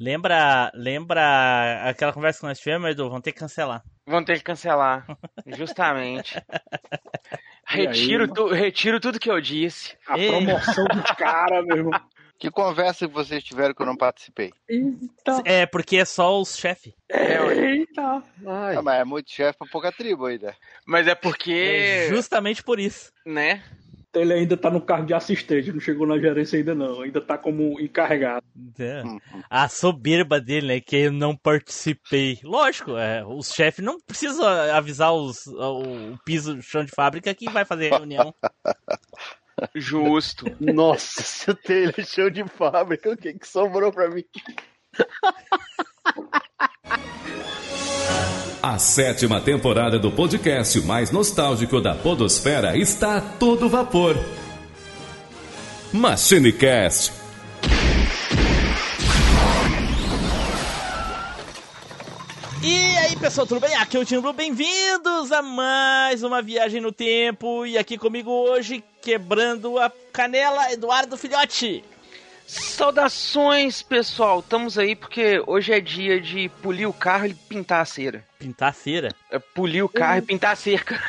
Lembra, lembra aquela conversa que nós tivemos, Edu? Vão ter que cancelar. Vão ter que cancelar, justamente. retiro, aí, tu, retiro tudo que eu disse. A Ei. promoção dos caras, meu irmão. Que conversa que vocês tiveram que eu não participei? Eita. É, porque é só os chefes. Eita. Ai. Ah, mas é muito chefe pra pouca tribo ainda. Mas é É porque, justamente por isso. né? Ele ainda tá no cargo de assistente, não chegou na gerência ainda não. Ainda tá como encarregado. É. Hum, A soberba dele, né? Que eu não participei. Lógico, é, os chefes não precisam avisar os, o, o piso, o chão de fábrica que vai fazer reunião. Justo. Nossa, se eu tenho ele show de fábrica, o que, que sobrou pra mim? A sétima temporada do podcast mais nostálgico da Podosfera está a todo vapor. MachineCast. E aí, pessoal, tudo bem? Aqui é o Tim Blue, bem-vindos a mais uma viagem no tempo. E aqui comigo hoje, quebrando a canela, Eduardo Filhote. Saudações, pessoal. Estamos aí porque hoje é dia de polir o carro e pintar a cera. Pintar a cera. É polir o carro e pintar a cerca.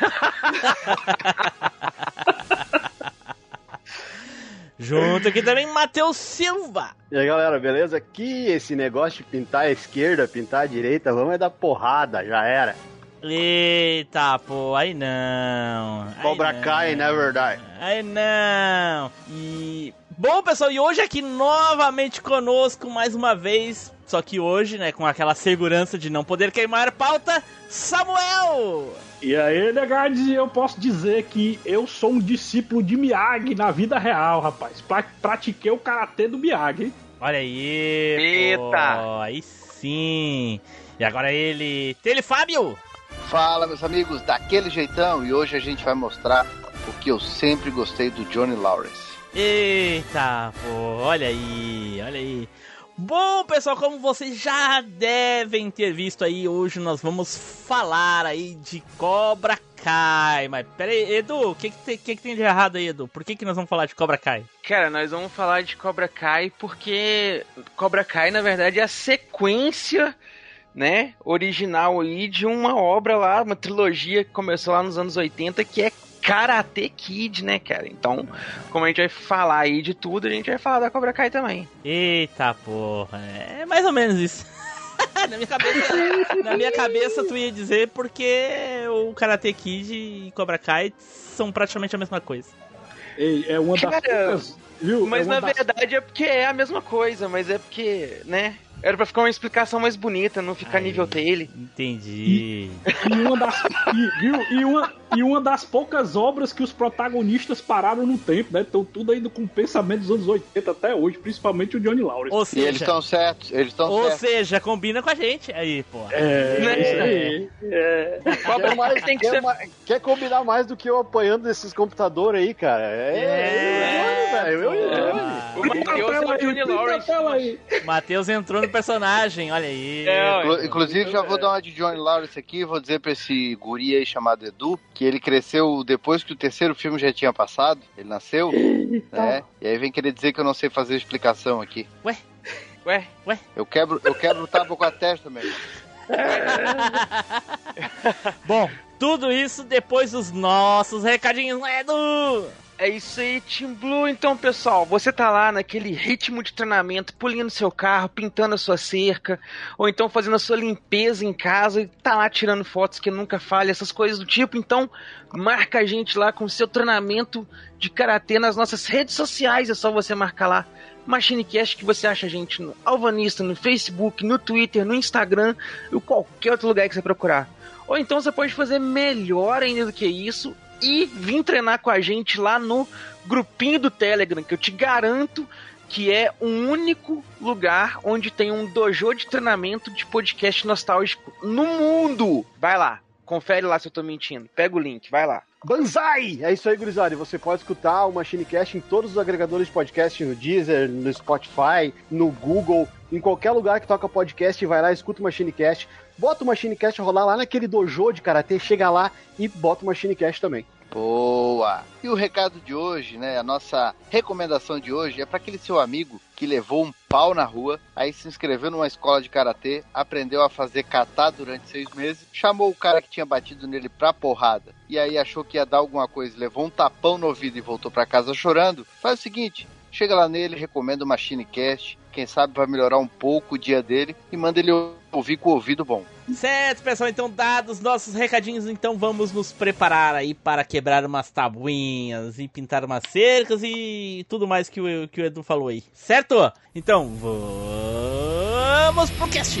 Junto aqui também, Matheus Silva. E aí galera, beleza? Que esse negócio de pintar a esquerda, pintar a direita, vamos é dar porrada, já era. Eita, pô, aí não. Cobra. Kai, never die. Aí não. E. Bom, pessoal, e hoje aqui novamente conosco mais uma vez. Só que hoje, né, com aquela segurança de não poder queimar pauta, Samuel! E aí, Negade, eu posso dizer que eu sou um discípulo de Miyagi na vida real, rapaz. Pra- pratiquei o karatê do Miyagi. hein? Olha aí. Eita. pô, aí sim. E agora ele. Tele Fábio! Fala, meus amigos, daquele jeitão. E hoje a gente vai mostrar o que eu sempre gostei do Johnny Lawrence. Eita, pô, olha aí, olha aí. Bom, pessoal, como vocês já devem ter visto aí, hoje nós vamos falar aí de Cobra Kai. Mas pera aí, Edu, o que que, tem- que que tem de errado aí, Edu? Por que que nós vamos falar de Cobra Kai? Cara, nós vamos falar de Cobra Kai porque Cobra Kai, na verdade, é a sequência, né, original aí de uma obra lá, uma trilogia que começou lá nos anos 80, que é Karate Kid, né, cara? Então, como a gente vai falar aí de tudo, a gente vai falar da Cobra Kai também. Eita, porra, é mais ou menos isso. na, minha cabeça, na minha cabeça tu ia dizer porque o Karate Kid e Cobra Kai são praticamente a mesma coisa. Ei, é uma das Cara, poucas. Viu? Mas é uma na das- verdade é porque é a mesma coisa, mas é porque, né? Era pra ficar uma explicação mais bonita, não ficar Aí. nível dele. Entendi. E uma das, e, viu? E, uma, e uma das poucas obras que os protagonistas pararam no tempo, né? Estão tudo ainda com pensamento dos anos 80 até hoje, principalmente o Johnny Lawrence. Ou E eles seja, estão certos, eles estão ou certos. seja, combina com a gente aí, pô. É, Né? isso aí. É. Kai tem que quer, ser. ma- quer combinar mais do que eu apanhando desses computadores aí, cara? É, É, eu, eu, eu, eu, eu. O Matheus é entrou no personagem, olha aí. É, Inclu- Inclusive, já vou dar uma de Johnny Lawrence aqui, vou dizer pra esse guri aí chamado Edu, que ele cresceu depois que o terceiro filme já tinha passado, ele nasceu, né? E aí vem querer dizer que eu não sei fazer explicação aqui. Ué, Eu quebro, eu quebro o tapa com a testa mesmo. Bom, tudo isso depois dos nossos recadinhos, né, Edu? É isso aí, Team Blue. Então, pessoal, você tá lá naquele ritmo de treinamento, polindo seu carro, pintando a sua cerca, ou então fazendo a sua limpeza em casa e tá lá tirando fotos que nunca falha, essas coisas do tipo. Então, marca a gente lá com o seu treinamento de karatê nas nossas redes sociais. É só você marcar lá. MachineCast que você acha a gente no Alvanista, no Facebook, no Twitter, no Instagram ou qualquer outro lugar que você procurar. Ou então você pode fazer melhor ainda do que isso e vir treinar com a gente lá no grupinho do Telegram, que eu te garanto que é o único lugar onde tem um dojo de treinamento de podcast nostálgico no mundo. Vai lá, confere lá se eu tô mentindo. Pega o link, vai lá. Banzai! É isso aí, gurizada. Você pode escutar o MachineCast em todos os agregadores de podcast, no Deezer, no Spotify, no Google, em qualquer lugar que toca podcast, vai lá, escuta o MachineCast, bota o MachineCast rolar lá naquele dojo de karatê, chega lá e bota o MachineCast também. Boa! E o recado de hoje, né? A nossa recomendação de hoje é para aquele seu amigo que levou um pau na rua, aí se inscreveu numa escola de karatê, aprendeu a fazer kata durante seis meses, chamou o cara que tinha batido nele pra porrada e aí achou que ia dar alguma coisa, levou um tapão no ouvido e voltou para casa chorando. Faz o seguinte: chega lá nele, recomenda o Machine Cast, quem sabe vai melhorar um pouco o dia dele e manda ele ouvir com o ouvido bom. Certo, pessoal, então dados nossos recadinhos, então vamos nos preparar aí para quebrar umas tabuinhas e pintar umas cercas e tudo mais que o, que o Edu falou aí, certo? Então vamos pro cast!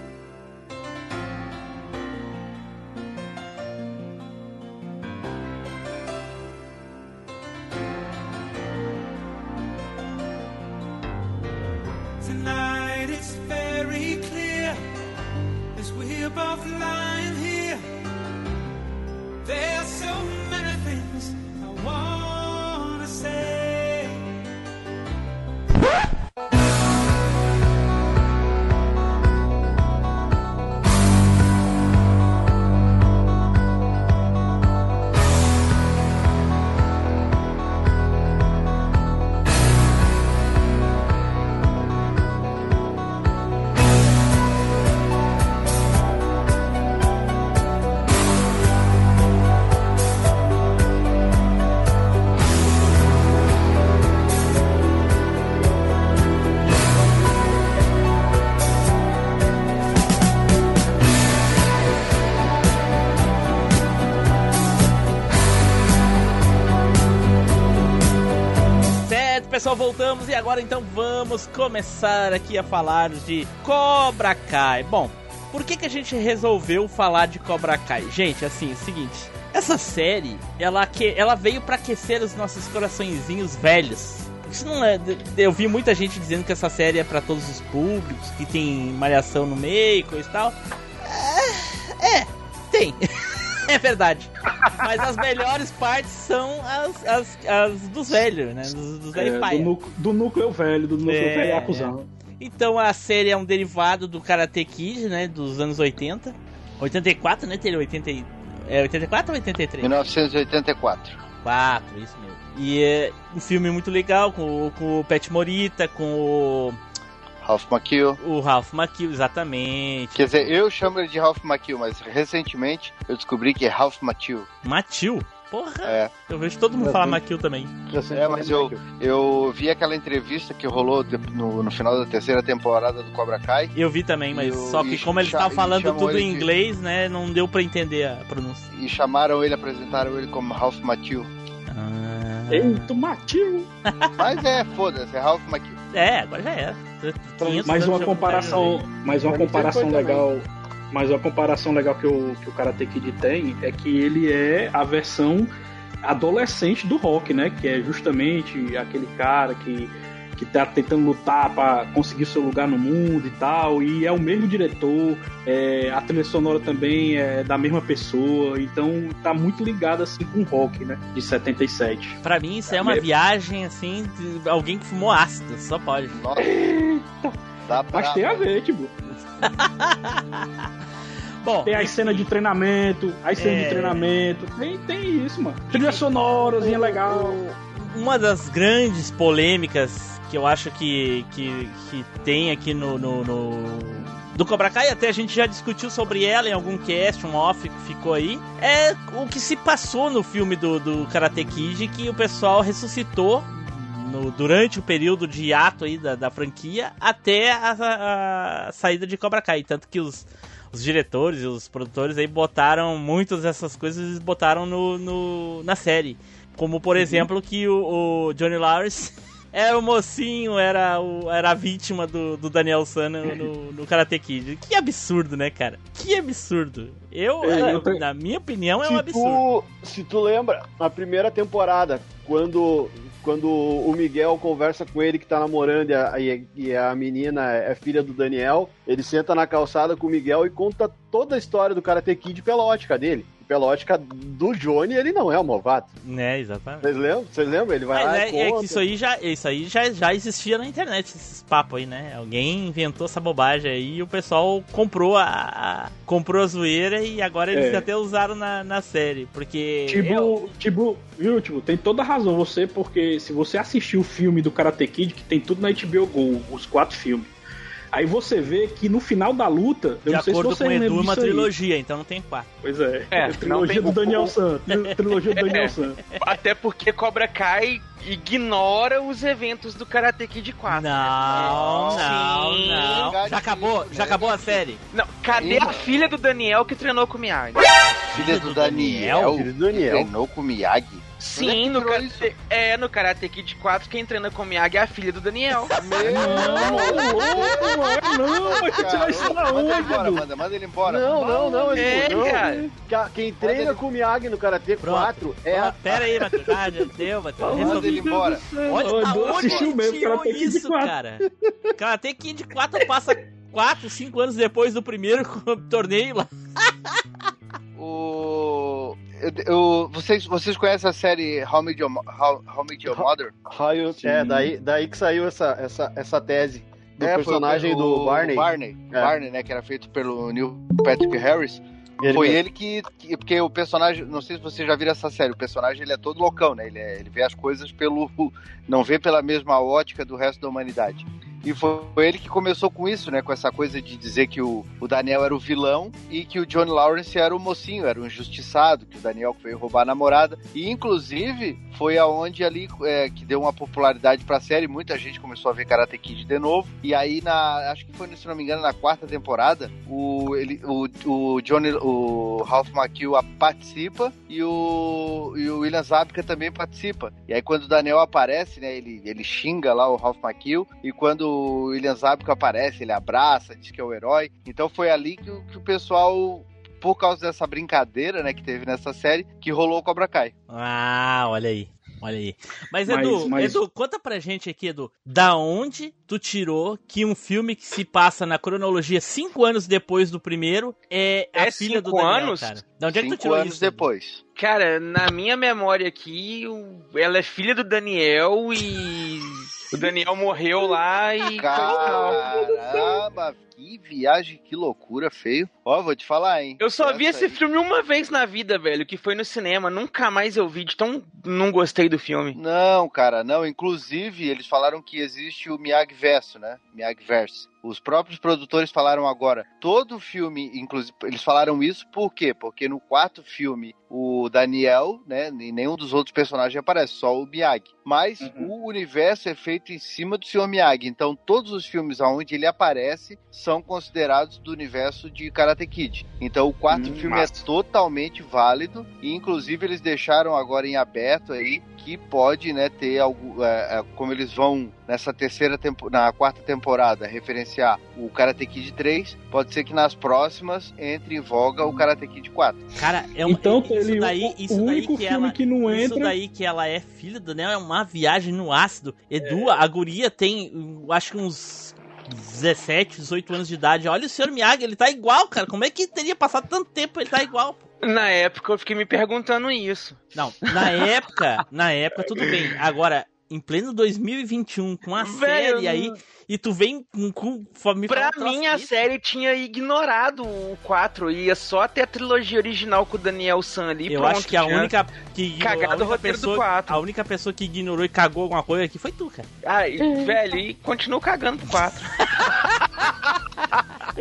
Pessoal, voltamos e agora então vamos começar aqui a falar de Cobra Kai. Bom, por que, que a gente resolveu falar de Cobra Kai? Gente, assim, é o seguinte, essa série, ela, que, ela veio para aquecer os nossos coraçõezinhos velhos. Isso não é. Eu vi muita gente dizendo que essa série é para todos os públicos, que tem malhação no meio, coisa e tal. É, é tem. É verdade. Mas as melhores partes são as, as, as dos velhos, né? Dos, dos velhos É, do, núcleo, do núcleo velho, do núcleo É, velho acusão. Então a série é um derivado do Karate Kid, né? Dos anos 80. 84, né? Teria 80, e- é 84 ou 83? 1984. 4, isso mesmo. E é um filme muito legal com, com o Pet Morita, com o, Ralph Macchio. o Ralph Macchio, exatamente. Quer dizer, eu chamo ele de Ralph Macchio, mas recentemente eu descobri que é Ralph Macchio. Matil? Porra, É, eu vejo todo mundo Eu falar vi. Macchio também. é mas eu, eu vi aquela entrevista que rolou de- no, no final da terceira temporada do Cobra Kai. Eu vi também, mas E o- só que como ele cha- tava e falando tudo em de- inglês, né? Não deu pra entender a pronúncia. E chamaram ele, apresentaram ele como Ralph Macchio. Ah. Eita, Matil! Mas é, foda-se, é Ralph Macchio. É, agora já é. 500 Mais uma comparação, mais uma comparação foi legal, mais uma comparação legal que o, que o Karate Kid tem é que ele é a versão adolescente do rock, né? Que é justamente aquele cara que que tá tentando lutar para conseguir seu lugar no mundo e tal, e é o mesmo diretor, é, a trilha sonora também é da mesma pessoa, então tá muito ligado assim com o rock, né? De 77. Pra mim, isso é uma Mesmo. viagem assim de alguém que fumou ácido, só pode. Nossa. Dá pra... Mas tem a ver, tipo. Bom, Tem as cenas de treinamento, as cenas É. de treinamento. Tem, tem isso, mano. Trilha sonorazinha legal. uma das grandes polêmicas que eu acho que, que, que tem aqui no, no, no- do Cobra Kai, até a gente já discutiu sobre ela em algum cast, um off que ficou aí, é o que se passou no filme do, do Karate Kid, que o pessoal ressuscitou no- durante o período de hiato aí da, da franquia até a, a- a saída de Cobra Kai. Tanto que os, os diretores e os produtores aí botaram muitas dessas coisas botaram no, no- na série. Como, por exemplo, que o, o Johnny Lawrence era o mocinho, era, o, era a vítima do, do Daniel San no, no, Karate Kid. Que absurdo, né, cara? Que absurdo. Eu, É, eu- na minha opinião, é um absurdo. tu, se tu lembra, na primeira temporada, quando, quando o Miguel conversa com ele que tá namorando e a, e- e a menina é filha do Daniel, ele senta na calçada com o Miguel e conta toda a história do Karate Kid pela ótica dele. Pela ótica do Johnny, ele não é um novato. Né, exatamente. Vocês lembram? Vocês lembram? Ele vai Mas lá é, e é que isso aí, já, isso aí já, já existia na internet, esses papos aí, né? Alguém inventou essa bobagem aí e o pessoal comprou a, a- comprou a zoeira e agora eles É. até usaram na, na série. Porque. Tipo, eu- tipo, viu, tipo, tem toda a razão você, porque se você assistir o filme do Karate Kid, que tem tudo na HBO Go, os quatro filmes, aí você vê que no final da luta, eu de não sei se acordo você com lembra Edu, é uma disso aí. trilogia, então não tem quatro. Pois é, É, a não trilogia do Daniel San, tri- trilogia do Daniel É. San. Até porque Cobra Kai ignora os eventos do Karate Kid 4. Não, né? não, Sim. não. Já acabou, já acabou a série. Não, cadê a filha do Daniel que treinou com o Miyagi? Filha do Daniel, Filho do Daniel. treinou com o Miyagi. Sim, Onde é no karate, é, no Karate Kid 4, quem treina com o Miyagi é a filha do Daniel. Não, não, não, vai tirar isso da Manda ele onde, embora, manda, manda ele embora. Não, não, não, Edu, É, não. cara. Ca- Quem treina ele- com o Miyagi no Karate Pronto. 4 é a... Pera aí, Matheus. Ah, já deu, Matheus. Manda ele embora. Olha, O Edu aonde assistiu ele mesmo tirou Karate Kid isso, 4. cara? Karate Kid 4 passa 4, 5 anos depois do primeiro torneio lá. Eu, eu- vocês, vocês conhecem a série How Met Your, How, How Met Your Mother? Raio- Sim. É, daí, daí que saiu essa, essa, essa tese do É, personagem o- do Barney. Barney, É. Barney, né? Que era feito pelo Neil Patrick Harris. Ele foi mesmo. ele que, que- Porque o personagem. Não sei se vocês já viram essa série. O personagem ele é todo loucão, né? Ele, é- ele vê as coisas pelo. Não vê pela mesma ótica do resto da humanidade. E foi, foi ele que começou com isso, né? Com essa coisa de dizer que o, o Daniel era o vilão e que o John Lawrence era o mocinho, era o injustiçado, que o Daniel veio roubar a namorada. E inclusive foi aonde ali é, que deu uma popularidade pra série. Muita gente começou a ver Karate Kid de novo. E aí, na, acho que foi, se não me engano, na quarta temporada, o, ele, o, o Johnny, o Ralph a- participa e o, e o William Zabka também participa. E aí, quando o Daniel aparece, né, ele, ele xinga lá o Ralph Macchio. E quando o William Zabka aparece, ele abraça, diz que é o herói. Então foi ali que, o- que o pessoal. Por causa dessa brincadeira, né, que teve nessa série, que rolou o Cobra Kai. Ah, olha aí. Olha aí. Mas, Mas- Edu, mas- Edu, conta pra gente aqui, Edu. Da onde tu tirou que um filme que se passa na cronologia cinco anos depois do primeiro é a É filha do cinco Daniel, anos? cara? Da onde é que tu Cinco tirou anos isso? Edu? depois. Cara, na minha memória aqui, ela é filha do Daniel e o Daniel morreu lá e. Caramba, que viagem, que loucura, feio. Ó, vou te falar, hein. Eu só vi Essa esse aí- filme uma vez na vida, velho, que foi no cinema. Nunca mais eu vi, de tão não gostei do filme. Não, cara, não. Inclusive, eles falaram que existe o Miyagi Verso, né? Miyagi Verse. Os próprios produtores falaram agora. Todo filme, inclusive, eles falaram isso por quê? Porque no quarto filme, o Daniel, né? E nenhum dos outros personagens aparece, só o Miyagi. Mas o universo é feito em cima do Sr. Miyagi. Então, todos os filmes onde ele aparece são considerados do universo de Karate Kid. Então, o quarto Hum, filme massa. é totalmente válido. E, inclusive, eles deixaram agora em aberto aí que pode, né, ter algo, é, é, como eles vão nessa terceira tempo, na quarta temporada referenciar o Karate Kid 3, pode ser que nas próximas entre em voga o Karate Kid 4. Cara, é um, Então, isso ele, daí, o, isso o daí único que filme ela, que não Isso entra. daí que ela é filha do Daniel é uma viagem no ácido. Edu, a guria tem, eu acho que uns 17, 18 anos de idade. Olha o Sr. Miyagi, ele tá igual, cara. Como é que teria passado tanto tempo ele tá igual? Na época eu fiquei me perguntando isso. Não, na época, na época tudo bem. Agora, em pleno 2021, com a Velho, série aí, e tu vem com... com me Pra mim, a série tinha ignorado o 4. Ia só até a trilogia original com o Daniel San ali. Eu pronto, acho que a única que Cagado o roteiro do pessoa, 4. a única pessoa que ignorou e cagou alguma coisa aqui foi tu, cara. Ah, e, velho, e continuou cagando pro 4.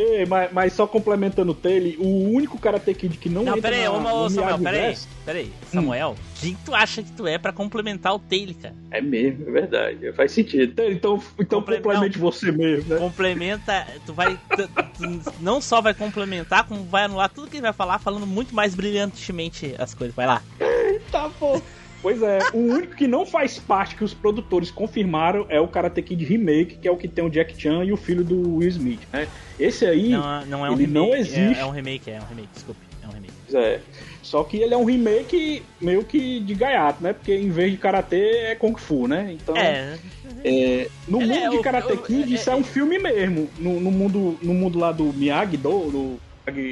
Ei, mas, mas só complementando o Taylor, o único Karate Kid que não, Não, entra pera aí, na, ô, no ô, Samuel, Miyagi pera aí, Verse- pera aí. Samuel, quem tu acha que tu é pra complementar o Taylor, cara? É mesmo, é verdade. Faz sentido. Taylor, Então, então Comple- complemente você mesmo, né? Complementa, tu vai. tu- tu não só vai complementar, como vai anular tudo que ele vai falar, falando muito mais brilhantemente as coisas. Vai lá. Tá bom. Pois é, o único que não faz parte que os produtores confirmaram é o Karate Kid Remake, que é o que tem o Jack Chan e o filho do Will Smith, né? Esse aí, Não, não é um ele remake. não é- existe. É, um remake, é um remake, desculpe. É um remake. Pois é. Só que ele é um remake meio que de gaiato, né? Porque em vez de karatê é kung fu, né? Então, É, é, no Ele mundo é de Karate Kid, é- isso é um filme mesmo. No, no mundo, no mundo lá do Miyagi-Do, do,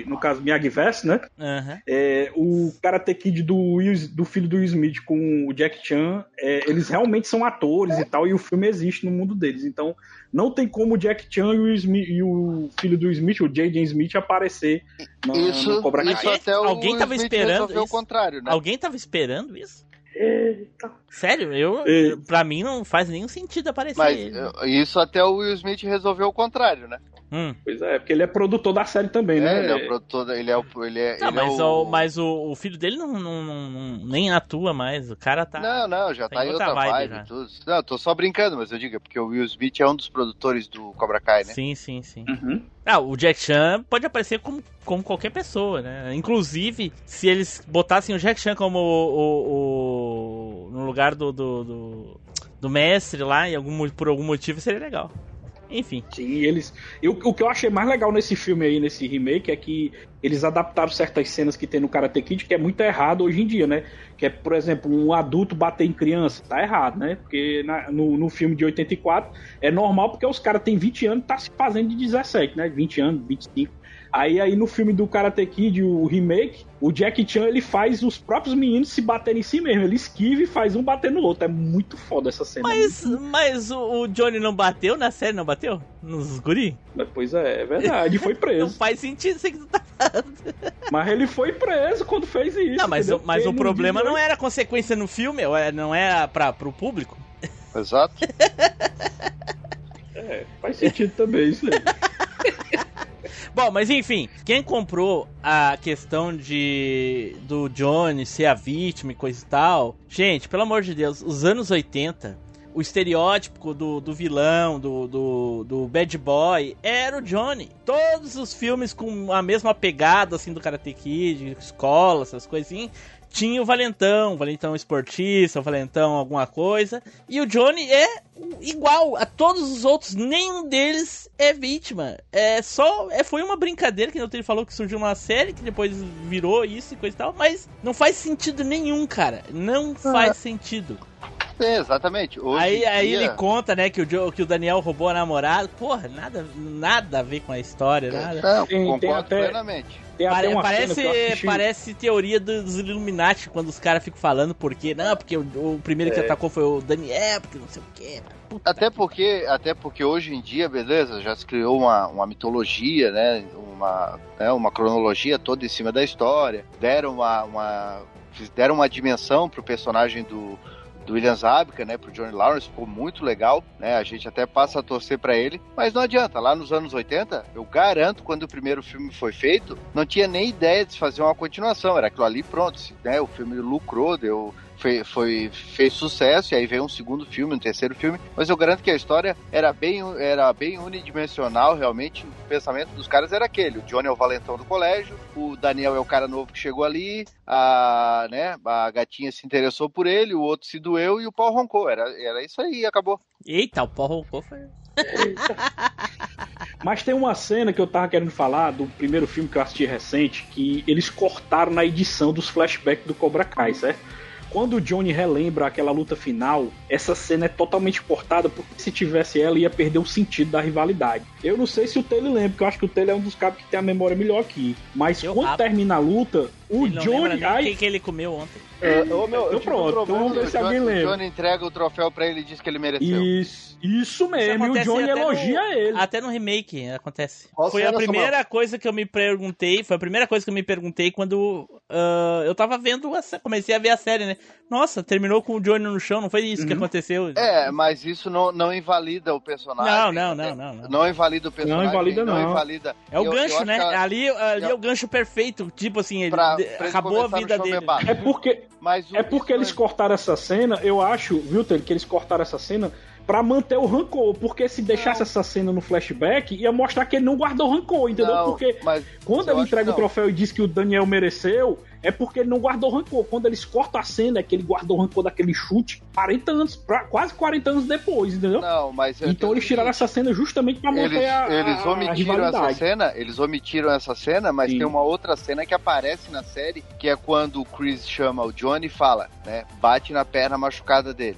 no caso Miyagi-Verse, né? aham. É, o Karate Kid do, Will- do filho do Will Smith com o Jack Chan, é, eles realmente são atores e tal, e o filme existe no mundo deles. Então, não tem como o Jack Chan e o, Smith- e o filho do Will Smith, o J.J. Smith, aparecer na, Isso, no Cobra Kai. isso até o alguém tava Smith esperando isso? o contrário, né? Alguém tava esperando isso? Eita. Sério, eu. É. Pra mim não faz nenhum sentido aparecer Mas ele. isso até o Will Smith resolveu o contrário, né? Hum. Pois é, porque ele é produtor da série também, né? É, ele é o produtor, ele é o. Ele é, Não, ele é mas, o... o, mas o, o filho dele não, não, não- nem atua mais. O cara tá. Não, não, já Tá em outra outra vibe vibe tudo. Não, eu tô só brincando, mas eu digo, é porque o Will Smith é um dos produtores do Cobra Kai, né? Sim, sim, sim. Uhum. Ah, o Jack Chan pode aparecer como, como qualquer pessoa, né? Inclusive, se eles botassem o Jack Chan como o. o- o- no lugar do, do, do, do mestre lá, em algum, por algum motivo, seria legal. Enfim. Sim, eles. Eu, o que eu achei mais legal nesse filme aí, nesse remake, é que eles adaptaram certas cenas que tem no Karate Kid que é muito errado hoje em dia, né? Que é, por exemplo, um adulto bater em criança. Tá errado, né? Porque na- no, no filme de 84 é normal porque os caras têm 20 anos e tá se fazendo de 17, né? 20 anos, 25. Aí, aí no filme do Karate Kid, o remake, o Jack Chan ele faz os próprios meninos se baterem em si mesmo. Ele esquiva e faz um bater no outro. É muito foda essa cena. Mas, mas o, o Johnny não bateu na série, não bateu? Nos guri? Pois é, é verdade. E foi Não preso. faz sentido isso que tu tá falando. Mas ele foi preso quando fez isso. Não, mas, o- mas o problema não era a consequência no filme, é- não era pra, pro público. Exato. É, faz sentido também isso aí. Bom, mas enfim, quem comprou a questão de do Johnny ser a vítima e coisa e tal, gente, pelo amor de Deus, os anos 80, o estereótipo do, do vilão, do, do, do bad boy, era o Johnny. Todos os filmes com a mesma pegada, assim, do Karate Kid, escola, essas coisinhas, tinha o Valentão, o Valentão esportista, o Valentão alguma coisa. E o Johnny é igual a todos os outros, nenhum deles é vítima. É só. É, foi uma brincadeira que ele falou que surgiu uma série, que depois virou isso e coisa e tal, mas não faz sentido nenhum, cara. Não faz sentido. É, exatamente. Hoje Aí, em aí dia- ele conta, né, que o, Jo- que o Daniel roubou a namorada. Porra, nada, nada a ver com a história, nada. Tem concordo até- plenamente. Pare- parece, que parece teoria dos Illuminati quando os caras ficam falando porque não, porque o, o primeiro que É. atacou foi o Daniel, porque não sei o que. Até porque, até porque hoje em dia, beleza, já se criou uma, uma mitologia, né? Uma, né, uma cronologia toda em cima da história. Deram uma, uma deram uma dimensão pro personagem do, do William Zabka, né, pro Johnny Lawrence, ficou muito legal, né? A gente até passa a torcer pra ele, mas não adianta. Lá nos anos 80, eu garanto, quando o primeiro filme foi feito, não tinha nem ideia de fazer uma continuação. Era aquilo ali pronto, né? O filme lucrou, deu foi, foi- fez sucesso, e aí veio um segundo filme, um terceiro filme, mas eu garanto que a história era bem, era bem unidimensional, realmente, o pensamento dos caras era aquele, o Johnny é o valentão do colégio, o Daniel é o cara novo que chegou ali, a, né, a gatinha se interessou por ele, o outro se doeu e o pau roncou, era, era isso aí, acabou. Eita, o pau roncou foi. Mas tem uma cena que eu tava querendo falar do primeiro filme que eu assisti recente, que eles cortaram na edição dos flashbacks do Cobra Kai, certo? Quando o Johnny relembra aquela luta final, essa cena é totalmente cortada, porque se tivesse ela ia perder o sentido da rivalidade. Eu não sei se o Taylor lembra, porque eu acho que o Taylor é um dos cabos que tem a memória melhor aqui. Mas Eu quando termina a luta, o Ele Johnny. Ai, quem que ele comeu ontem. É, ô, meu, eu Então um pronto, então vamos ver se o, alguém Johnny, o lembra. Johnny entrega o troféu pra ele e diz que ele mereceu. Isso, isso mesmo, e o Johnny elogia no- ele. Até no remake acontece. Qual foi a primeira coisa que eu me perguntei. Foi a primeira coisa que eu me perguntei quando ah, eu tava vendo. A, comecei a ver a série, né? Nossa, terminou com o Johnny no chão, não foi isso que Uhum. aconteceu? É, mas isso não, não invalida o personagem. Não, não, não, não, não. Não invalida o personagem. Não invalida, não. invalida. É o Eu- eu gancho, acho né? que Ali, ali eu- é o gancho perfeito. Tipo assim, ele pra- pra acabou a vida dele. É porque, Mas o- É porque eles cortaram essa cena, eu acho, viu, que eles cortaram essa cena pra manter o rancor. Porque se deixasse essa cena no flashback, ia mostrar que ele não guardou rancor, entendeu? Não, porque quando ele entrega que o não. troféu e diz que o Daniel mereceu, é porque ele não guardou rancor. Quando eles cortam a cena, é que ele guardou rancor daquele chute 40 anos, pra- quase 40 anos depois, entendeu? Não, mas Então eles tiraram seguinte, essa cena justamente pra manter Eles, a, a- eles a omitiram essa rivalidade. cena, eles omitiram essa cena, mas Sim. tem uma outra cena que aparece na série, que é quando o Chris chama o Johnny e fala, né, bate na perna machucada dele.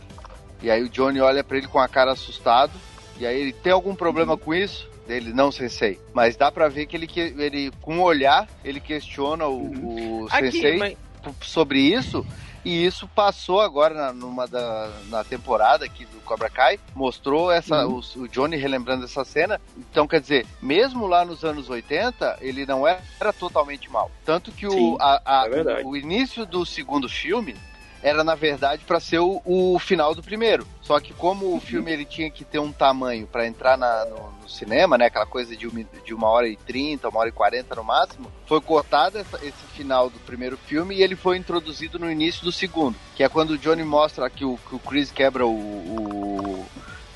E aí o Johnny olha pra ele com a cara assustado, e aí ele tem algum problema com isso? Dele, não sensei. Mas dá pra ver que ele, ele com um olhar, ele questiona o, o Aqui, sensei mas- p- sobre isso. E isso passou agora na, numa da, na temporada aqui do Cobra Kai, mostrou essa, Uhum. o, o Johnny relembrando essa cena. Então, quer dizer, mesmo lá nos anos 80, ele não era, era totalmente mal. Tanto que Sim, o, a- a- é verdade. o início do segundo filme era, na verdade, para ser o, o final do primeiro. Só que como o filme ele tinha que ter um tamanho para entrar na- no, no cinema, né? Aquela coisa de uma, de uma hora e trinta, uma hora e quarenta no máximo, foi cortado essa- esse final do primeiro filme e ele foi introduzido no início do segundo, que é quando o Johnny mostra que o, que o Chris quebra o, o-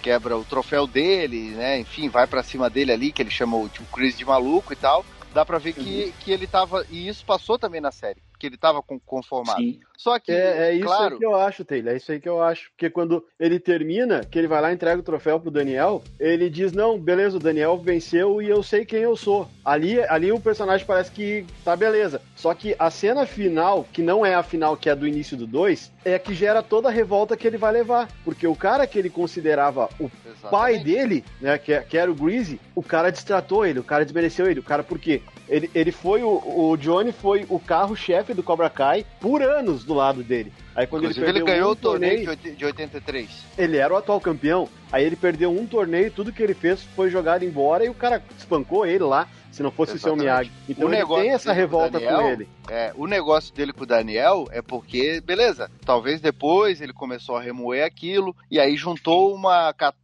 quebra o troféu dele, né? Enfim, vai pra cima dele ali, que ele chama o, o Chris de maluco e tal. Dá pra ver que, Uhum. que ele tava. E isso passou também na série, que ele tava com- conformado. Sim. Só que, É, é isso claro, aí que eu acho, Taylor. É isso aí que eu acho. Porque quando ele termina, que ele vai lá e entrega o troféu pro Daniel, ele diz: Não, beleza, o Daniel venceu e eu sei quem eu sou. Ali, ali o personagem parece que tá beleza. Só que a cena final, que não é a final que é do início do 2, é a que gera toda a revolta que ele vai levar. Porque o cara que ele considerava o pai exatamente. dele, né, que, que era o Greasy, o cara destratou ele, o cara desmereceu ele. O cara, por quê? Ele, ele foi o, o Johnny foi o carro-chefe do Cobra Kai por anos do lado dele. Aí quando Inclusive, ele ele, ganhou um o torneio torneio, de 83. ele era o atual campeão. Aí ele perdeu um torneio, tudo que ele fez foi jogado embora e o cara espancou ele lá, se não fosse o seu Exatamente. Miyagi. Então O ele negócio tem essa dele com revolta Daniel com ele. É, o negócio dele com o Daniel é porque, beleza, talvez depois ele começou a remoer aquilo e aí juntou uma, aquela,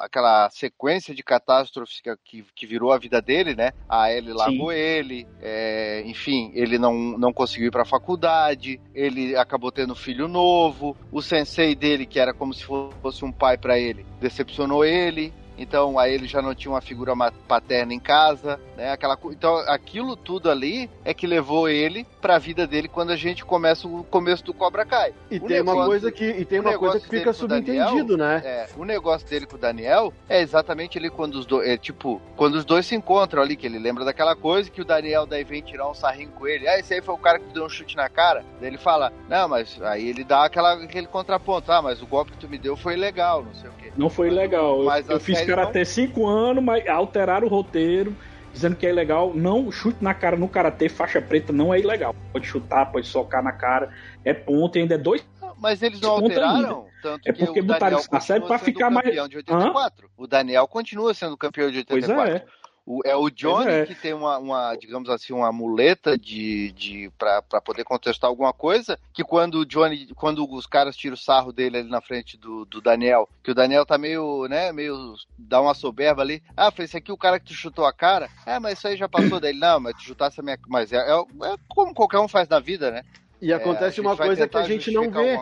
aquela sequência de catástrofes que, que, virou a vida dele, né? A Ellie largou ele, é, enfim, ele não, não conseguiu ir pra faculdade, ele acabou tendo filho novo, o sensei dele, que era como se fosse um pai pra ele, decepcionou ele. Então aí ele já não tinha uma figura paterna em casa, né? Aquela, então aquilo tudo ali é que levou ele pra vida dele quando a gente começa o começo do Cobra Kai. E O tem uma negócio- coisa que, e tem uma coisa que fica dele com o Daniel subentendido, né? É, o negócio dele com o Daniel é exatamente ali quando os dois, é, tipo, quando os dois se encontram ali, que ele lembra daquela coisa que o Daniel daí vem tirar um sarrinho com ele. Ah, esse aí foi o cara que deu um chute na cara. Daí ele fala, não, mas aí ele dá aquela, aquele contraponto. Ah, mas o golpe que tu me deu foi legal, não sei o quê. Não foi Mas- legal. Eu- mas eu a fiz série karatê cinco anos, mas alteraram o roteiro, dizendo que é ilegal. Não, chute na cara no karatê, faixa preta, não é ilegal. Pode chutar, pode socar na cara. É ponto e ainda é dois. Mas eles não alteraram, tanto É que porque o botaram Daniel isso na série continua pra sendo ficar mais- campeão de 84. O Daniel continua sendo campeão de Pois 84. é. O- é o Johnny é. que tem uma, uma, digamos assim, uma muleta de, de para poder contestar alguma coisa, que quando o Johnny, quando os caras tiram o sarro dele ali na frente do, do Daniel, que o Daniel tá meio, né, meio, dá uma soberba ali, ah, foi esse aqui o cara que tu chutou a cara? É, mas isso aí já passou dele, não, mas tu chutasse a minha, mas é, é, é como qualquer um faz na vida, né? E É, acontece a uma coisa que a gente não vê.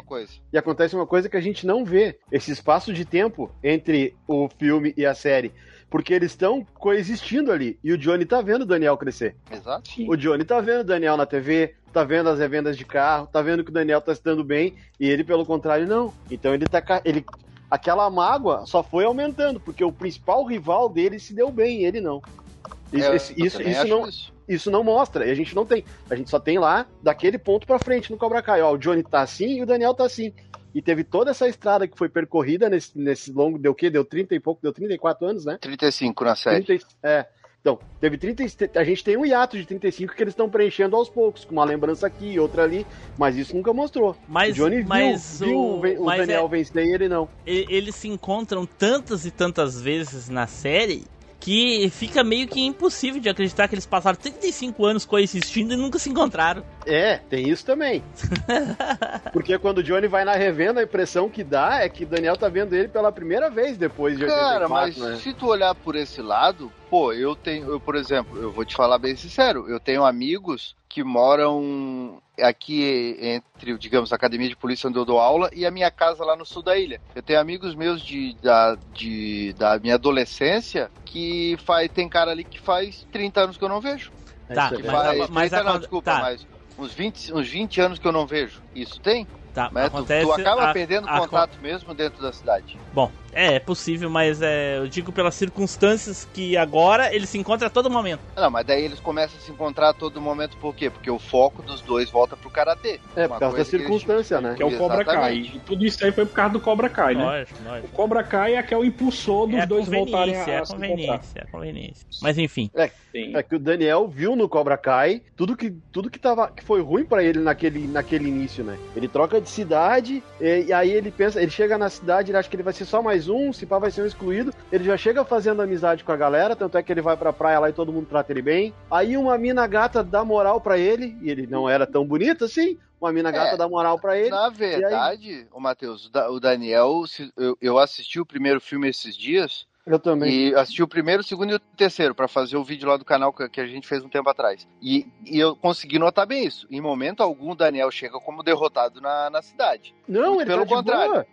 E acontece uma coisa que a gente não vê. Esse espaço de tempo entre o filme e a série. Porque eles estão coexistindo ali. E o Johnny tá vendo o Daniel crescer. Exato. O Johnny tá vendo o Daniel na TV, tá vendo as revendas de carro, tá vendo que o Daniel tá se dando bem, e ele, pelo contrário, não. Então ele tá. ca- Ele, aquela mágoa só foi aumentando, porque o principal rival dele se deu bem, e ele não. Isso, É, isso, isso não, isso. isso não mostra, e a gente não tem. A gente só tem lá daquele ponto pra frente no Cobra Kai. Ó, o Johnny tá assim e o Daniel tá assim. E teve toda essa estrada que foi percorrida nesse, nesse longo, deu o quê? Deu 30 e pouco, deu 34 anos, né? 35 na série. 30, e- é. Então, teve 30, e- a gente tem um hiato de 35 que eles estão preenchendo aos poucos, com uma lembrança aqui e outra ali, mas isso nunca mostrou. Mas, o Johnny viu, mas viu o, o, ve- o mas Daniel é- vencer e ele não. eles se encontram tantas e tantas vezes na série que fica meio que impossível de acreditar que eles passaram 35 anos coexistindo e nunca se encontraram. É, tem isso também. Porque quando o Johnny vai na revenda, a impressão que dá é que o Daniel tá vendo ele pela primeira vez depois de Cara, 84, mas né? se tu olhar por esse lado, Pô, eu tenho, eu, por exemplo, eu vou te falar bem sincero, eu tenho amigos que moram aqui entre, digamos, a academia de polícia onde eu dou aula e a minha casa lá no sul da ilha. Eu tenho amigos meus de, da, de, da minha adolescência que faz, tem cara ali que faz 30 anos que eu não vejo. Tá, Isso é Que mas- faz, mas 30 não, desculpa, tá. mas uns 20, uns 20 anos que eu não vejo. Isso tem? Tá, Mas tu- acontece. tu, acaba a- perdendo a- contato mesmo dentro da cidade. Bom, é, é possível, mas é, eu digo pelas circunstâncias que agora ele se encontra a todo momento. Não, mas daí eles começam a se encontrar a todo momento, por quê? Porque o foco dos dois volta pro karatê. É, Uma por causa da coisa que eles- circunstância, né? Que é o Cobra Kai. E tudo isso aí foi por causa do Cobra Kai, né? Lógico, lógico. O Cobra Kai é que é o impulsor dos É a dois voltarem conveniência, é a, a se encontrar. conveniência, é a conveniência. Mas enfim, Sim. É que o Daniel viu no Cobra Kai tudo que, tudo que, tava, que foi ruim pra ele naquele, naquele início, né? Ele troca de cidade e, e aí ele pensa, ele chega na cidade, ele acha que ele vai ser só mais um, se pá vai ser um excluído. Ele já chega fazendo amizade com a galera, tanto é que ele vai pra praia lá e todo mundo trata ele bem. Aí uma mina gata dá moral pra ele, e ele não era tão bonito assim. Uma mina gata É. dá moral pra ele. Na verdade, o Matheus, o Da- o Daniel, eu, assisti o primeiro filme esses dias Eu também. e assisti o primeiro, o segundo e o terceiro pra fazer o vídeo lá do canal que, a gente fez um tempo atrás. E, e eu consegui notar bem isso. Em momento algum, o Daniel chega como derrotado na, na cidade. Não, Muito ele pelo tá contrário. boa.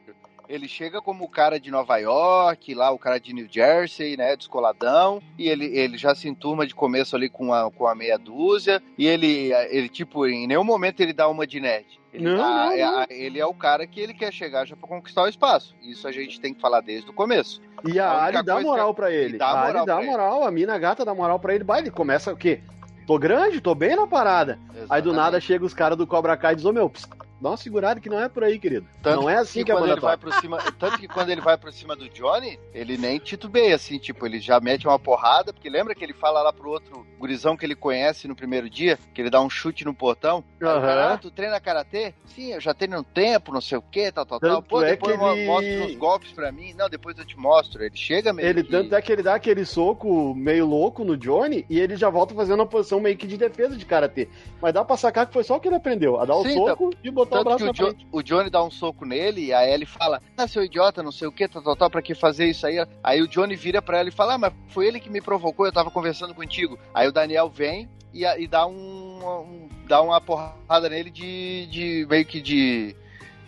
Ele chega como o cara de Nova York, lá o cara de New Jersey, né, descoladão, e ele, ele já se enturma de começo ali com a, com a meia dúzia, e ele, ele, tipo, em nenhum momento ele dá uma de nerd. Ele, Não, dá- não, é- não. a- ele é o cara que ele quer chegar já pra conquistar o espaço. Isso a gente tem que falar desde o começo. E a A Ari dá moral que- pra ele. dá a Ari moral dá pra ele. moral, a mina gata dá moral pra ele. Vai, ele começa o quê? Tô grande, tô bem na parada. Aí do nada Exatamente. chega os caras do Cobra Kai e diz, ô meu, pss, dá uma segurada que não é por aí, querido. Tanto não é assim que que a quando banda ele vai pro cima, tanto que quando ele vai por cima do Johnny, ele nem titubeia, assim, tipo, ele já mete uma porrada, porque lembra que ele fala lá pro outro gurizão que ele conhece no primeiro dia, que ele dá um chute no portão? O cara, ah, tu treina karatê? Sim, eu já treino um tempo, não sei o que, tal, tal, tal. Tanto Pô, é depois mo- ele- mostra uns golpes pra mim. Não, depois eu te mostro. Ele chega meio Ele que... tanto é que ele dá aquele soco meio louco no Johnny e ele já volta fazendo uma posição meio que de defesa de karatê. Mas dá pra sacar que foi só o que ele aprendeu, a dar o Sim, soco e botar o Tanto braço que o, Jo- o Johnny dá um soco nele e a Ellie fala: Ah, seu idiota, não sei o que, tal, tal, tal, pra que fazer isso aí? Aí o Johnny vira pra ela e fala: Ah, mas foi ele que me provocou, eu tava conversando contigo. Aí o Daniel vem e, e dá um, um- dá uma porrada nele de, de meio que de.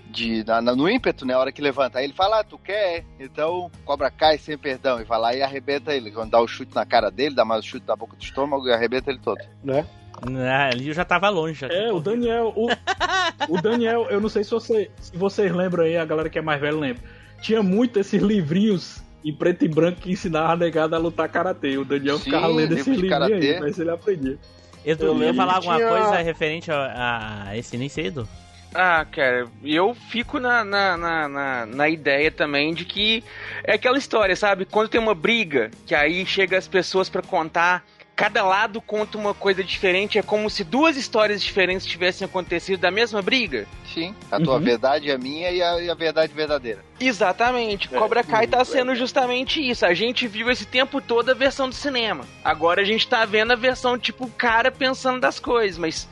De, na- no ímpeto, né? A hora que levanta. Aí ele fala, ah, tu quer? Então, cobra cai sem perdão. E vai lá e arrebenta ele. Quando dá o chute na cara dele, dá mais o chute na boca do estômago e arrebenta ele todo. Né? Né, ali eu já tava longe. Já É, o Daniel. O, o Daniel, eu não sei se, você, se vocês lembram aí, a galera que é mais velha lembra. Tinha muito esses livrinhos em preto e branco que ensinavam a negada a lutar karatê. O Daniel Sim, ficava lendo esses livrinhos aí, mas ele aprendia. Edu, Eu ia falar alguma tinha- coisa referente a, a esse aí, Edu? Ah, cara, eu fico na, na, na, na, na ideia também de que é aquela história, sabe? Quando tem uma briga, que aí chega as pessoas pra contar, cada lado conta uma coisa diferente, é como se duas histórias diferentes tivessem acontecido da mesma briga. Sim, a tua Uhum. verdade é minha e a, e a verdade verdadeira. Exatamente, É, Cobra Kai tá é. sendo justamente isso. A gente viu esse tempo todo a versão do cinema. Agora a gente tá vendo a versão, tipo, o cara pensando das coisas, mas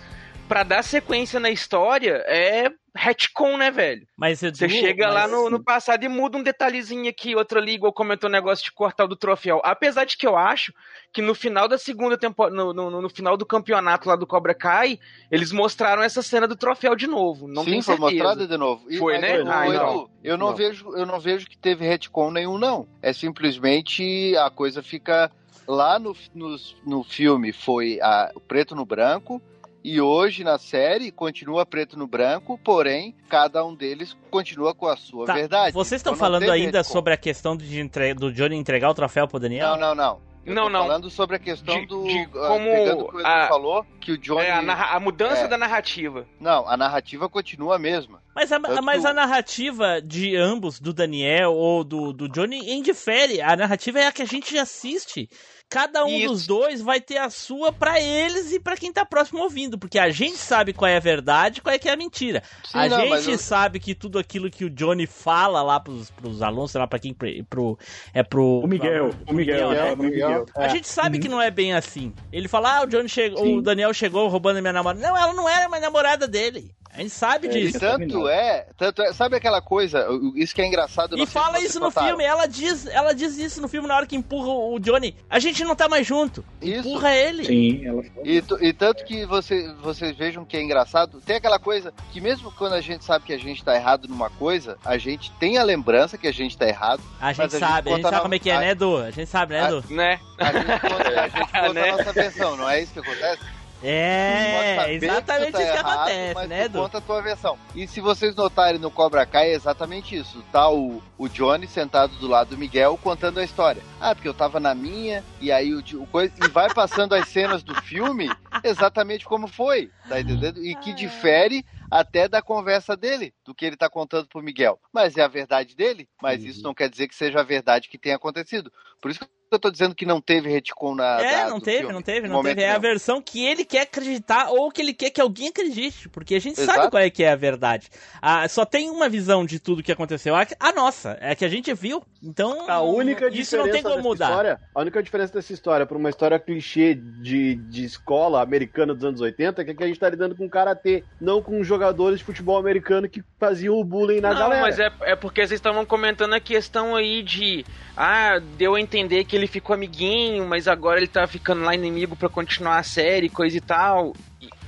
pra dar sequência na história é retcon, né, velho? Mas Edu, Você chega lá mas- no, no passado e muda um detalhezinho aqui, outro ali, igual comentou o negócio de cortar o do troféu. Apesar de que eu acho que no final da segunda temporada, no, no, no final do campeonato lá do Cobra Kai, eles mostraram essa cena do troféu de novo. Não Sim, foi mostrado de novo. E- Foi, né? ô, Ah, Edu, então. eu não, Não. vejo, eu não vejo que teve retcon nenhum, não. É simplesmente a coisa fica lá no, no, no filme foi a, o preto no branco. E hoje na série continua preto no branco, porém cada um deles continua com a sua Tá, verdade. Vocês estão Então falando ainda sobre a questão de entre... do Johnny entregar o troféu pro Daniel? Não, não, não. Eu Não, tô não. falando sobre a questão De- do. de ah, como pegando o que a- falou, que o Johnny. É, a, narra- a mudança É. da narrativa. Não, a narrativa continua a mesma. Mas, a, Tanto mas a narrativa de ambos, do Daniel ou do, do Johnny, indifere. A narrativa é a que a gente assiste. Cada um Isso. dos dois vai ter a sua pra eles e pra quem tá próximo ouvindo. Porque a gente sabe qual é a verdade e qual é que é a mentira. Sim, a não, gente eu- sabe que tudo aquilo que o Johnny fala lá pros, pros alunos, sei lá pra quem. Pro, é pro. O Miguel, o Miguel, né? né? o Miguel. A gente sabe Uhum. que não é bem assim. Ele fala, ah, o Johnny chegou, Sim. o Daniel chegou roubando minha namorada. Não, ela não era mais namorada dele. A gente sabe É, E disso. tanto é, tanto é, sabe aquela coisa, isso que é engraçado. E fala isso no notaram. filme, ela diz, ela diz isso no filme na hora que empurra o Johnny. A gente não tá mais junto. Isso. Empurra ele. Sim, ela. E, e tanto que você, vocês vejam que é engraçado, tem aquela coisa que mesmo quando a gente sabe que a gente tá errado numa coisa, a gente tem a lembrança que a gente tá errado, A gente Mas a gente sabe, a gente sabe na- como é que é, a- né, Edu? A gente sabe, né, a- Edu? Né? a gente conta, a, gente conta Né? a nossa versão, não é isso que acontece? É, exatamente tá isso que errado, acontece, mas né, Edu? conta a tua versão. E se vocês notarem no Cobra Kai, é exatamente isso. Tá o, o Johnny sentado do lado do Miguel contando a história. Ah, porque eu tava na minha, e aí o, o coisa. E vai passando as cenas do filme exatamente como foi, tá entendendo? E que difere até da conversa dele, do que ele tá contando pro Miguel. Mas é a verdade dele, mas Uhum. isso não quer dizer que seja a verdade que tenha acontecido. Por isso que eu tô dizendo que não teve retcon na. É, da- não teve, filme, não teve, não teve. É a versão que ele quer acreditar ou que ele quer que alguém acredite. Porque a gente Exato. sabe qual é que é a verdade. Ah, só tem uma visão de tudo que aconteceu. A, a nossa, é a que a gente viu. Então, A única isso não tem como mudar. história, a única diferença dessa história para uma história clichê de, de escola americana dos anos 80 é que a gente tá lidando com karatê, não com jogadores de futebol americano que faziam o bullying na não, galera. mas é, é porque vocês estavam comentando a questão aí de. Ah, deu a entender que ele ficou amiguinho, mas agora ele tá ficando lá inimigo pra continuar a série, coisa e tal.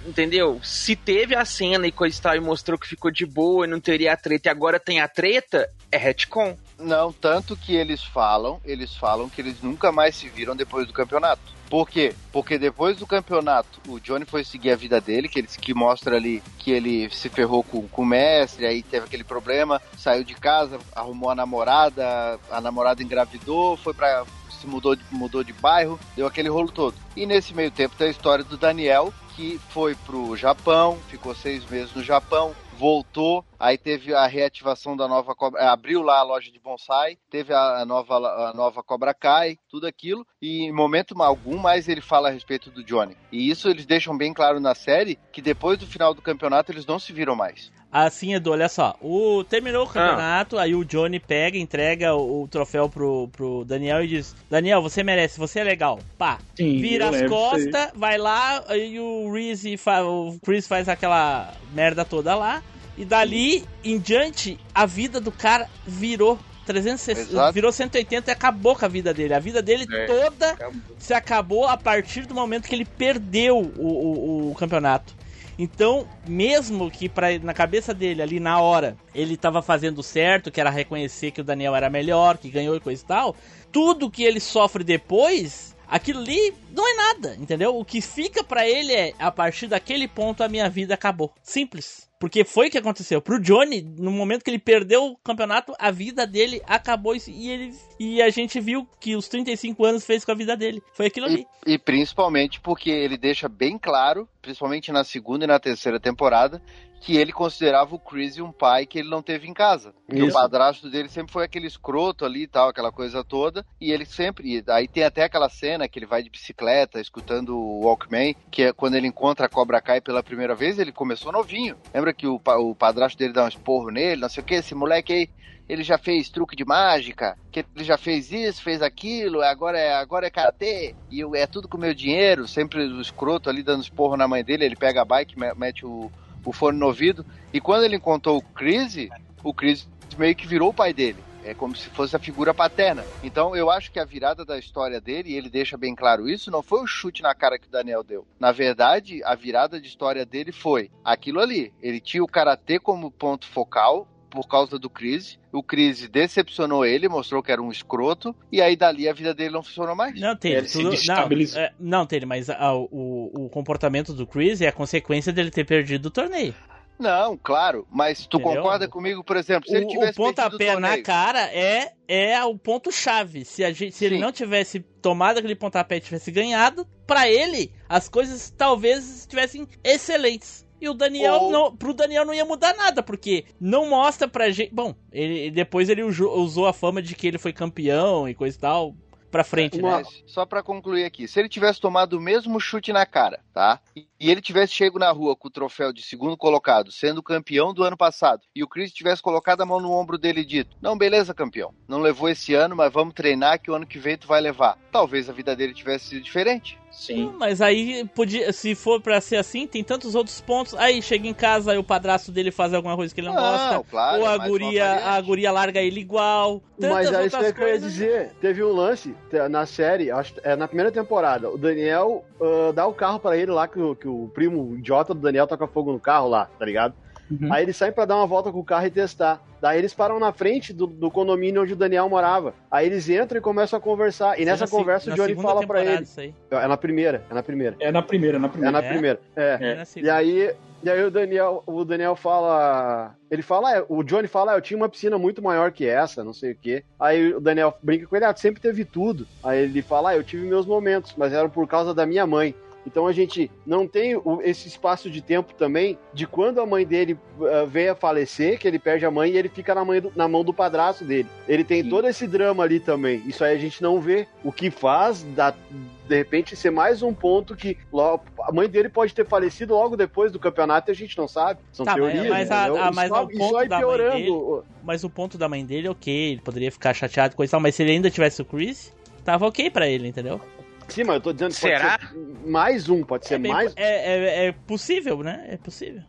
Entendeu? Se teve a cena e coisa e tal e mostrou que ficou de boa e não teria a treta e agora tem a treta, é retcon. Não, tanto que eles falam, eles falam que eles nunca mais se viram depois do campeonato. Por quê? Porque depois do campeonato, o Johnny foi seguir a vida dele, que, ele, que mostra ali que ele se ferrou com, com o mestre, aí teve aquele problema, saiu de casa, arrumou a namorada, a namorada engravidou, foi pra. Se mudou de, mudou de bairro, deu aquele rolo todo. E nesse meio tempo tem a história do Daniel, que foi pro Japão, ficou seis meses no Japão, voltou, aí teve a reativação da nova Cobra, abriu lá a loja de bonsai, teve a nova a nova Cobra Kai, tudo aquilo, e em momento algum mais ele fala a respeito do Johnny. E isso eles deixam bem claro na série que depois do final do campeonato eles não se viram mais. Assim, Edu, olha só. O, terminou o campeonato, aí o Johnny pega, entrega o, o troféu pro, pro Daniel e diz: Daniel, você merece, você é legal. Pá. Sim, Vira as costas, vai lá, aí o Reese fa o Chris faz aquela merda toda lá. E dali em diante, a vida do cara virou 360, Exato. virou 180 e acabou com a vida dele. A vida dele É, toda acabou. se acabou a partir do momento que ele perdeu o, o- o campeonato. Então, mesmo que pra, na cabeça dele, ali na hora, ele tava fazendo certo, que era reconhecer que o Daniel era melhor, que ganhou e coisa e tal, tudo que ele sofre depois, aquilo ali não é nada, entendeu? O que fica pra ele é, a partir daquele ponto a minha vida acabou. Simples. Porque foi o que aconteceu. Pro Johnny, no momento que ele perdeu o campeonato, a vida dele acabou e, ele, e a gente viu que os 35 anos fez com a vida dele. Foi aquilo ali. E, e principalmente porque ele deixa bem claro, principalmente na segunda e na terceira temporada, que ele considerava o Chris um pai que ele não teve em casa. Porque o Isso. padrasto dele sempre foi aquele escroto ali e tal, aquela coisa toda. E ele sempre. e Aí tem até aquela cena que ele vai de bicicleta, escutando o Walkman, que é quando ele encontra a Cobra Kai pela primeira vez, ele começou novinho. Lembra que o, o padrasto dele dá um esporro nele, não sei o que, esse moleque aí. Ele já fez truque de mágica, que ele já fez isso, fez aquilo, agora é, agora é karatê, e eu- é tudo com meu dinheiro, sempre o escroto ali dando esporro na mãe dele, ele pega a bike, me- mete o, o fone no ouvido, e quando ele encontrou o Chris, o Chris meio que virou o pai dele. É como se fosse a figura paterna. Então eu acho que a virada da história dele, e ele deixa bem claro isso, não foi o chute na cara que o Daniel deu. Na verdade, a virada de história dele foi aquilo ali. Ele tinha o karatê como ponto focal por causa do Chris. O Chris decepcionou ele, mostrou que era um escroto, e aí dali a vida dele não funcionou mais. Não, Taylor, Ele se tudo, não, destabilizou. é, não, Taylor, mas ah, o, o comportamento do Chris é a consequência dele ter perdido o torneio. Não, claro, mas tu Entendeu? concorda comigo, por exemplo, se ele O, o tivesse perdido pontapé o na cara é, é o ponto-chave. Se, a gente, se ele não tivesse tomado aquele pontapé e tivesse ganhado, pra ele, as coisas talvez estivessem excelentes. E o Daniel, Ou- não, pro Daniel não ia mudar nada, porque não mostra pra gente. Bom, ele, depois ele usou a fama de que ele foi campeão e coisa e tal pra frente, né? Só pra concluir aqui, se ele tivesse tomado o mesmo chute na cara, tá? E, e ele tivesse chego na rua com o troféu de segundo colocado, sendo campeão do ano passado, e o Chris tivesse colocado a mão no ombro dele e dito: Não, beleza, campeão. Não levou esse ano, mas vamos treinar que o ano que vem tu vai levar. Talvez a vida dele tivesse sido diferente. Sim. Mas aí, podia, se for pra ser assim, tem tantos outros pontos. Aí chega em casa, aí o padrasto dele faz alguma coisa que ele não, Não, gosta. claro, ou é a uma guria, a guria larga ele igual. Mas é isso que eu ia coisas. dizer. Teve um lance na série, acho, é na primeira temporada. O Daniel ah, dá o carro pra ele lá, que o, que o primo idiota do Daniel toca fogo no carro lá, tá ligado? Uhum. Aí eles saem pra dar uma volta com o carro e testar. Daí eles param na frente do, do condomínio onde o Daniel morava. Aí eles entram e começam a conversar. E é nessa na se- conversa o na Johnny fala pra temporada ele. isso aí. É na primeira, é na primeira. É na primeira, na É primeira. na É? primeira. É. É na E segunda. aí, e aí o Daniel, o Daniel fala, ele fala, ah, o Johnny fala, ah, eu tinha uma piscina muito maior que essa, não sei o quê. Aí o Daniel brinca com ele, ah, sempre teve tudo. Aí ele fala, ah, eu tive meus momentos, mas eram por causa da minha mãe. Então a gente não tem o- esse espaço de tempo também de quando a mãe dele ah, vem a falecer, que ele perde a mãe e ele fica na, mãe do- na mão do padrasto dele. Ele tem Sim. todo esse drama ali também. Isso aí a gente não vê. O que faz, da, de repente, ser mais um ponto que logo, a mãe dele pode ter falecido logo depois do campeonato e a gente não sabe. São Tá, mas- teorias. mas a- entendeu? a- mas isso, ao isso ponto da mãe piorando. dele- Mas o ponto da mãe dele, ok, ele poderia ficar chateado com tal, mas se ele ainda tivesse o Chris, tava ok pra ele, entendeu? Sim, mas eu tô dizendo que Será? pode ser mais um, pode ser é, bem- mais. é, é- é possível, né? É possível.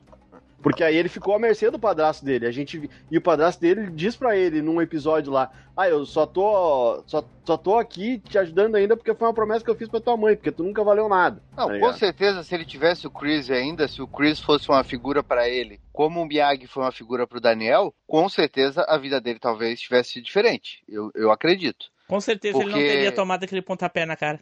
Porque aí ele ficou à mercê do padrasto dele. A gente e o padrasto dele diz pra ele num episódio lá: "Ah, eu só tô só, só tô aqui te ajudando ainda porque foi uma promessa que eu fiz pra tua mãe, porque tu nunca valeu nada". Não, Tá com certeza, se ele tivesse o Chris ainda, se o Chris fosse uma figura pra ele, como o Miyagi foi uma figura pro Daniel, com certeza a vida dele talvez tivesse sido diferente. Eu, eu acredito. Com certeza ele não Porque- teria tomado aquele pontapé na cara.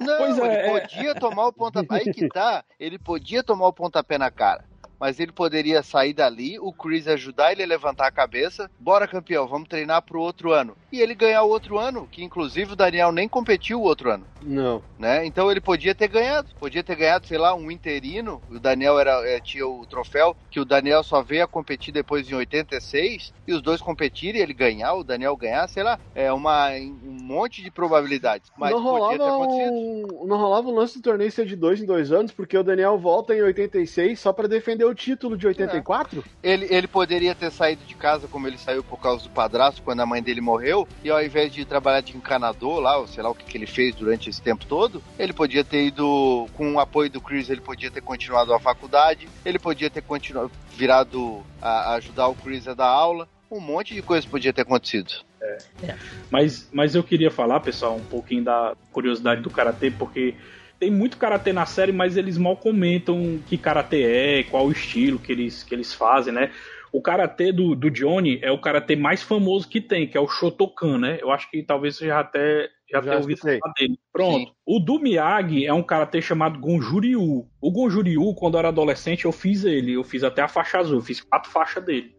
Não, Pois é, ele é. podia tomar o pontapé. Aí que tá, ele podia tomar o pontapé na cara. Mas ele poderia sair dali, o Chris ajudar ele a levantar a cabeça. Bora, campeão, vamos treinar pro outro ano. E ele ganhar o outro ano, que inclusive o Daniel nem competiu o outro ano. Não. né? Então ele podia ter ganhado, podia ter ganhado, sei lá, um interino. O Daniel era, é, tinha o troféu que o Daniel só veio a competir depois em 86 e os dois competirem, ele ganhar, o Daniel ganhar, sei lá, é uma um monte de probabilidades. Mas não podia ter rolava acontecido. um, não rolava um lance do torneio ser de dois em dois anos, porque o Daniel volta em 86 só pra defender o título de 84? Ele, ele poderia ter saído de casa como ele saiu por causa do padrasto quando a mãe dele morreu, e ao invés de trabalhar de encanador lá, ou sei lá o que, que ele fez durante esse tempo todo, ele podia ter ido, com o apoio do Chris, ele podia ter continuado a faculdade, ele podia ter continuado, virado a, a ajudar o Chris a dar aula, um monte de coisa podia ter acontecido. Mas, mas eu queria falar, pessoal, um pouquinho da curiosidade do karatê, porque tem muito karatê na série, mas eles mal comentam que karatê é, qual o estilo que eles, que eles fazem, né? O karatê do, do Johnny é o karatê mais famoso que tem, que é o Shotokan, né? Eu acho que talvez você já até já, Já tenha ouvido falar dele. Pronto. Sim. O do Miyagi é um karatê chamado Gonjuryu. O Gonjuryu, quando eu era adolescente, eu fiz ele. Eu fiz até a faixa azul, eu fiz quatro faixas dele.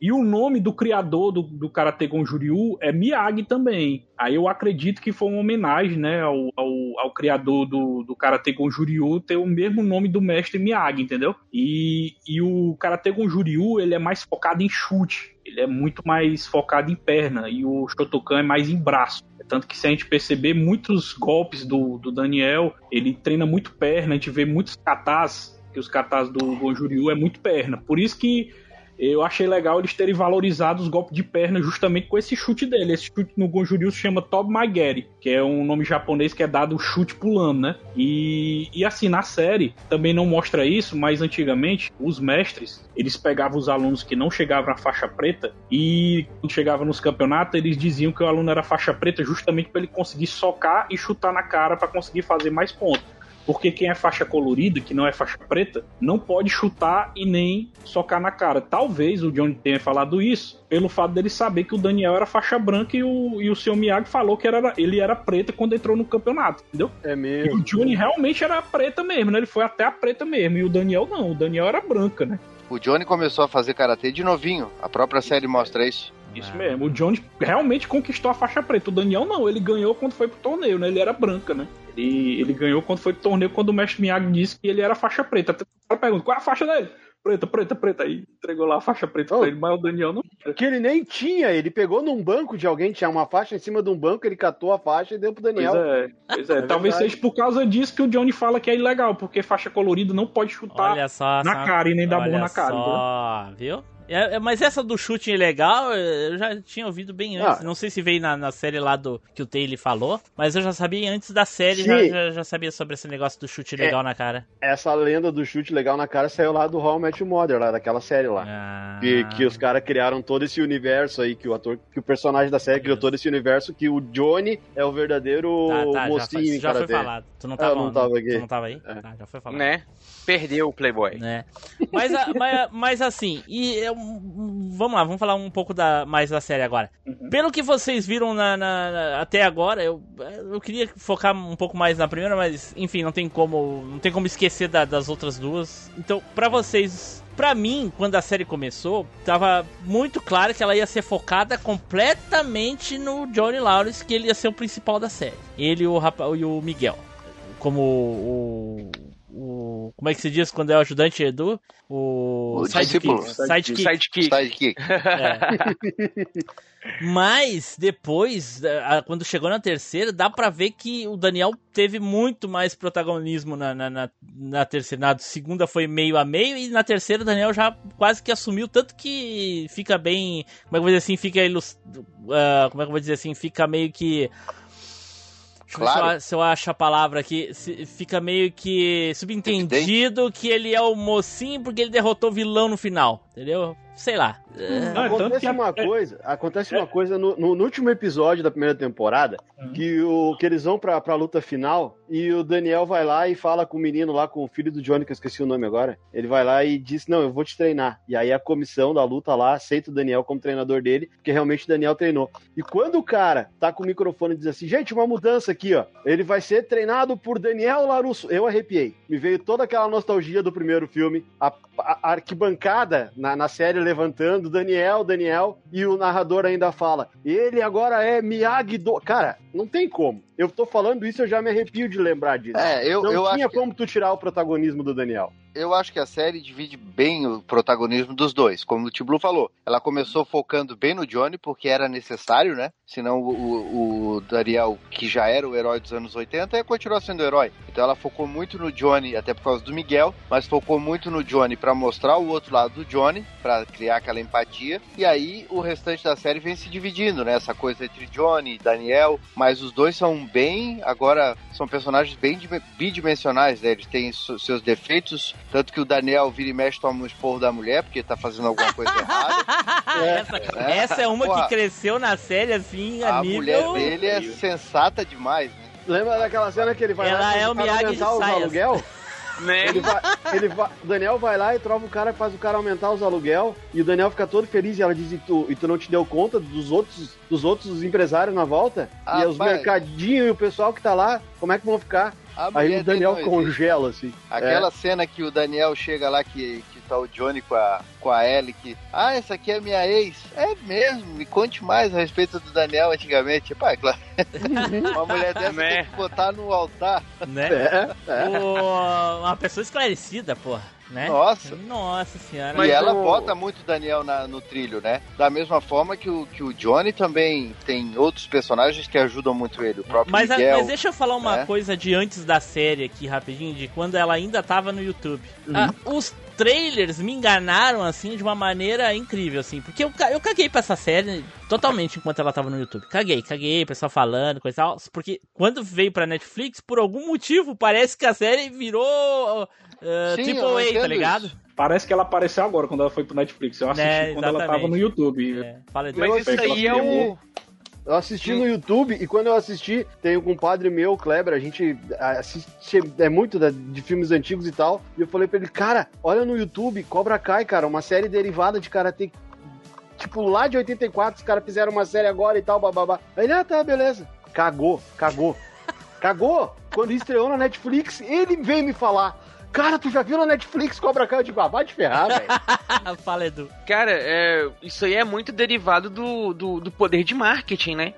E o nome do criador do, do Karate Gonjuryu é Miyagi também. Aí eu acredito que foi uma homenagem, né, ao, ao, ao criador do, do Karate Gonjuryu ter o mesmo nome do mestre Miyagi, entendeu? E, e o Karate Gonjuryu, ele é mais focado em chute. Ele é muito mais focado em perna. E o Shotokan é mais em braço. Tanto que se a gente perceber muitos golpes do, do Daniel, ele treina muito perna, a gente vê muitos katas, que os katas do Gonjuryu é muito perna. Por isso que eu achei legal eles terem valorizado os golpes de perna justamente com esse chute dele. Esse chute no Gonjuryu se chama Tob Maigeri, que é um nome japonês que é dado chute pulando, né? E, e assim, na série também não mostra isso, mas antigamente os mestres, eles pegavam os alunos que não chegavam na faixa preta e quando chegavam nos campeonatos, eles diziam que o aluno era faixa preta justamente para ele conseguir socar e chutar na cara para conseguir fazer mais pontos. Porque quem é faixa colorida, que não é faixa preta, não pode chutar e nem socar na cara. Talvez o Johnny tenha falado isso pelo fato dele saber que o Daniel era faixa branca e o, e o seu Miyagi falou que era, ele era preta quando entrou no campeonato, entendeu? É E mesmo. o Johnny realmente era preta mesmo, né? Ele foi até a preta mesmo. E o Daniel não, o Daniel era branca, né? O Johnny começou a fazer karatê de novinho. A própria série mostra isso. Isso mesmo. O Johnny realmente conquistou a faixa preta. O Daniel não, ele ganhou quando foi pro torneio, né? Ele era branca, né? Ele, ele ganhou quando foi pro torneio, quando o mestre Miyagi disse que ele era faixa preta. Até O cara pergunta, qual é a faixa dele? Preta, preta, preta. Aí entregou lá a faixa preta Oh. pra ele, mas o Daniel não. Que ele nem tinha, ele pegou num banco de alguém, tinha uma faixa em cima de um banco, ele catou a faixa e deu pro Pois Daniel. é, pois é. É Talvez verdade. seja por causa disso que o Johnny fala que é ilegal, porque faixa colorida não pode chutar só. na só- cara e nem dar burro na cara. só, viu? É, é, mas essa do chute ilegal, eu já tinha ouvido bem antes. Ah. Não sei se veio na, na série lá do que o Taylor falou, mas eu já sabia antes da série, já, já, já sabia sobre esse negócio do chute ilegal na cara. Essa lenda do chute legal na cara saiu lá do How I Met Your Mother, lá daquela série lá. Ah. Que, que os caras criaram todo esse universo aí, que o ator, que o personagem da série criou todo esse universo, que o Johnny é o verdadeiro Tá, tá, já, mocinho em já foi karatê. falado. Tu não Ah, tava, eu não tava aqui. Tu não tava aí? É. Tá, já foi falado. Né? Perdeu o Playboy. né? Mas, a- mas, mas assim, e eu- vamos lá, vamos falar um pouco da, mais da série agora. Pelo que vocês viram na, na- na- até agora, eu, eu queria focar um pouco mais na primeira, mas enfim, não tem como, não tem como esquecer da- das outras duas. Então, pra vocês, pra mim, quando a série começou, tava muito claro que ela ia ser focada completamente no Johnny Lawrence, que ele ia ser o principal da série. Ele o, e o Miguel. Como o, o. Como é que se diz quando é o ajudante Edu? O. O discípulo. Sidekick. Sidekick. Sidekick. É. Mas depois, quando chegou na terceira, dá pra ver que o Daniel teve muito mais protagonismo na, na, na, na terceira. Na segunda foi meio a meio e na terceira o Daniel já quase que assumiu, tanto que fica bem. Como é que eu vou dizer assim? Fica ilus- ah, Como é que eu vou dizer assim? Fica meio que. Deixa eu ver se eu Claro. se eu acho a palavra aqui. Se- Fica meio que subentendido que ele é o mocinho porque ele derrotou o vilão no final. Entendeu? Sei lá. É, Não, é Acontece que a- uma é- coisa, acontece uma coisa no, no- no último episódio da primeira temporada, Uhum. que, o, que eles vão pra, pra luta final e o Daniel vai lá e fala com o menino lá, com o filho do Johnny, que eu esqueci o nome agora. Ele vai lá e diz: Não, eu vou te treinar. E aí a comissão da luta lá aceita o Daniel como treinador dele, porque realmente o Daniel treinou. E quando o cara tá com o microfone e diz assim: Gente, uma mudança aqui, ó. Ele vai ser treinado por Daniel Larusso. Eu arrepiei. Me veio toda aquela nostalgia do primeiro filme, a, a- a arquibancada na, na série levantando, Daniel, Daniel, e o narrador ainda fala: ele agora é Miyagi-Do. Cara, não tem como. Eu tô falando isso, eu já me arrepio de lembrar disso. É, eu, não eu, tinha acho que, como tu tirar o protagonismo do Daniel. Eu acho que a série divide bem o protagonismo dos dois. Como o Tiblu falou, ela começou focando bem no Johnny, porque era necessário, né? Senão o, o, o Daniel, que já era o herói dos anos 80, ia continuar sendo herói. Então ela focou muito no Johnny, até por causa do Miguel, mas focou muito no Johnny pra mostrar o outro lado do Johnny, pra criar aquela empatia. E aí o restante da série vem se dividindo, né? Essa coisa entre Johnny e Daniel, mas os dois são bem, agora são personagens bem dim- bidimensionais, né? Eles têm seus defeitos, tanto que o Daniel vira e mexe toma um esporro da mulher porque tá fazendo alguma coisa errada. essa, É. essa é uma Porra. que cresceu na série assim, a, A nível. mulher dele é sensata demais, né? Lembra daquela cena que ele vai Ela lá e é faz o cara Miyagi de aumentar os saias. aluguel? Né? Ele vai, ele vai, o Daniel vai lá e trova o cara, faz o cara aumentar os aluguel, e o Daniel fica todo feliz e ela diz, e tu, e tu não te deu conta dos outros, dos outros empresários na volta? Ah, e os mercadinhos e o pessoal que tá lá, como é que vão ficar? A Aí o Daniel congela, assim. Aquela cena que o Daniel chega lá que, que tá o Johnny com a, com a Ellie que. Ah, essa aqui é minha ex. É mesmo, me conte mais a respeito do Daniel antigamente. Pá, é claro. Uma mulher dessa Né? tem que botar no altar. Né? É, é. O- uma pessoa esclarecida, porra. Né? Nossa. Nossa senhora. Mas e ela o- bota muito o Daniel na- no trilho, né? Da mesma forma que o, que o Johnny também tem outros personagens que ajudam muito ele. O próprio Mas, a- Miguel. mas deixa eu falar uma né? coisa de antes da série aqui, rapidinho, de quando ela ainda tava no YouTube. Uhum. Ah, os trailers me enganaram, assim, de uma maneira incrível, assim, porque eu, eu caguei pra essa série totalmente enquanto ela tava no YouTube. Caguei, caguei, pessoal falando, coisa e tal, porque quando veio pra Netflix, por algum motivo, parece que a série virou uh, Sim, Triple A, tá ligado? isso. Parece que ela apareceu agora, quando ela foi pro Netflix. Eu assisti É, quando ela tava no YouTube. É, fala de Mas Eu isso aí é o. Eu assisti no YouTube e quando eu assisti, tem um compadre meu, Kleber, a gente assiste é muito da- de filmes antigos e tal, e eu falei pra ele, cara, olha no YouTube, Cobra Kai, cara, uma série derivada de Karate. Tipo, lá de 84, os caras fizeram uma série agora e tal, bababá. Aí ele, ah, tá, beleza. Cagou, cagou. Cagou! Quando estreou na Netflix, ele veio me falar. Cara, tu já viu na Netflix Cobra Kai? Eu digo, ah, vai te ferrar, velho. Fala, Edu. Cara, é, isso aí é muito derivado do, do, do poder de marketing, né?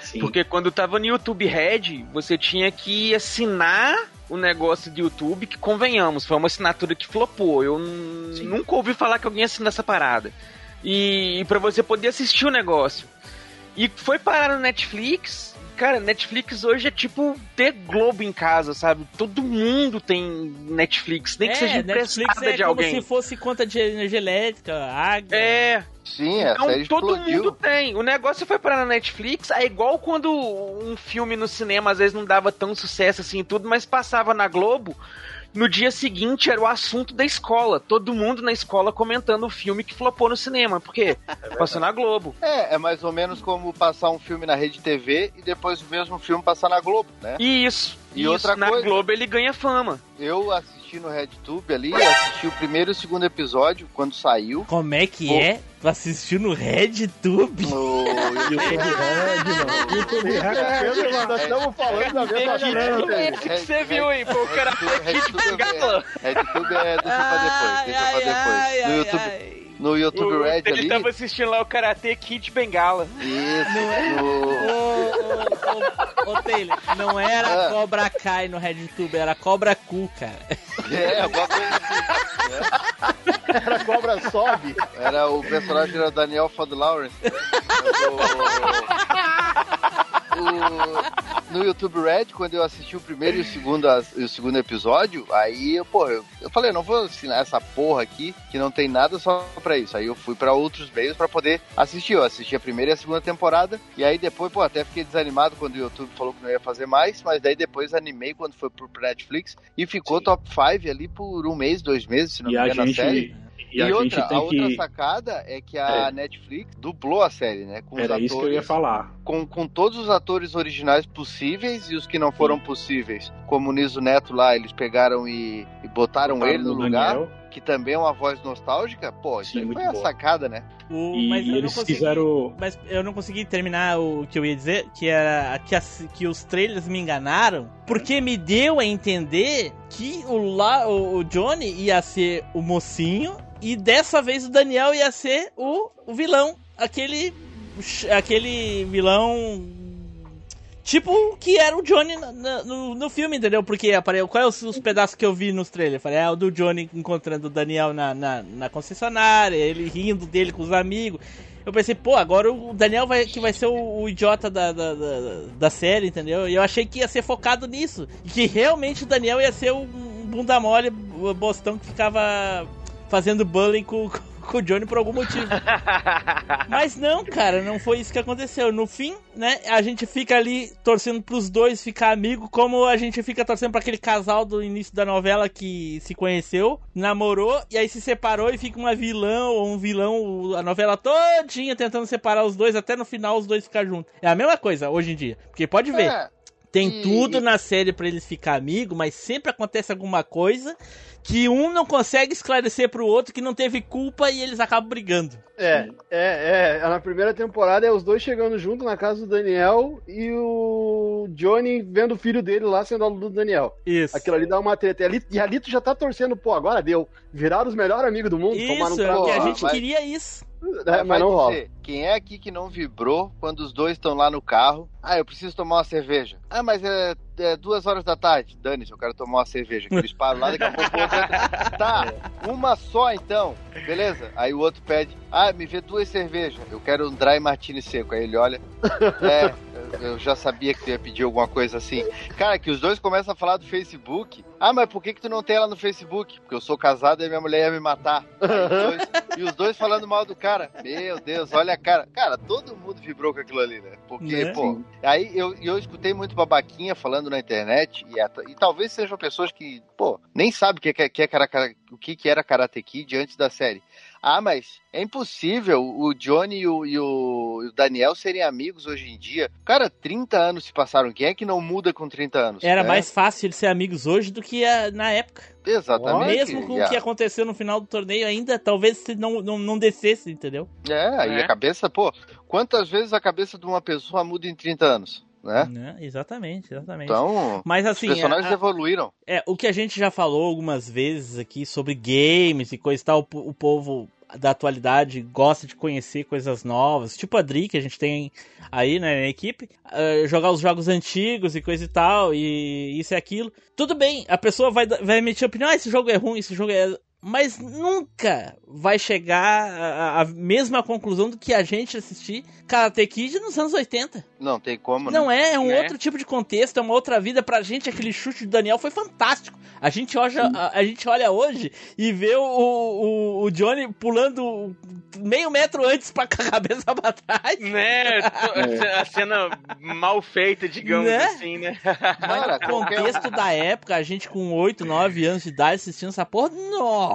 Sim. Porque quando tava no YouTube Red, você tinha que assinar o negócio de YouTube, que convenhamos, foi uma assinatura que flopou. Eu n- nunca ouvi falar que alguém assina essa parada. E, e para você poder assistir o negócio. E foi parar no Netflix. Cara, Netflix hoje é tipo ter Globo em casa, sabe? Todo mundo tem Netflix, nem que seja é, emprestada é de como alguém. se fosse conta de energia elétrica, água. É, Sim, a então série todo explodiu. mundo tem. O negócio foi parar na Netflix, é igual quando um filme no cinema às vezes não dava tão sucesso assim e tudo, mas passava na Globo. No dia seguinte era o assunto da escola. Todo mundo na escola comentando o filme que flopou no cinema. Por quê? Passou na Globo. É, é mais ou menos como passar um filme na Rede TV e depois o mesmo filme passar na Globo, né? E isso. E isso, outra na coisa- Globo ele ganha fama. Eu assisti no RedTube ali, assisti o primeiro e o segundo episódio quando saiu. Como é que Pô. é? Tu assistiu no RedTube? No... YouTube Red, mano. YouTube Red. Nós estamos falando da mesma Não, coisa. Esse que você viu aí, pô, o cara RedTube, Kid Bengala. RedTube é, deixa pra depois, deixa pra depois. no YouTube, no YouTube O- Red ele ali, tava assistindo lá o Karate Kid Bengala. isso, ô, ô, ô, Taylor, não era Ah. Cobra Kai no RedTube, era Cobra Cu, cara. É, alguma coisa assim. Era cobra sobe. Era o personagem era Daniel Fod Lawrence. O- o- no YouTube Red, quando eu assisti o primeiro e o segundo, o segundo episódio, aí, eu, pô, eu, eu falei, não vou assinar essa porra aqui, que não tem nada só pra isso. Aí eu fui pra outros meios pra poder assistir. Eu assisti a primeira e a segunda temporada, e aí depois, pô, até fiquei desanimado quando o YouTube falou que não ia fazer mais, mas daí depois animei quando foi pro Netflix, e ficou top 5 ali por um mês, dois meses, se não E me engano, a série. E, E, a outra, gente a tem outra que. sacada é que a É. Netflix dublou a série, né? Com os Era isso que eu ia atores, falar. com, com todos os atores originais possíveis e os que não foram possíveis. Como o Niso Neto lá, eles pegaram e, e botaram Botaram ele no no lugar, Daniel, que também é uma voz nostálgica. Pô, isso Sim, aí foi a boa. sacada, né? O- E, mas eu não eles consegui- fizeram. Mas eu não consegui terminar o que eu ia dizer, que era que, as- que os trailers me enganaram, porque me deu a entender que o, La, o, o Johnny ia ser o mocinho e dessa vez o Daniel ia ser o, o vilão. Aquele. aquele vilão. Tipo que era o Johnny na- no, no filme, entendeu? Porque apareceu. Qual é os, os pedaços que eu vi nos trailers? Falei, é o do Johnny encontrando o Daniel na, na, na concessionária, ele rindo dele com os amigos. Eu pensei, pô, agora o Daniel vai, que vai ser o, o idiota da, da, da, da série, entendeu? E eu achei que ia ser focado nisso. Que realmente o Daniel ia ser um bunda mole, o bostão que ficava fazendo bullying com, com o Johnny por algum motivo. Mas não, cara, não foi isso que aconteceu. No fim, né, a gente fica ali torcendo pros dois ficar amigo, como a gente fica torcendo pra aquele casal do início da novela que se conheceu, namorou e aí se separou e fica uma vilã ou um vilão a novela todinha tentando separar os dois até no final os dois ficar juntos. É a mesma coisa hoje em dia. Porque pode ver, É, tem E- tudo na série pra eles ficar amigos, mas sempre acontece alguma coisa que um não consegue esclarecer pro outro que não teve culpa e eles acabam brigando. É, é, é. Na primeira temporada é os dois chegando junto na casa do Daniel e o Johnny vendo o filho dele lá sendo aluno do Daniel. Isso. Aquilo ali dá uma treta. E ali, e ali tu já tá torcendo, pô, agora deu. Viraram os melhores amigos do mundo, tomaram um Isso, é trago. o que a gente mas- queria isso. É, mas vai não rola. dizer, Quem é aqui que não vibrou quando os dois estão lá no carro? Ah, eu preciso tomar uma cerveja. Ah, mas é, é duas horas da tarde. Dane-se, eu quero tomar uma cerveja. Que eles param lá, daqui a pouco o outro entra. Tá, uma só então. Beleza? Aí o outro pede. Ah, me vê duas cervejas. Eu quero um dry martini seco. Aí ele olha. É, eu- já sabia que tu ia pedir alguma coisa assim. Cara, que os dois começam a falar do Facebook. Ah, mas por que, que tu não tem ela no Facebook? Porque eu sou casado e minha mulher ia me matar. Os dois- e os dois falando mal do cara. Meu Deus, olha a cara. Cara, todo mundo vibrou com aquilo ali, né? Porque, Né? pô. Aí eu, eu escutei muito babaquinha falando na internet. E, e talvez sejam pessoas que, pô, nem sabem o que, que, que é cara- cara- o que, que era Karate Kid antes da série. Ah, mas é impossível o Johnny e o, e o- Daniel serem amigos hoje em dia. Cara, 30 anos se passaram. Quem é que não muda com 30 anos? Era né? mais fácil eles ser amigos hoje do que a- na época. Exatamente. Mesmo com o que aconteceu no final do torneio, ainda talvez se não, não, não descesse, entendeu? É, aí Né? a cabeça, pô, quantas vezes a cabeça de uma pessoa muda em 30 anos, né? Né? Exatamente, exatamente. Então, Mas os assim, personagens a- a- evoluíram. é, o que a gente já falou algumas vezes aqui sobre games e coisa e tal, o, o povo da atualidade gosta de conhecer coisas novas, tipo a Dri, que a gente tem aí né, na equipe, eh, jogar os jogos antigos e coisa e tal, e isso e aquilo. Tudo bem, a pessoa vai, vai emitir opinião, ah, esse jogo é ruim, esse jogo é. Mas nunca vai chegar à, mesma conclusão do que a gente assistir Karate Kid nos anos 80. Não tem como, né? Não é, é um Né? outro tipo de contexto, é uma outra vida pra gente. Aquele chute do Daniel foi fantástico. A gente olha, a, a gente olha hoje e vê o, o, o Johnny pulando meio metro antes pra cabeça pra trás. Né? A cena mal feita, digamos Né? assim, né? Cara, No contexto da época, a gente com 8, 9 anos de idade assistindo essa porra, nossa,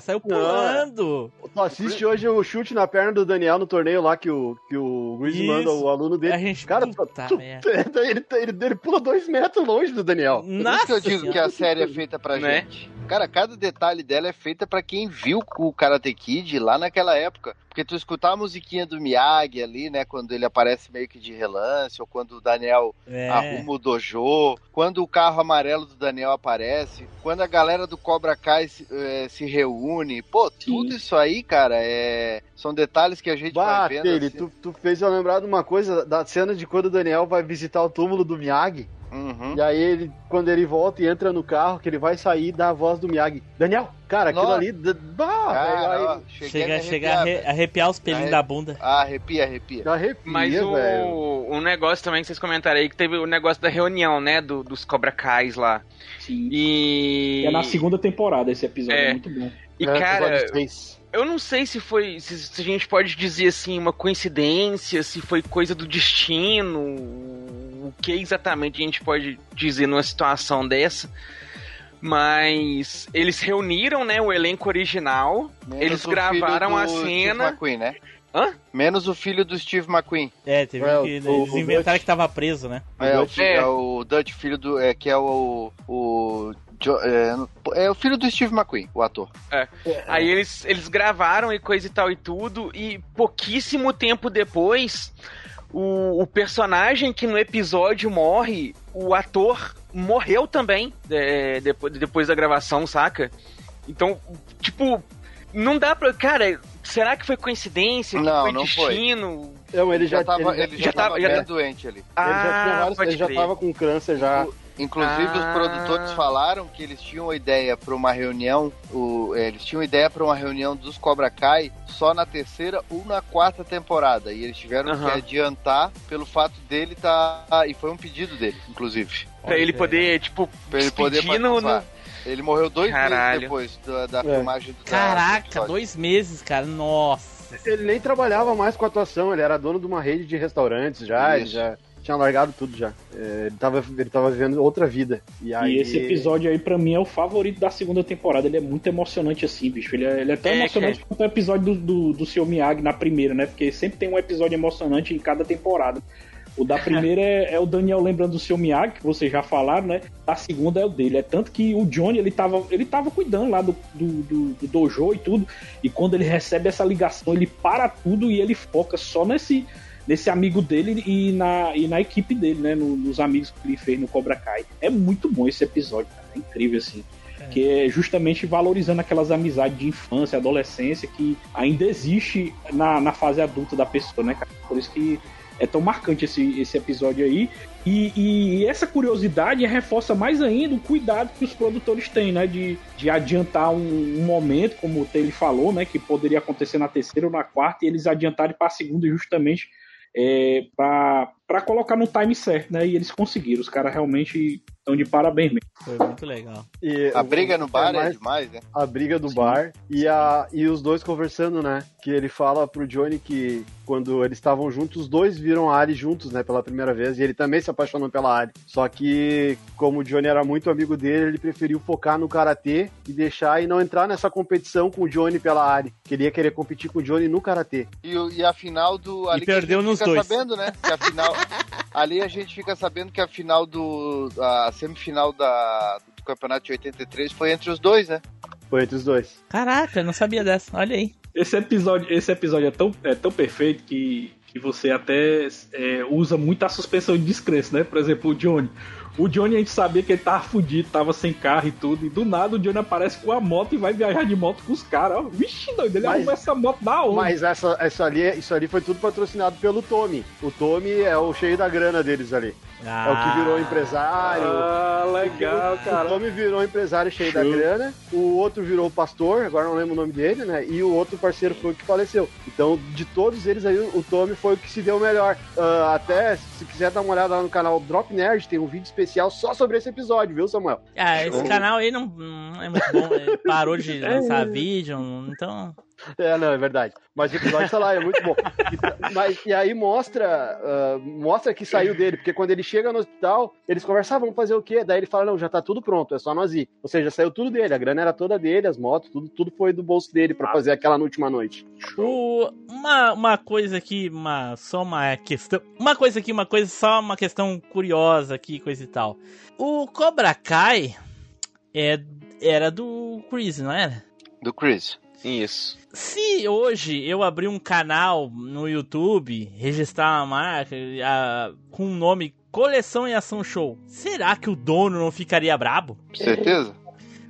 saiu pulando. Tu assiste hoje o chute na perna do Daniel no torneio lá que o, que o Isso. manda o aluno dele. A gente, Cara, puta tu- merda. ele, ele, ele pula dois metros longe do Daniel. Por isso Nossa que eu digo que a série é feita pra Né? gente. Cara, cada detalhe dela é feita pra quem viu o Karate Kid lá naquela época. Porque tu escutar a musiquinha do Miyagi ali, né? Quando ele aparece meio que de relance, ou quando o Daniel É. arruma o dojo, quando o carro amarelo do Daniel aparece, quando a galera do Cobra Kai se, eh, se reúne. Pô, tudo isso aí, cara, é... são detalhes que a gente Bah, vai vendo. Taylor, assim. tu, tu fez eu lembrar de uma coisa, da cena de quando o Daniel vai visitar o túmulo do Miyagi. Uhum. E aí, ele, quando ele volta e entra no carro, que ele vai sair da voz do Miyagi. Daniel, cara, aquilo Nossa. ali. Bah, Cara, ó, aí- a Chega, a arrepiar, arre- velho. arrepiar os pelinhos Arre- da bunda. Ah, arrepia, arrepia. arrepia, Mas velho. o, um negócio também que vocês comentaram aí, que teve o negócio da reunião, né, do- dos Cobra Kais lá. Sim. E... É na segunda temporada esse episódio, É. é muito bom. E, É, cara. Eu não sei se foi. Se, se a gente pode dizer assim, uma coincidência, se foi coisa do destino. O que exatamente a gente pode dizer numa situação dessa. Mas eles reuniram, né, o elenco original. Menos Eles o filho gravaram do a Steve cena. McQueen, né? Hã? Menos o filho do Steve McQueen. É, teve É, que o- eles o inventaram Dutch. que tava preso, né? É, o, Dutch. filho, É. é o Dutch, filho do. É, que é o. o é, é o filho do Steve McQueen, o ator. Aí eles, eles gravaram e coisa e tal e tudo, e pouquíssimo tempo depois, o, o personagem que no episódio morre, o ator morreu também é, depois, depois da gravação, saca? Então, tipo, não dá pra. Cara, será que foi coincidência? Que Não, foi não foi. destino? Não, ele já, tava, ele, ele já já tava tava- já doente ali. ele já tinha vários- pode ele já tava com câncer já. Inclusive, Ah. os produtores falaram que eles tinham ideia para uma reunião, o, é, eles tinham ideia para uma reunião dos Cobra Kai só na terceira ou na quarta temporada. E eles tiveram Aham. que adiantar pelo fato dele estar. e foi um pedido dele, inclusive. Pra ele poder, tipo, Pra ele poder no- participar. Ele morreu dois Caralho. meses depois da, da É. filmagem do Caraca, dois meses, cara. Nossa. Ele nem trabalhava mais com atuação, ele era dono de uma rede de restaurantes já, ele Isso. já tinha largado tudo já. É, ele, tava, ele tava vivendo outra vida. E, aí, E esse episódio aí, pra mim, é o favorito da segunda temporada. Ele é muito emocionante assim, bicho. Ele é, ele é tão É, emocionante quanto o episódio do, do, do Sr. Miyagi na primeira, né? Porque sempre tem um episódio emocionante em cada temporada. O da primeira é, é o Daniel lembrando do Sr. Miyagi, que vocês já falaram, né? A segunda é o dele. É tanto que o Johnny, ele tava, ele tava cuidando lá do, do, do- do dojo e tudo. E quando ele recebe essa ligação, ele para tudo e ele foca só nesse, nesse amigo dele e na, e na equipe dele, né? no- nos amigos que ele fez no Cobra Kai. É muito bom esse episódio, cara. É incrível, assim. Que é justamente valorizando aquelas amizades de infância, adolescência que ainda existe na, na fase adulta da pessoa, né, cara? Por isso que é tão marcante esse, esse episódio aí. E, e essa curiosidade reforça mais ainda o cuidado que os produtores têm, né? De, de adiantar um, um momento, como o Taylor falou, né? Que poderia acontecer na terceira ou na quarta, e eles adiantarem para a segunda justamente é, para colocar no time certo, né? E eles conseguiram. Os caras realmente estão de parabéns mesmo. Foi muito legal. E A briga no é bar é mais- demais, né? a briga do bar e, a, e os dois conversando, né? Que ele fala pro Johnny que quando eles estavam juntos, os dois viram a Ari juntos, né? Pela primeira vez, e ele também se apaixonou pela Ari. Só que, como o Johnny era muito amigo dele, ele preferiu focar no karatê e deixar e não entrar nessa competição com o Johnny pela Ari. Queria querer competir com o Johnny no karatê. E, e a final do. Ali que a perdeu gente nos fica dois. sabendo, né? Que a final. Ali a gente fica sabendo que a final do. A semifinal da, do campeonato de 83 foi entre os dois, né? Foi entre os dois. Caraca, eu não sabia dessa. Olha aí. Esse episódio, esse episódio é, tão, é tão perfeito que, que você até é, usa muito a suspensão de descrença, né? Por exemplo, o Johnny. O Johnny a gente sabia que ele tava fudido, tava sem carro e tudo. E do nada o Johnny aparece com a moto e vai viajar de moto com os caras. Vixe, doido, ele Mas- arrumou essa moto da onde? Mas essa, essa ali, isso ali foi tudo patrocinado pelo Tommy. O Tommy é o cheio da grana deles ali. É o que virou empresário. Ah, legal, O cara. Tommy virou empresário cheio da grana, o outro virou pastor, agora não lembro o nome dele, né? E o outro parceiro foi o que faleceu. Então, de todos eles aí, o Tommy foi o que se deu melhor. Ah, até, se quiser dar uma olhada lá no canal Drop Nerd, tem um vídeo especial só sobre esse episódio, viu, Samuel? Ah, esse canal aí não, não é muito bom. Ele parou de lançar vídeo, então. É, não, é verdade. Mas o episódio tá lá, é muito bom. E, mas, e aí mostra, ah, mostra que saiu dele, porque quando ele chega no hospital, eles conversam, ah, vamos fazer o quê? Daí ele fala, não, já tá tudo pronto, é só nós ir. Ou seja, saiu tudo dele, a grana era toda dele, as motos, tudo, tudo foi do bolso dele pra fazer aquela na última noite. O, uma, uma coisa aqui, uma, só uma questão. Uma coisa aqui, uma coisa, só uma questão curiosa aqui, coisa e tal. O Cobra Kai é, era do Chris, não era? Do Chris. Isso. Se hoje eu abrir um canal no YouTube, registrar uma marca a- com o nome Coleção e Ação Show, será que o dono não ficaria brabo? Certeza?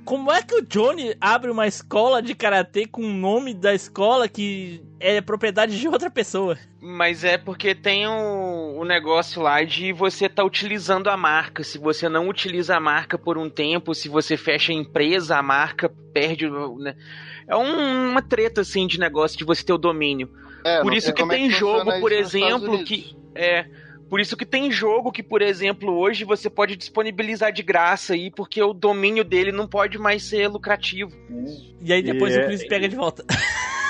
Como é que o Johnny abre uma escola de karatê com o nome da escola que é propriedade de outra pessoa? Mas é porque tem o, o negócio lá de você tá utilizando a marca. Se você não utiliza a marca por um tempo, se você fecha a empresa, a marca perde. né? É um- uma treta assim de negócio de você ter o domínio. É, Por não isso que é tem funciona jogo, isso por exemplo, que é por isso que tem jogo que, por exemplo, hoje você pode disponibilizar de graça aí, porque o domínio dele não pode mais ser lucrativo. E aí depois E o é- Chris pega de volta.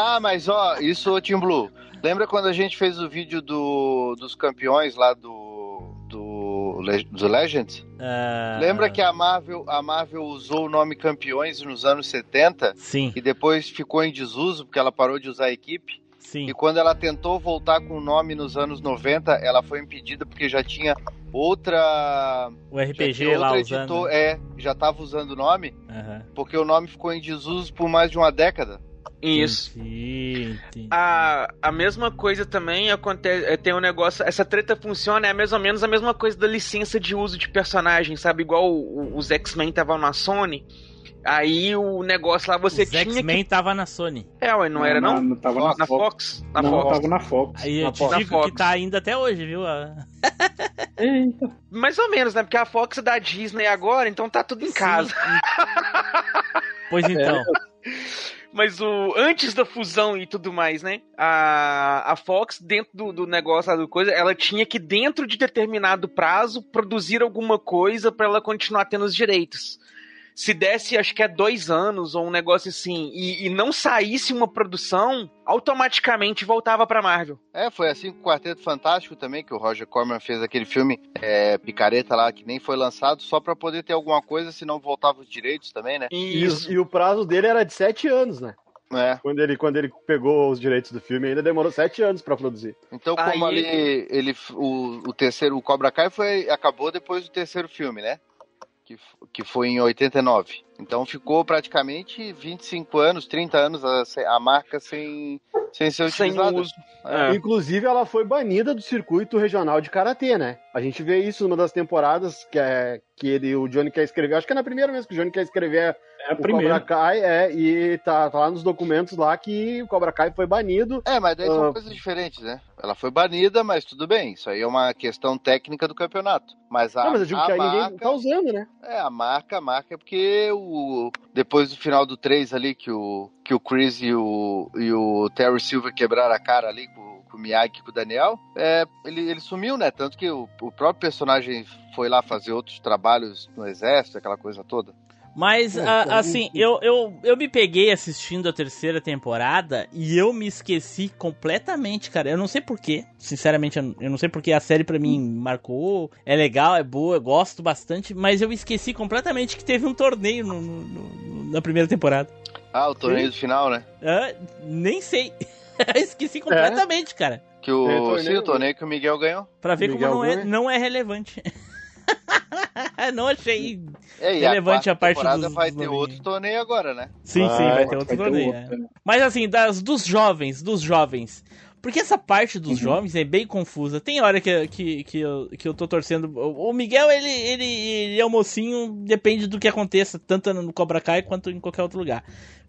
Ah, mas ó, isso, Team Blue. Lembra quando a gente fez o vídeo do, dos campeões lá do, do, do Legends? Ah, Lembra que a Marvel, a Marvel usou o nome campeões nos anos 70 Sim, e depois ficou em desuso porque ela parou de usar a equipe? sim. E quando ela tentou voltar com o nome nos anos 90, ela foi impedida porque já tinha outra. O RPG tinha lá outra usando. editor- É, já tava usando o nome, Aham. porque o nome ficou em desuso por mais de uma década. Isso. Entendi, entendi. A, a mesma coisa também acontece. é, Tem um negócio. Essa treta funciona, é mais ou menos a mesma coisa da licença de uso de personagem, sabe? Igual o- os X-Men estavam na Sony. Aí o negócio lá você Os tinha X-Men tava na Sony. que. É, ué, não era não? Não, tava na, Na Fox. Fox? Na não, Fox. tava na Fox. Aí eu te Fox. digo que tá ainda até hoje, viu? Eita. Mais ou menos, né? Porque a Fox é da Disney agora, então tá tudo em casa. Pois então. Mas o antes da fusão e tudo mais, né? A, a Fox, dentro do, do negócio do coisa, ela tinha que, dentro de determinado prazo, produzir alguma coisa pra ela continuar tendo os direitos. Se desse, acho que é dois anos ou um negócio assim, e, e não saísse uma produção, automaticamente voltava pra Marvel. É, foi assim com o Quarteto Fantástico também, que o Roger Corman fez aquele filme é, Picareta lá, que nem foi lançado, só pra poder ter alguma coisa, senão voltava os direitos também, né? E, Isso. e o prazo dele era de sete anos, né? É. Quando ele, quando ele pegou os direitos do filme, ainda demorou sete anos pra produzir. Então, como Aí- ali ele, o, o terceiro, o Cobra Kai foi, acabou depois do terceiro filme, né? Que, que foi em 89. Então ficou praticamente 25 anos, 30 anos a, a marca sem, sem ser Sem utilizada. uso. É. Inclusive, ela foi banida do circuito regional de karatê, né? A gente vê isso numa das temporadas que, é, que ele, o Johnny quer escrever. Acho que é na primeira mesmo que o Johnny quer escrever É a o Cobra primeira. Kai, é, e tá, tá lá nos documentos lá que o Cobra Kai foi banido. É, mas daí são Ah. coisas diferentes, né? Ela foi banida, mas tudo bem. Isso aí é uma questão técnica do campeonato. Mas a, Não, mas eu digo a que aí marca, ninguém tá usando, né? É, a marca, a marca é porque o, depois do final do 3 ali, que o, que o Chris e o, e o Terry Silver quebraram a cara ali com, com o Miyagi e com o Daniel, é, ele, ele sumiu, né? Tanto que o, o próprio personagem foi lá fazer outros trabalhos no exército, aquela coisa toda. Mas, É, tá assim, eu, eu, eu me peguei assistindo a terceira temporada e eu me esqueci completamente, cara. Eu não sei porquê. Sinceramente, eu não sei porque a série pra mim marcou. É legal, é boa, eu gosto bastante. Mas eu esqueci completamente que teve um torneio no- no- no- na primeira temporada. Ah, o torneio do final, né? Ah, nem sei. esqueci completamente, cara. Que o, É, torneio- sim, o torneio que o Miguel ganhou. Pra ver Miguel como não é, não é relevante. não achei. É, e Relevante a, a parte dos- vai dos ter outro torneio agora, né? Sim, sim, Vai, ter outro Vai ter torneio. outro, é. né? Mas assim, das, dos jovens, dos jovens. Porque essa parte dos Uhum. jovens é bem confusa. Tem hora que, que, que, eu, que eu tô torcendo. O Miguel, ele, ele, ele é o mocinho, depende do que aconteça, tanto no Cobra Kai quanto em qualquer outro lugar.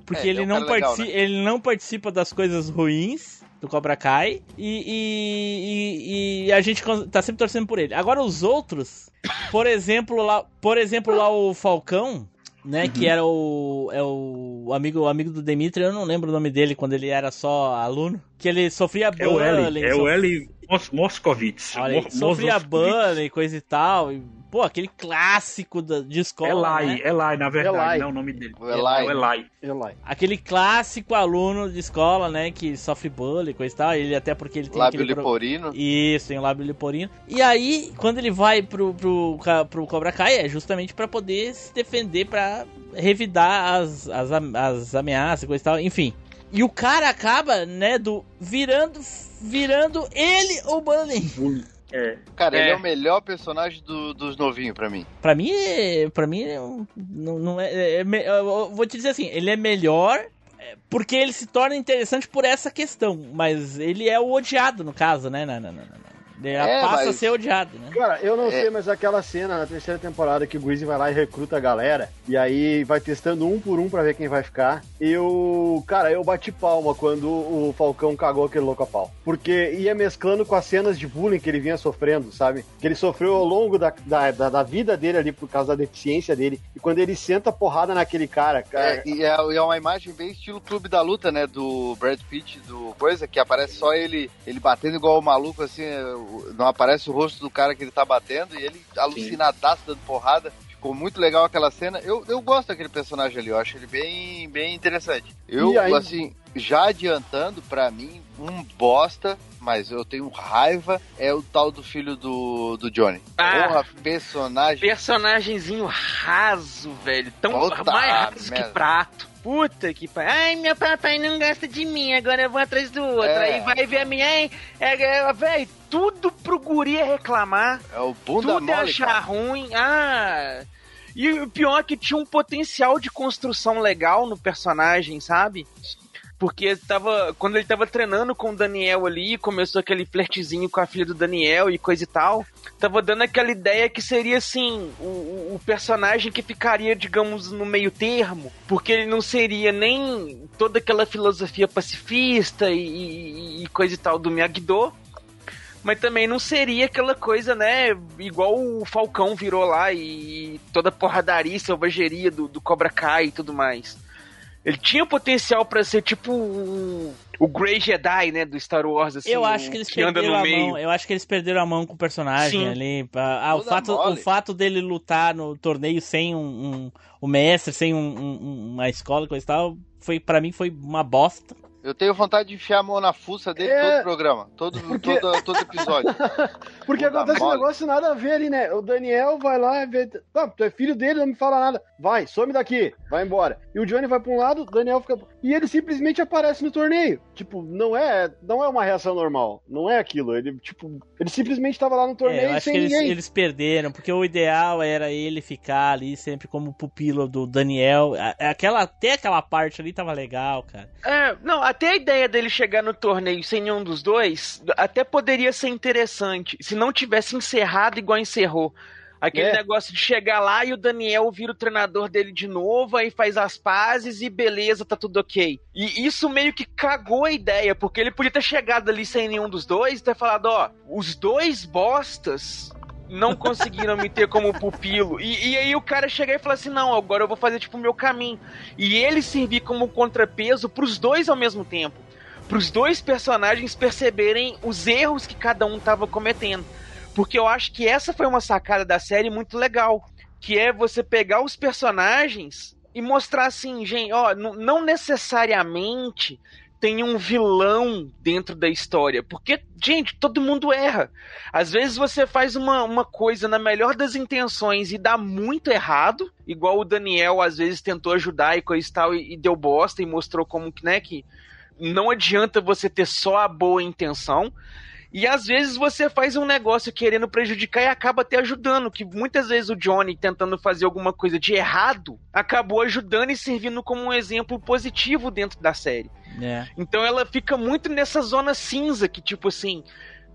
Porque É, ele, é um não legal, partici- ele não participa das coisas ruins do Cobra Kai e, e, e- e a gente tá sempre torcendo por ele. Agora os outros, por exemplo, lá, por exemplo, lá o Falcão, né, que Uhum. era o é o amigo o amigo do Dimitri, eu não lembro o nome dele quando ele era só aluno, que ele sofria É o L. bullying, É o L Mos Moscovitz. Olha aí, Mo- sofria bullying e coisa e tal. E, pô, aquele clássico da, de escola. Eli, né? Eli, na verdade, Eli. não é o nome dele. O É Eli. o Eli. Eli. Aquele clássico aluno de escola, né? Que sofre bullying e coisa e tal. Ele até porque ele tem Lábio aquele. pro- liporino. Isso, tem o lábio liporino. E aí, quando ele vai pro, pro, pro Cobra Kai, é justamente pra poder se defender, pra revidar as, as, as ameaças e coisa e tal. Enfim. E o cara acaba, né, do virando, virando ele o bullying. É. Cara, ele É. é o melhor personagem do- dos novinhos pra mim. Pra mim, é- pra mim é não, não é, é me- eu vou te dizer assim, ele é melhor é, porque ele se torna interessante por essa questão, mas ele é o odiado no caso, né? Não, não, não, não, não. Ele É, passa a mas- ser odiado, né? Cara, eu não É. sei, mas aquela cena na terceira temporada que o Greasy vai lá e recruta a galera, e aí vai testando um por um pra ver quem vai ficar. Eu, cara, eu bati palma quando o Falcão cagou aquele louco a pau. Porque ia mesclando com as cenas de bullying que ele vinha sofrendo, sabe? Que ele sofreu ao longo da, da, da, da vida dele ali por causa da deficiência dele. E quando ele senta porrada naquele cara, cara. É, e, é, é uma imagem bem estilo Clube da Luta, né? Do Brad Pitt, do coisa, que aparece só ele, ele batendo igual o maluco, assim, não aparece o rosto do cara que ele tá batendo, e ele alucinadaço dando porrada. Ficou muito legal aquela cena. Eu, eu gosto daquele personagem ali, eu acho ele bem, bem interessante. Eu, aí- assim, já adiantando, pra mim, um bosta, mas eu tenho raiva, é o tal do filho do, do Johnny. Ah. Porra, personagem. Personagemzinho raso, velho. Tão Puta mais raso merda. que prato. Puta que pariu. Ai, meu papai não gosta de mim, agora eu vou atrás do outro. É. Aí vai ver a minha, ai, é, é, velho, tudo pro guri é reclamar. É o bunda tudo é mole, achar cara. ruim. Ah. E o pior é que tinha um potencial de construção legal no personagem, sabe? Porque tava, quando ele tava treinando com o Daniel ali, começou aquele flertezinho com a filha do Daniel e coisa e tal, tava dando aquela ideia que seria assim, o, o- personagem que ficaria, digamos, no meio termo, porque ele não seria nem toda aquela filosofia pacifista e, e- e coisa e tal do Miyagi-Do, mas também não seria aquela coisa, né, igual o Falcão virou lá e toda porradaria e selvageria do, do Cobra Kai e tudo mais. Ele tinha potencial pra ser tipo o, o Grey Jedi, né, do Star Wars, assim, eu acho o que eles anda perderam no a meio. mão. Eu acho que eles perderam a mão com o personagem Sim. ali. Ah, o, fato, o fato dele lutar no torneio sem um, um, um mestre, sem um- um- uma escola e coisa e tal, foi, pra mim foi uma bosta. Eu tenho vontade de enfiar a mão na fuça dele É. todo o programa, todo, Porque- todo, todo episódio. Porque Puta acontece um negócio nada a ver ali, né? O Daniel vai lá e vê. Ah, tu é filho dele, não me fala nada. Vai, some daqui, vai embora. E o Johnny vai pra um lado, o Daniel fica. E ele simplesmente aparece no torneio. Tipo, não é, não é uma reação normal. Não é aquilo. Ele, tipo, ele simplesmente tava lá no É, torneio eu acho sem que eles, ninguém. eles perderam, porque o ideal era ele ficar ali sempre como pupilo do Daniel. Aquela, até aquela parte ali tava legal, cara. É, não, até a ideia dele chegar no torneio sem nenhum dos dois, até poderia ser interessante, se não tivesse encerrado igual encerrou. Aquele É. negócio de chegar lá e o Daniel vira o treinador dele de novo, aí faz as pazes e beleza, tá tudo ok. E isso meio que cagou a ideia, porque ele podia ter chegado ali sem nenhum dos dois e ter falado, ó, os dois bostas não conseguiram me ter como pupilo. E, e aí o cara chegar e falar assim, não, agora eu vou fazer tipo o meu caminho. E ele servir como contrapeso pros dois ao mesmo tempo. Pros dois personagens perceberem os erros que cada um tava cometendo. Porque eu acho que essa foi uma sacada da série muito legal. Que é você pegar os personagens e mostrar assim, gente, ó, não necessariamente tem um vilão dentro da história. Porque, gente, todo mundo erra. Às vezes você faz uma, uma coisa na melhor das intenções e dá muito errado, igual o Daniel às vezes tentou ajudar e coisa e tal, e, e deu bosta e mostrou como né, que não adianta você ter só a boa intenção. E às vezes você faz um negócio querendo prejudicar e acaba até ajudando. Que muitas vezes o Johnny tentando fazer alguma coisa de errado acabou ajudando e servindo como um exemplo positivo dentro da série. É. Então ela fica muito nessa zona cinza que, tipo assim,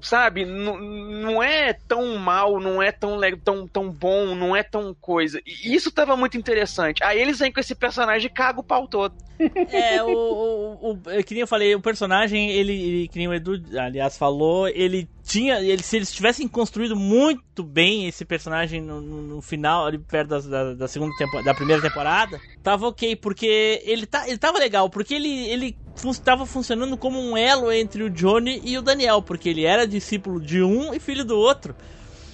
sabe, não, é tão mal, não é tão, tão, tão bom, não é tão coisa. E isso tava muito interessante. Aí eles vêm com esse personagem e cagam o pau todo. É, o, o, o- é, que nem eu falei, o personagem, ele, ele, que nem o Edu, aliás, falou, ele tinha, ele, se eles tivessem construído muito bem esse personagem no, no- no final, ali perto das- da, da segunda temporada, da primeira temporada, tava ok, porque ele, tá, ele tava legal, porque ele, ele fun- tava funcionando como um elo entre o Johnny e o Daniel, porque ele era discípulo de um e filho do outro.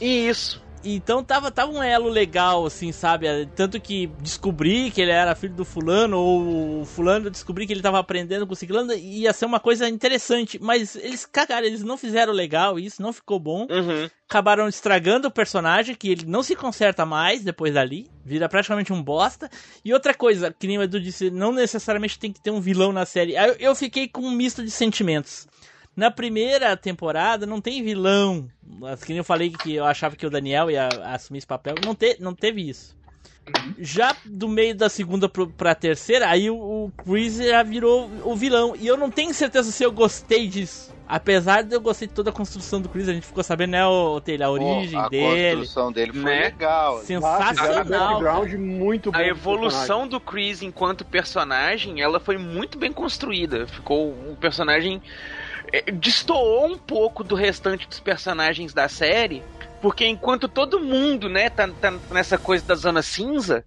E isso. Então tava, tava um elo legal, assim, sabe? Tanto que descobri que ele era filho do fulano, ou o fulano descobri que ele tava aprendendo com o ciclano, ia ser uma coisa interessante. Mas eles cagaram, eles não fizeram legal, isso não ficou bom. Uhum. Acabaram estragando o personagem, que ele não se conserta mais depois dali. Vira praticamente um bosta. E outra coisa, que nem o Edu disse, não necessariamente tem que ter um vilão na série. Eu, eu fiquei com um misto de sentimentos. Na primeira temporada não tem vilão. Mas Que nem eu falei que eu achava que o Daniel ia assumir esse papel. Não, te, não teve isso. Já do meio da segunda pro, pra terceira, aí o, o Chris já virou o vilão. E eu não tenho certeza se eu gostei disso. Apesar de eu gostei de toda a construção do Chris, a gente ficou sabendo, né, o, Taylor, a origem Pô, a dele. construção dele foi Né? legal. Sensacional. background muito bom. A evolução do Chris enquanto personagem, ela foi muito bem construída. Ficou um personagem. Eh, Destoou um pouco do restante dos personagens da série. Porque enquanto todo mundo, né, tá, tá nessa coisa da zona cinza,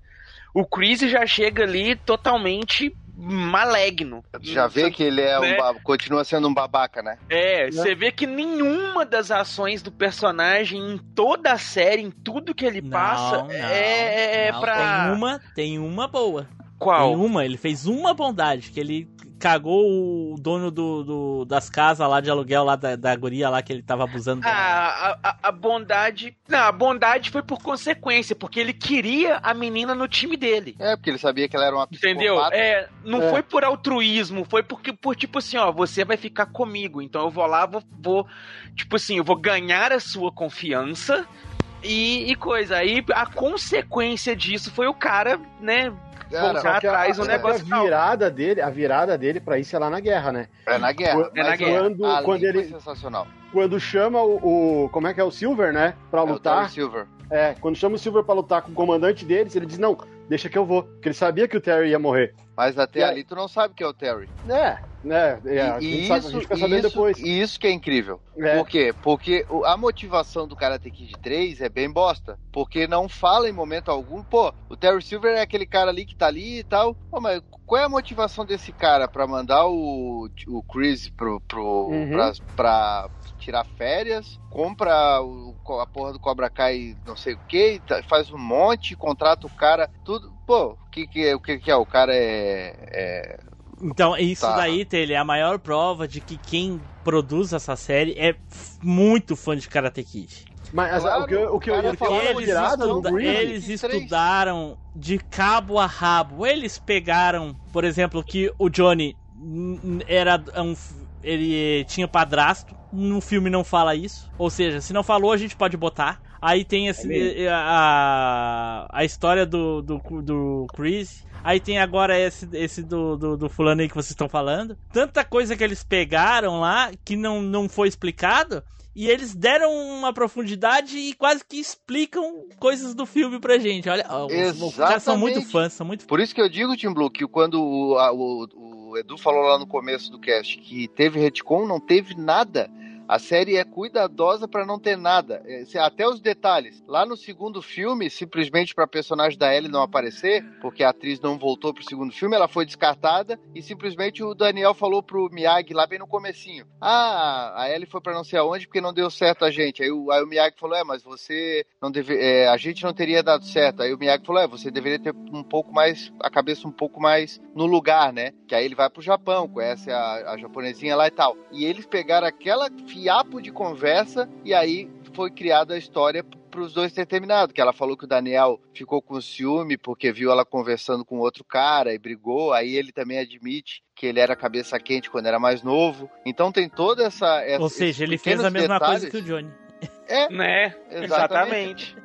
o Chris já chega ali totalmente maligno. Já vê que ele é um Né? ba- continua sendo um babaca, né? É, você vê que nenhuma das ações do personagem em toda a série, em tudo que ele Não, passa, não, é, é não. pra. Tem uma, tem uma boa. Qual? Tem uma, ele fez uma bondade, que ele cagou o dono do, do- das casas lá de aluguel, lá da, da guria lá que ele tava abusando. Ah, a, a, a bondade. Não, a bondade foi por consequência, porque ele queria a menina no time dele. É, porque ele sabia que ela era uma Entendeu? É, não É. foi por altruísmo, foi porque, por tipo assim, ó, você vai ficar comigo, então eu vou lá, vou, vou tipo assim, eu vou ganhar a sua confiança e, e coisa. Aí a consequência disso foi o cara, né, Cara, voltar Só que a- atrás que negócio. A virada dele, a virada dele pra isso é lá na guerra, né? É na guerra. É na mas guerra. Quando- ali quando foi ele- sensacional. Quando chama o, o- como é que é o Silver, né, Pra É o lutar. Silver. É, quando chama o Silver pra lutar com o comandante deles, ele diz não, deixa que eu vou, porque ele sabia que o Terry ia morrer. Mas até E aí- ali tu não sabe que é o Terry. É, né? é, a, e, gente e sabe- isso, a gente fica sabendo isso, depois. e isso que é incrível. É. Por quê? Porque a motivação do Karate Kid 3 é bem bosta. Porque não fala em momento algum, pô, o Terry Silver é aquele cara ali que tá ali e tal. Pô, mas qual é a motivação desse cara pra mandar o, o Chris pro, pro, Uhum. pra, pra tirar férias, compra o- a porra do Cobra Kai não sei o que, faz um monte, contrata o cara, tudo. Pô, o que, que, é- o que, que é? O cara é- é Então, isso Tá. daí, é a maior prova de que quem produz essa série é muito fã de Karate Kid. Mas Claro, o que, eu- o que eu falar da Eles, estuda- Grease, eles 23. estudaram de cabo a rabo. Eles pegaram, por exemplo, que o Johnny era um. Ele tinha padrasto. No filme não fala isso. Ou seja, se não falou, a gente pode botar. Aí tem esse, É a, a história do, do, do Chris. Aí tem agora esse, esse do, do, do fulano aí que vocês estão falando. Tanta coisa que eles pegaram lá que não, não foi explicado. E eles deram uma profundidade e quase que explicam coisas do filme pra gente. Olha, os, caras são muito fãs, são muito Por isso que eu digo, Tim Blue, que quando o, a- o- o Edu falou lá no começo do cast que teve retcon, não teve nada. A série é cuidadosa pra não ter nada, É, até os detalhes. Lá no segundo filme, simplesmente pra personagem da Ellie não aparecer, porque a atriz não voltou pro segundo filme, ela foi descartada e simplesmente o Daniel falou pro Miyagi lá bem no comecinho: "Ah, a Ellie foi pra não sei aonde porque não deu certo a gente". Aí o, aí o Miyagi falou: "É, mas você não deve, é, a gente não teria dado certo". Aí o Miyagi falou: "É, você deveria ter um pouco mais a cabeça um pouco mais no lugar, né? Que aí ele vai pro Japão, conhece a, a japonesinha lá e tal. E eles pegaram aquela fiapo de conversa e aí foi criada a história para os dois ter terminado. Que ela falou que o Daniel ficou com ciúme porque viu ela conversando com outro cara e brigou. Aí ele também admite que ele era cabeça quente quando era mais novo. Então tem toda essa. essa Ou seja, ele fez a mesma detalhes. coisa que o Johnny. É, Né? exatamente. Exatamente.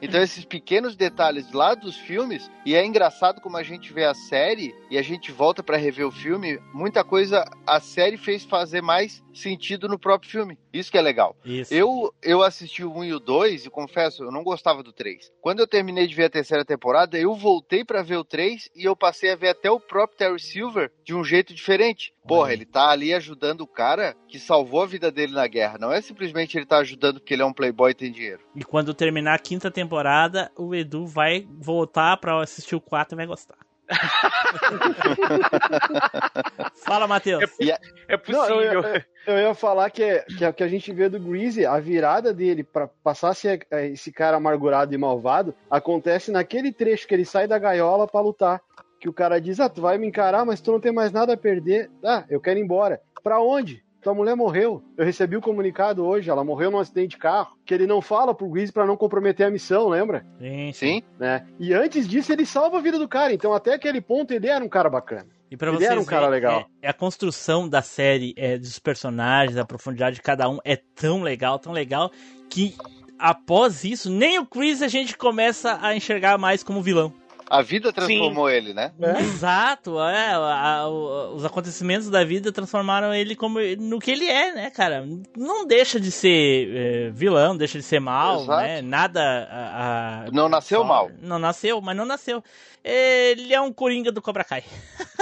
Então esses pequenos detalhes lá dos filmes, e é engraçado como a gente vê a série e a gente volta pra rever o filme, muita coisa a série fez fazer mais sentido no próprio filme. Isso que é legal. Isso. Eu, eu assisti o 1 e o 2 e confesso, eu não gostava do 3. Quando eu terminei de ver a terceira temporada, eu voltei pra ver o 3 e eu passei a ver até o próprio Terry Silver de um jeito diferente. Porra, ele tá ali ajudando o cara que salvou a vida dele na guerra. Não é simplesmente ele tá ajudando porque ele é um playboy e tem dinheiro. E quando terminar a quinta temporada, o Edu vai voltar pra assistir o 4 e vai gostar. Fala, Matheus. É Não, possível. eu, eu- eu ia falar que, é- que, é- que a gente vê do Greasy, a virada dele pra passar a ser é, esse cara amargurado e malvado, acontece naquele trecho que ele sai da gaiola pra lutar. Que o cara diz: Ah, tu vai me encarar, mas tu não tem mais nada a perder. Ah, eu quero ir embora. Pra onde? Tua mulher morreu. Eu recebi o comunicado hoje, ela morreu num acidente de carro. Que ele não fala pro Greasy pra não comprometer a missão, lembra? Sim, sim. Né? E antes disso, ele salva a vida do cara. Então, até aquele ponto, ele era um cara bacana. E pra Ele vocês era um cara legal. É, é a construção da série, é, dos personagens, a profundidade de cada um é tão legal, tão legal, que após isso, nem o Chris a gente começa a enxergar mais como vilão. A vida transformou ele, né? Exato, é, a- a- os acontecimentos da vida transformaram ele como no que ele é, né, cara? Não deixa de ser é, vilão, deixa de ser mal, Exato. né? Nada. a- a- Não nasceu só- mal. Não nasceu, mas não nasceu. Ele é um coringa do Cobra Kai.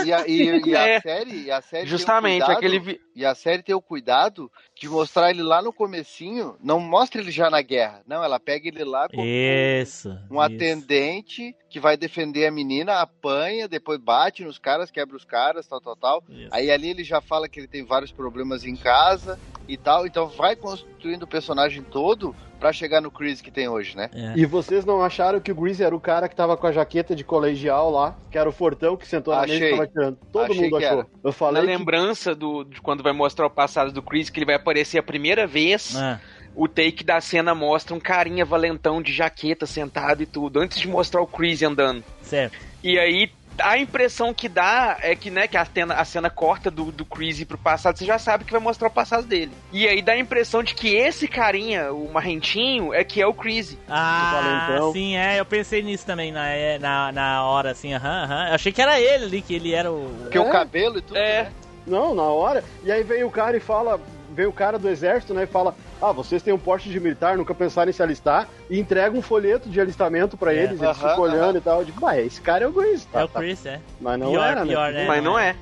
E a, e- e a É. série, e a série tem o Justamente, cuidado- aquele. vi- E a série tem o cuidado de mostrar ele lá no comecinho, não mostra ele já na guerra. Não, ela pega ele lá como Isso. um isso. atendente que vai defender a menina, apanha, depois bate nos caras, quebra os caras, tal, tal, tal. Isso. Aí ali ele já fala que ele tem vários problemas em casa e tal. Então vai construindo o personagem todo pra chegar no Chris que tem hoje, né? É. E vocês não acharam que o Greasy era o cara que tava com a jaqueta de colegial lá, que era o fortão que sentou na mesa e tava tirando? Todo Achei mundo que achou. era. Eu Na falei que... lembrança do, de quando vai mostrar o passado do Chris, que ele vai aparecer a primeira vez, Ah, o take da cena mostra um carinha valentão de jaqueta sentado e tudo, antes de mostrar o Chris andando. certo. E aí a impressão que dá é que, né, que a cena, a cena corta do, do Chris pro passado, você já sabe que vai mostrar o passado dele. E aí dá a impressão de que esse carinha, o marrentinho, é que é o Chris. Ah, valentão. sim, é. Eu pensei nisso também na, é, na, na hora, assim, aham, aham. Eu achei que era ele ali, que ele era o. Porque É. o cabelo e tudo, É. né? Não, na hora. E aí vem o cara e fala... Vem o cara do exército, né, e fala... Ah, vocês têm um porte de militar, nunca pensaram em se alistar. E entrega um folheto de alistamento pra É. eles, eles Aham, ficam olhando aham. e tal. Eu digo, bah, esse cara é o Greasy. Tá, É o tá. Chris, é. Mas não Pior, era, pior, né? né? Mas não é.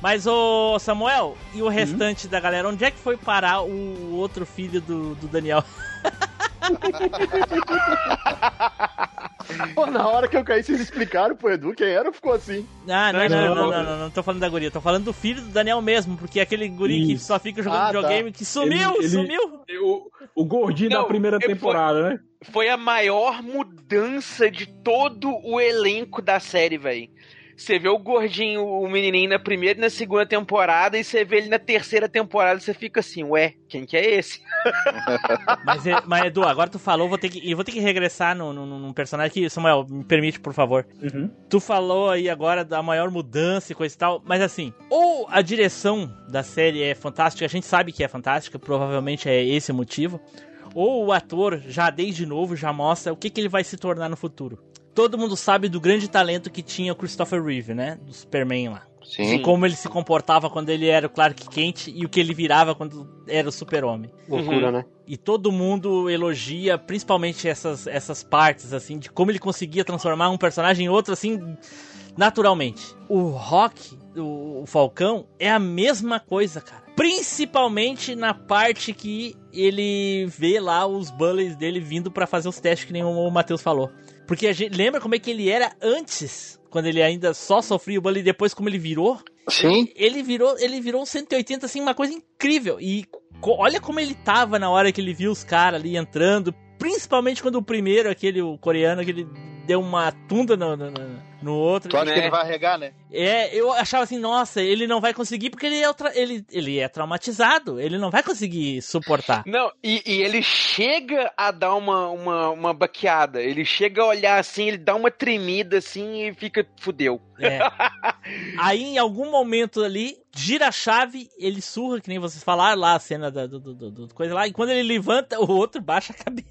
Mas, ô Samuel, e o restante da galera? Onde é que foi parar o outro filho do, do Daniel? Pô, na hora que eu caí, vocês explicaram pro Edu quem era, ficou assim. Ah, não, não, Não, não, não. não, não, não, não tô falando da guria, tô falando do filho do Daniel mesmo, porque é aquele guri que Isso. só fica jogando Ah, tá. videogame, que sumiu, Ele- ele- sumiu! O, o gordinho Não, da primeira ele foi- temporada, né? Foi a maior mudança de todo o elenco da série, velho. Você vê o gordinho, o menininho na primeira e na segunda temporada, e você vê ele na terceira temporada, você fica assim, ué, quem que é esse? Mas, é- mas, Edu, agora tu falou, vou ter que, eu vou ter que regressar no, no, num personagem que, Samuel, me permite, por favor. Uhum. Tu falou aí agora da maior mudança e coisa e tal, mas assim, ou a direção da série é fantástica, a gente sabe que é fantástica, provavelmente é esse o motivo, ou o ator já desde novo já mostra o que, que ele vai se tornar no futuro. Todo mundo sabe do grande talento que tinha o Christopher Reeve, né? Do Superman lá. Sim. E como ele se comportava quando ele era o Clark Kent e o que ele virava quando era o Super-Homem. Loucura, né? E todo mundo elogia, principalmente essas, essas partes, assim, de como ele conseguia transformar um personagem em outro, assim, naturalmente. O Rock, o, o Falcão, é a mesma coisa, cara. Principalmente na parte que ele vê lá os bullies dele vindo pra fazer os testes, que nem o Matheus falou. Porque a gente lembra como é que ele era antes, quando ele ainda só sofria o bullying, e depois como ele virou? Sim. ele virou, ele virou um 180 assim, uma coisa incrível. E olha como ele tava na hora que ele viu os caras ali entrando, principalmente quando o primeiro, aquele o coreano, que ele deu uma tunda no, no, no- no outro. Tu acha Né? que ele vai arregar, né? É, eu achava assim, nossa, ele não vai conseguir porque ele é, tra- ele, ele é traumatizado, ele não vai conseguir suportar. Não, e, e ele chega a dar uma, uma, uma baqueada, ele chega a olhar assim, ele dá uma tremida assim e fica, fudeu. É. Aí, em algum momento ali, gira a chave, ele surra, que nem vocês falaram lá, a cena da do, do, do- coisa lá, e quando ele levanta, o outro baixa a cabeça.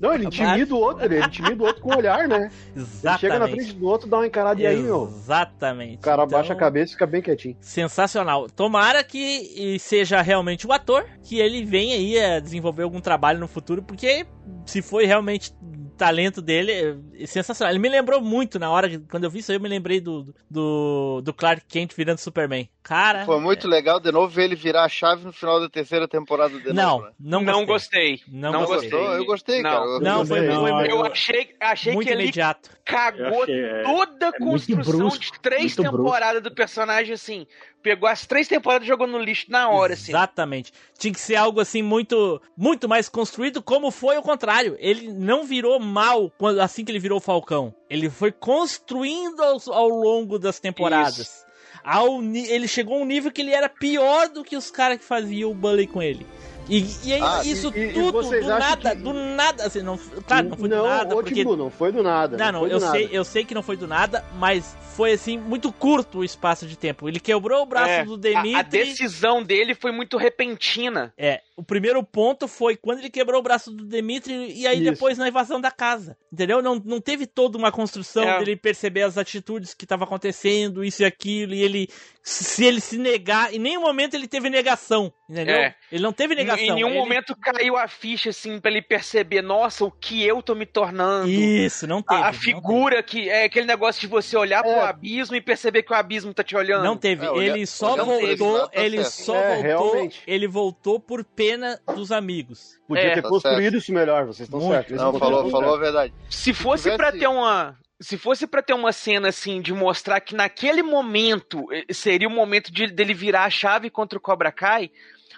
Não, ele intimida o outro, ele intimida o outro com o olhar, né? Ele Exatamente. chega na frente do outro, dá uma encarada e aí, meu. Exatamente. O cara Então, abaixa a cabeça e fica bem quietinho. Sensacional. Tomara que seja realmente o ator, que ele venha aí a desenvolver algum trabalho no futuro, porque se foi realmente talento dele, é sensacional. Ele me lembrou muito na hora, quando eu vi isso aí, eu me lembrei do, do, do Clark Kent virando Superman. Cara. Foi muito legal de novo ver ele virar a chave no final da terceira temporada de Não, novo. né? não, Não gostei. gostei. Não, Não gostei. Gostou? Eu gostei, Não. cara. Eu- Não, foi, Não, foi eu- Eu achei, achei muito que ele imediato. cagou achei, é, toda a é construção brusco, de três brusco. temporadas do personagem, assim. Pegou as três temporadas e jogou no lixo na hora, assim. Exatamente. Tinha que ser algo assim muito muito mais construído, como foi o contrário. Ele não virou mal quando, assim que ele virou o Falcão. Ele foi construindo ao, ao longo das temporadas. Ao, ele chegou a um nível que ele era pior do que os caras que faziam o bullying com ele. E, e aí, Ah, isso e- e tudo vocês do nada, que- do nada, assim, não, claro, não foi do nada, ô, porque não foi do nada. não, não, do eu nada. sei, eu sei que não foi do nada, mas foi assim muito curto o espaço de tempo. Ele quebrou o braço É, do a, Demitri. a decisão dele foi muito repentina. É, o primeiro ponto foi quando ele quebrou o braço do Demitri e aí Isso. depois na invasão da casa. Entendeu? Não, não teve toda uma construção É. dele perceber as atitudes que estavam acontecendo, isso e aquilo, e ele. Se ele se negar, em nenhum momento ele teve negação. Entendeu? É. Ele não teve negação. Em nenhum ele- momento caiu a ficha, assim, pra ele perceber, nossa, o que eu tô me tornando. Isso, não teve. a, a não figura que é aquele negócio de você olhar pro abismo e perceber que o abismo tá te olhando. Não teve. É, olha- ele só voltou. tá ele certo. só É, voltou. realmente. Ele voltou por pena dos amigos. Podia É, ter tá construído isso melhor, vocês estão certos. Não, é falou, falou a verdade. Se fosse tivesse- pra ter uma. Se fosse pra ter uma cena assim de mostrar que naquele momento eh, seria o momento de, dele virar a chave contra o Cobra Kai,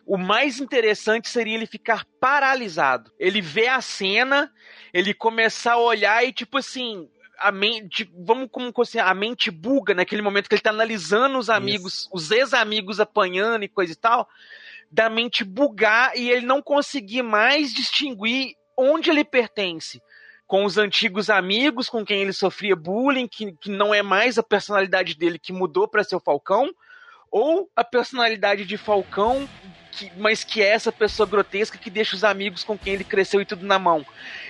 o mais interessante seria ele ficar paralisado. Ele vê a cena, ele começar a olhar e tipo assim, a mente, vamos como assim, a mente buga naquele momento que ele tá analisando os amigos, os ex-amigos apanhando e coisa e tal, da mente bugar e ele não conseguir mais distinguir onde ele pertence. Com os antigos amigos com quem ele sofria bullying, que, que não é mais a personalidade dele que mudou para ser o Falcão, ou a personalidade de Falcão, que- mas que é essa pessoa grotesca que deixa os amigos com quem ele cresceu e tudo na mão.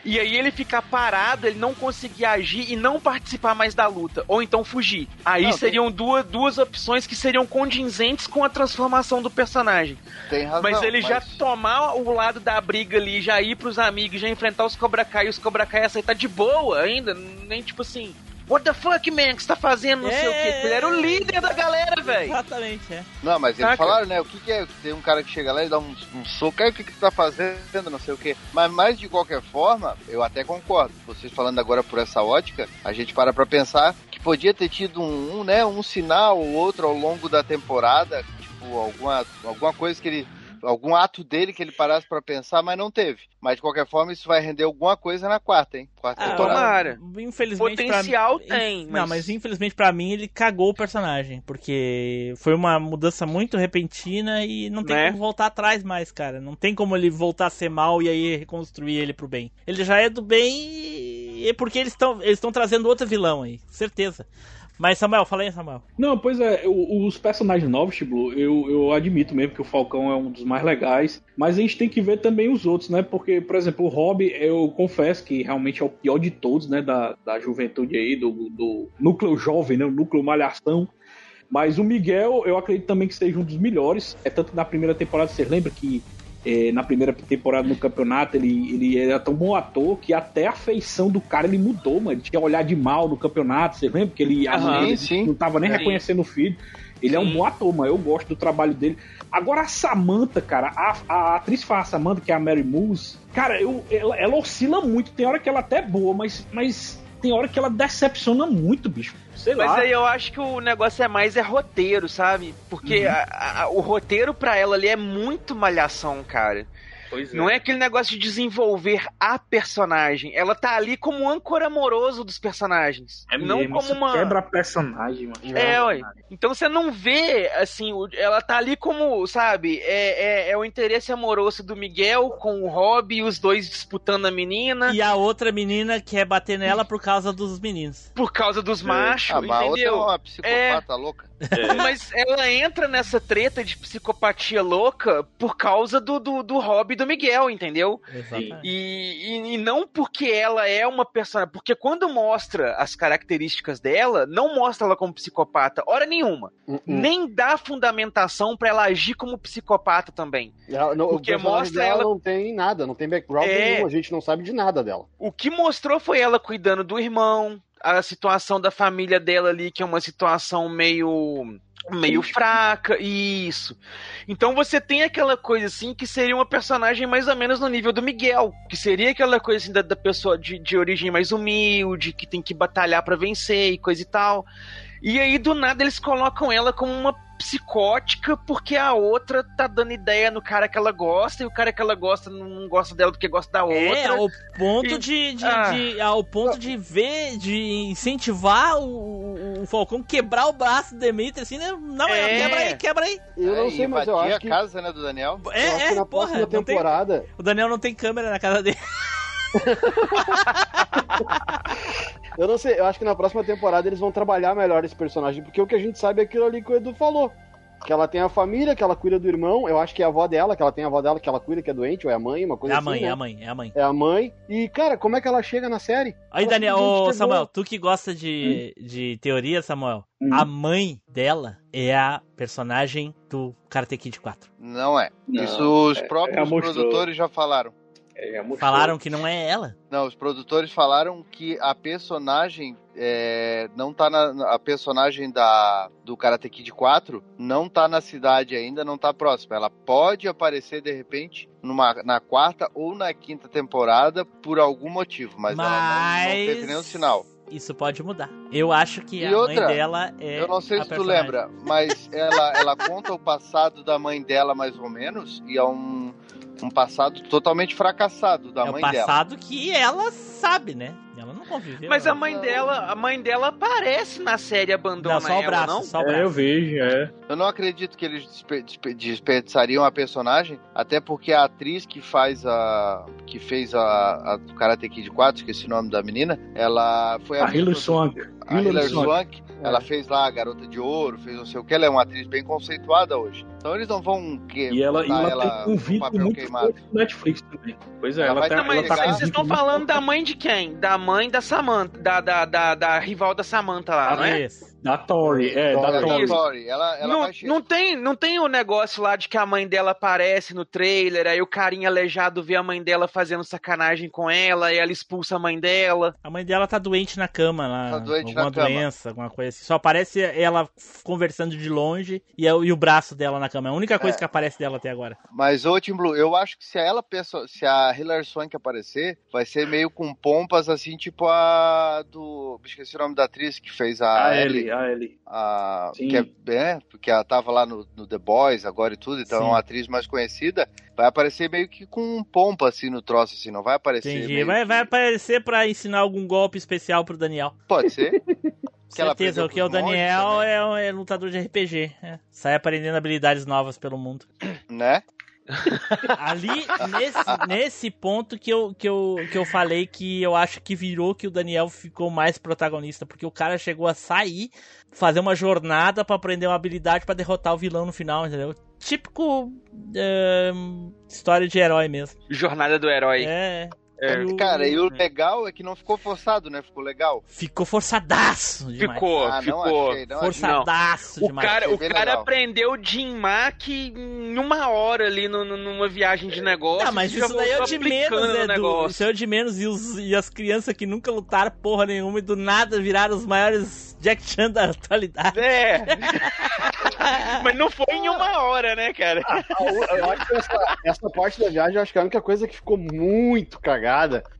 E aí ele ficar parado, ele não conseguir agir e não participar mais da luta, ou então fugir. Aí Não, tem- seriam duas, duas opções que seriam condizentes com a transformação do personagem. Tem razão. Mas ele já tomar o lado da briga ali, já ir pros amigos, já enfrentar os Cobra Kai e os Cobra Kai aceitar de boa ainda, nem tipo assim, what the fuck, man, que você tá fazendo, não sei o quê. Ele era o líder da galera, velho. Exatamente, é. Não, mas eles Saca? falaram, né? O que, que é? Tem um cara que chega lá e dá um, um soco, aí o que, que tu tá fazendo, não sei o quê. Mas, mas de qualquer forma, eu até concordo. Vocês falando agora por essa ótica, a gente para pra pensar que podia ter tido um, um, né, um sinal ou outro ao longo da temporada, tipo, alguma, alguma coisa que ele. Algum ato dele que ele parasse pra pensar, mas não teve. Mas de qualquer forma, isso vai render alguma coisa na quarta, hein? Quarta Ah, tomara. Infelizmente. Potencial pra... tem, Não, mas- mas infelizmente pra mim ele cagou o personagem. Porque foi uma mudança muito repentina e não tem Né? como voltar atrás mais, cara. Não tem como ele voltar a ser mal e aí reconstruir ele pro bem. Ele já é do bem e é porque eles estão eles estão trazendo outro vilão aí, certeza. Mas Samuel, fala aí, Samuel. Não, pois é, o- os personagens novos, Chiblu, eu, eu admito mesmo que o Falcão é um dos mais legais, mas a gente tem que ver também os outros, né? Porque, por exemplo, o Rob, eu confesso que realmente é o pior de todos, né? Da, da juventude aí, do, do núcleo jovem, né? O núcleo malhação. Mas o Miguel, eu acredito também que seja um dos melhores. É tanto na primeira temporada, você lembra que eh, na primeira temporada no campeonato ele, ele era tão bom ator que até a feição do cara ele mudou, mano. Ele tinha olhar de mal no campeonato, você lembra? Que ele Aham. mulher, Sim, sim. não tava nem Sim. reconhecendo o filho. Ele é um Sim. bom ator, mas eu gosto do trabalho dele. Agora a Samantha, cara, a, a atriz faz a Samantha, que é a Mary Moose, cara, eu, ela, ela oscila muito. Tem hora que ela até é boa, mas, mas tem hora que ela decepciona muito, bicho. Sei Mas lá. aí eu acho que o negócio é mais é roteiro, sabe? Porque Uhum. a- a- o roteiro pra ela ali é muito malhação, cara. Pois Não é aquele negócio de desenvolver a personagem. Ela tá ali como um âncora amoroso dos personagens. É não mesmo, como uma. Quebra personagem, mano. É, ué. Então você não vê, assim, ela tá ali como, sabe, é, é, é o interesse amoroso do Miguel com o Rob e os dois disputando a menina E a outra menina quer bater nela por causa dos meninos. por causa dos machos, Ah, mas a outra é entendeu? uma psicopata louca. Mas ela entra nessa treta de psicopatia louca por causa do, do, do Rob do Miguel, entendeu? Exatamente. E, e, e não porque ela é uma personagem. Porque quando mostra as características dela, não mostra ela como psicopata, hora nenhuma. Hum, hum. Nem dá fundamentação pra ela agir como psicopata também. Ela- não, Porque mostra dela ela- não tem nada, não tem background É. nenhum, a gente não sabe de nada dela. O que mostrou foi ela cuidando do irmão, a situação da família dela ali, que é uma situação meio. Meio fraca, isso. Então você tem aquela coisa assim que seria uma personagem mais ou menos no nível do Miguel, que seria aquela coisa assim da, da pessoa de, de origem mais humilde, que tem que batalhar pra vencer e coisa e tal. E aí do nada eles colocam ela como uma psicótica porque a outra tá dando ideia no cara que ela gosta e o cara que ela gosta não gosta dela porque gosta da outra. É, ao ponto E- de, de, Ah. de- ao ponto de ver, de incentivar o, o- Falcão quebrar o braço do Demetri, assim, né? Não, é. É. quebra aí, quebra aí. Eu não É, sei, mas eu acho que, a casa, né, do Daniel. É, que é, na porra. não tem- temporada. o Daniel não tem câmera na casa dele. Eu não sei, eu acho que na próxima temporada eles vão trabalhar melhor esse personagem, porque o que a gente sabe é aquilo ali que o Edu falou. Que ela tem a família, que ela cuida do irmão, eu acho que é a avó dela, que ela tem a avó dela que ela cuida, que é doente, ou é a mãe, uma É coisa a assim. mãe, né? é a mãe, é a mãe. É a mãe. E, cara, como é que ela chega na série? Aí, Ela Daniel, ô, Samuel, tu que gosta de, de teoria, Samuel, Hum. a mãe dela é a personagem do Karate Kid 4. Não é. Não, Isso os é- próprios já mostrou. produtores já falaram. É, mostrou. Falaram que não é ela. Não, os produtores falaram que a personagem é, não tá na. A personagem da, do Karate Kid 4 não tá na cidade ainda, não tá próxima. Ela pode aparecer de repente numa, na quarta ou na quinta temporada por algum motivo, mas, ela não, não teve nenhum sinal. Isso pode mudar. Eu acho que E a outra, mãe dela é. Eu não sei a se tu personagem. lembra, mas ela, ela conta o passado da mãe dela mais ou menos, e é um, um passado totalmente fracassado da É o mãe dela. passado que ela sabe, né? Ela não conviveu. Mas né? a mãe dela, a mãe dela aparece na série Abandona Não, só o ela, braço, não? só o É, braço. eu vejo, é. Eu não acredito que eles despe- despe- desperdiçariam a personagem, até porque a atriz que faz a. que fez a, a do Karate Kid 4, esqueci o nome da menina, ela foi A mesma Hilary produ- Swank. A Hilary Swank. Swank, ela fez lá a Garota de Ouro, fez não sei o que, ela é uma atriz bem conceituada hoje. Então eles não vão que, E ela, e botar ela, tem um vídeo papel muito queimado. Netflix também. Pois é, Ela ela, tá, ela tá com um vocês estão falando da mãe de quem? Da mãe da Samantha, da, da, da, da rival da Samantha lá, não é? Isso. Da Tori, é, da Tori. Tori, ela, ela não, não, tem, não tem o negócio lá de que a mãe dela aparece no trailer, aí o carinha aleijado vê a mãe dela fazendo sacanagem com ela, e ela expulsa a mãe dela. A mãe dela tá doente na cama lá. Tá doente alguma na cama. doença, alguma coisa assim. Só aparece ela conversando de longe e, é o- e o braço dela na cama. É a única coisa É. que aparece dela até agora. Mas, ô Tim Blue, eu acho que se ela se a Hilary Swank aparecer, vai ser meio com pompas, assim, tipo a do... Esqueci o nome da atriz que fez a, A Ellie. Ellie, a Sim. que é, é, porque ela tava lá no, no The Boys agora e tudo, então Sim. é uma atriz mais conhecida. Vai aparecer meio que com pompa, assim, no troço, assim, não vai aparecer Entendi. Vai, que- vai aparecer pra ensinar algum golpe especial pro Daniel. Pode ser. Que Certeza, porque o Daniel também. é, um- é lutador de RPG. é. Sai aprendendo habilidades novas pelo mundo. né? Ali, nesse, nesse ponto que eu, que, eu, que eu falei que eu acho que virou que o Daniel ficou mais protagonista, porque o cara chegou a sair, fazer uma jornada pra aprender uma habilidade pra derrotar o vilão no final, entendeu? Típico é, história de herói mesmo. Jornada do herói. É. É. E o- Cara, e o legal é que não ficou forçado, né? Ficou legal. Ficou forçadaço demais. Ficou, ah, não ficou. achei, não achei. Forçadaço O demais. cara, achei o cara legal. aprendeu Jin Mak em uma hora ali no- no- numa viagem de negócio. Ah, mas isso daí é o de menos, né? Do, isso é o de menos. E, os- e as crianças que nunca lutaram porra nenhuma e do nada viraram os maiores Jack Chan da atualidade. É. mas não foi em uma hora, né, cara? Eu acho que essa, essa parte da viagem, eu acho que a única coisa que ficou muito cagada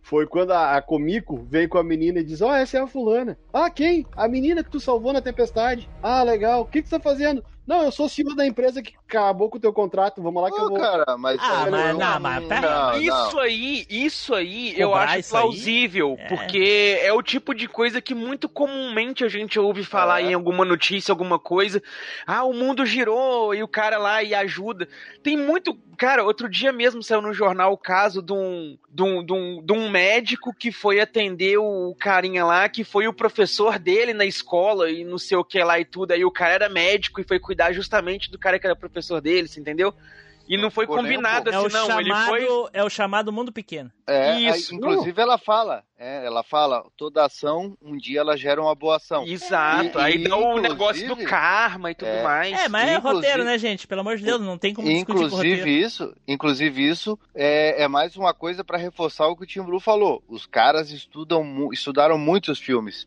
foi quando a, a Komiko veio com a menina e diz: Ó, essa é a fulana. Ah, quem? A menina que tu salvou na tempestade. Ah, legal. O que, que você tá fazendo? Não, eu sou CEO da empresa que acabou com o teu contrato, vamos lá que eu Ô, vou. cara, mas. Ah, eu- mas eu- não, mas pera- não, não. Isso aí, isso aí eu Cobrar acho isso aí? plausível, É. porque é o tipo de coisa que muito comumente a gente ouve falar É. em alguma notícia, alguma coisa. Ah, o mundo girou e o cara lá e ajuda. Tem muito. Cara, outro dia mesmo saiu no jornal o caso de um, de um, de um, de um médico que foi atender o carinha lá, que foi o professor dele na escola e não sei o que lá e tudo. Aí o cara era médico e foi cuidar justamente do cara que era professor dele, entendeu? E não foi combinado É o, assim, não. chamado, Ele foi. é o chamado mundo pequeno. É, Isso. aí, inclusive ela fala, é, ela fala, toda ação, um dia ela gera uma boa ação. Exato. E- aí e, dá o inclusive- negócio do karma e tudo É. mais. É, mas é inclusive- roteiro, né, gente? Pelo amor de Deus, não tem como discutir com Inclusive roteiro. isso, inclusive isso é, é mais uma coisa para reforçar o que o Tim Blue falou. Os caras estudam, estudaram muitos filmes.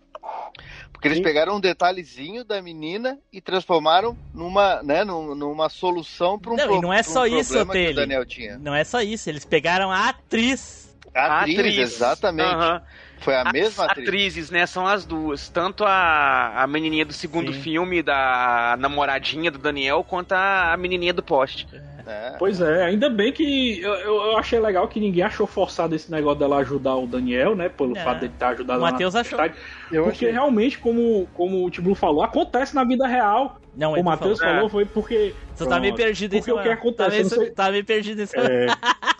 Porque eles Sim. pegaram um detalhezinho da menina e transformaram numa, né, num- numa solução para um, Não, e não é pra um só isso, problema que o. Daniel tinha. Não é só isso, eles pegaram a atriz. A atriz, Atriz. exatamente. Aham. Foi a As mesma atriz. atrizes, né? São as duas. Tanto a, a menininha do segundo Sim. filme, da namoradinha do Daniel, quanto a, a menininha do poste. É. Pois é, ainda bem que eu, eu achei legal que ninguém achou forçado esse negócio dela ajudar o Daniel, né? Pelo É. fato de ele estar ajudando O Matheus achou. tempestade. Eu Porque achei. realmente, como, como o Tiblu falou, acontece na vida real. Não, o Matheus falou. falou, foi porque. Você tá meio perdido Porque o que acontece, Tá meio, sei- tá meio perdido aí, Samuel. É,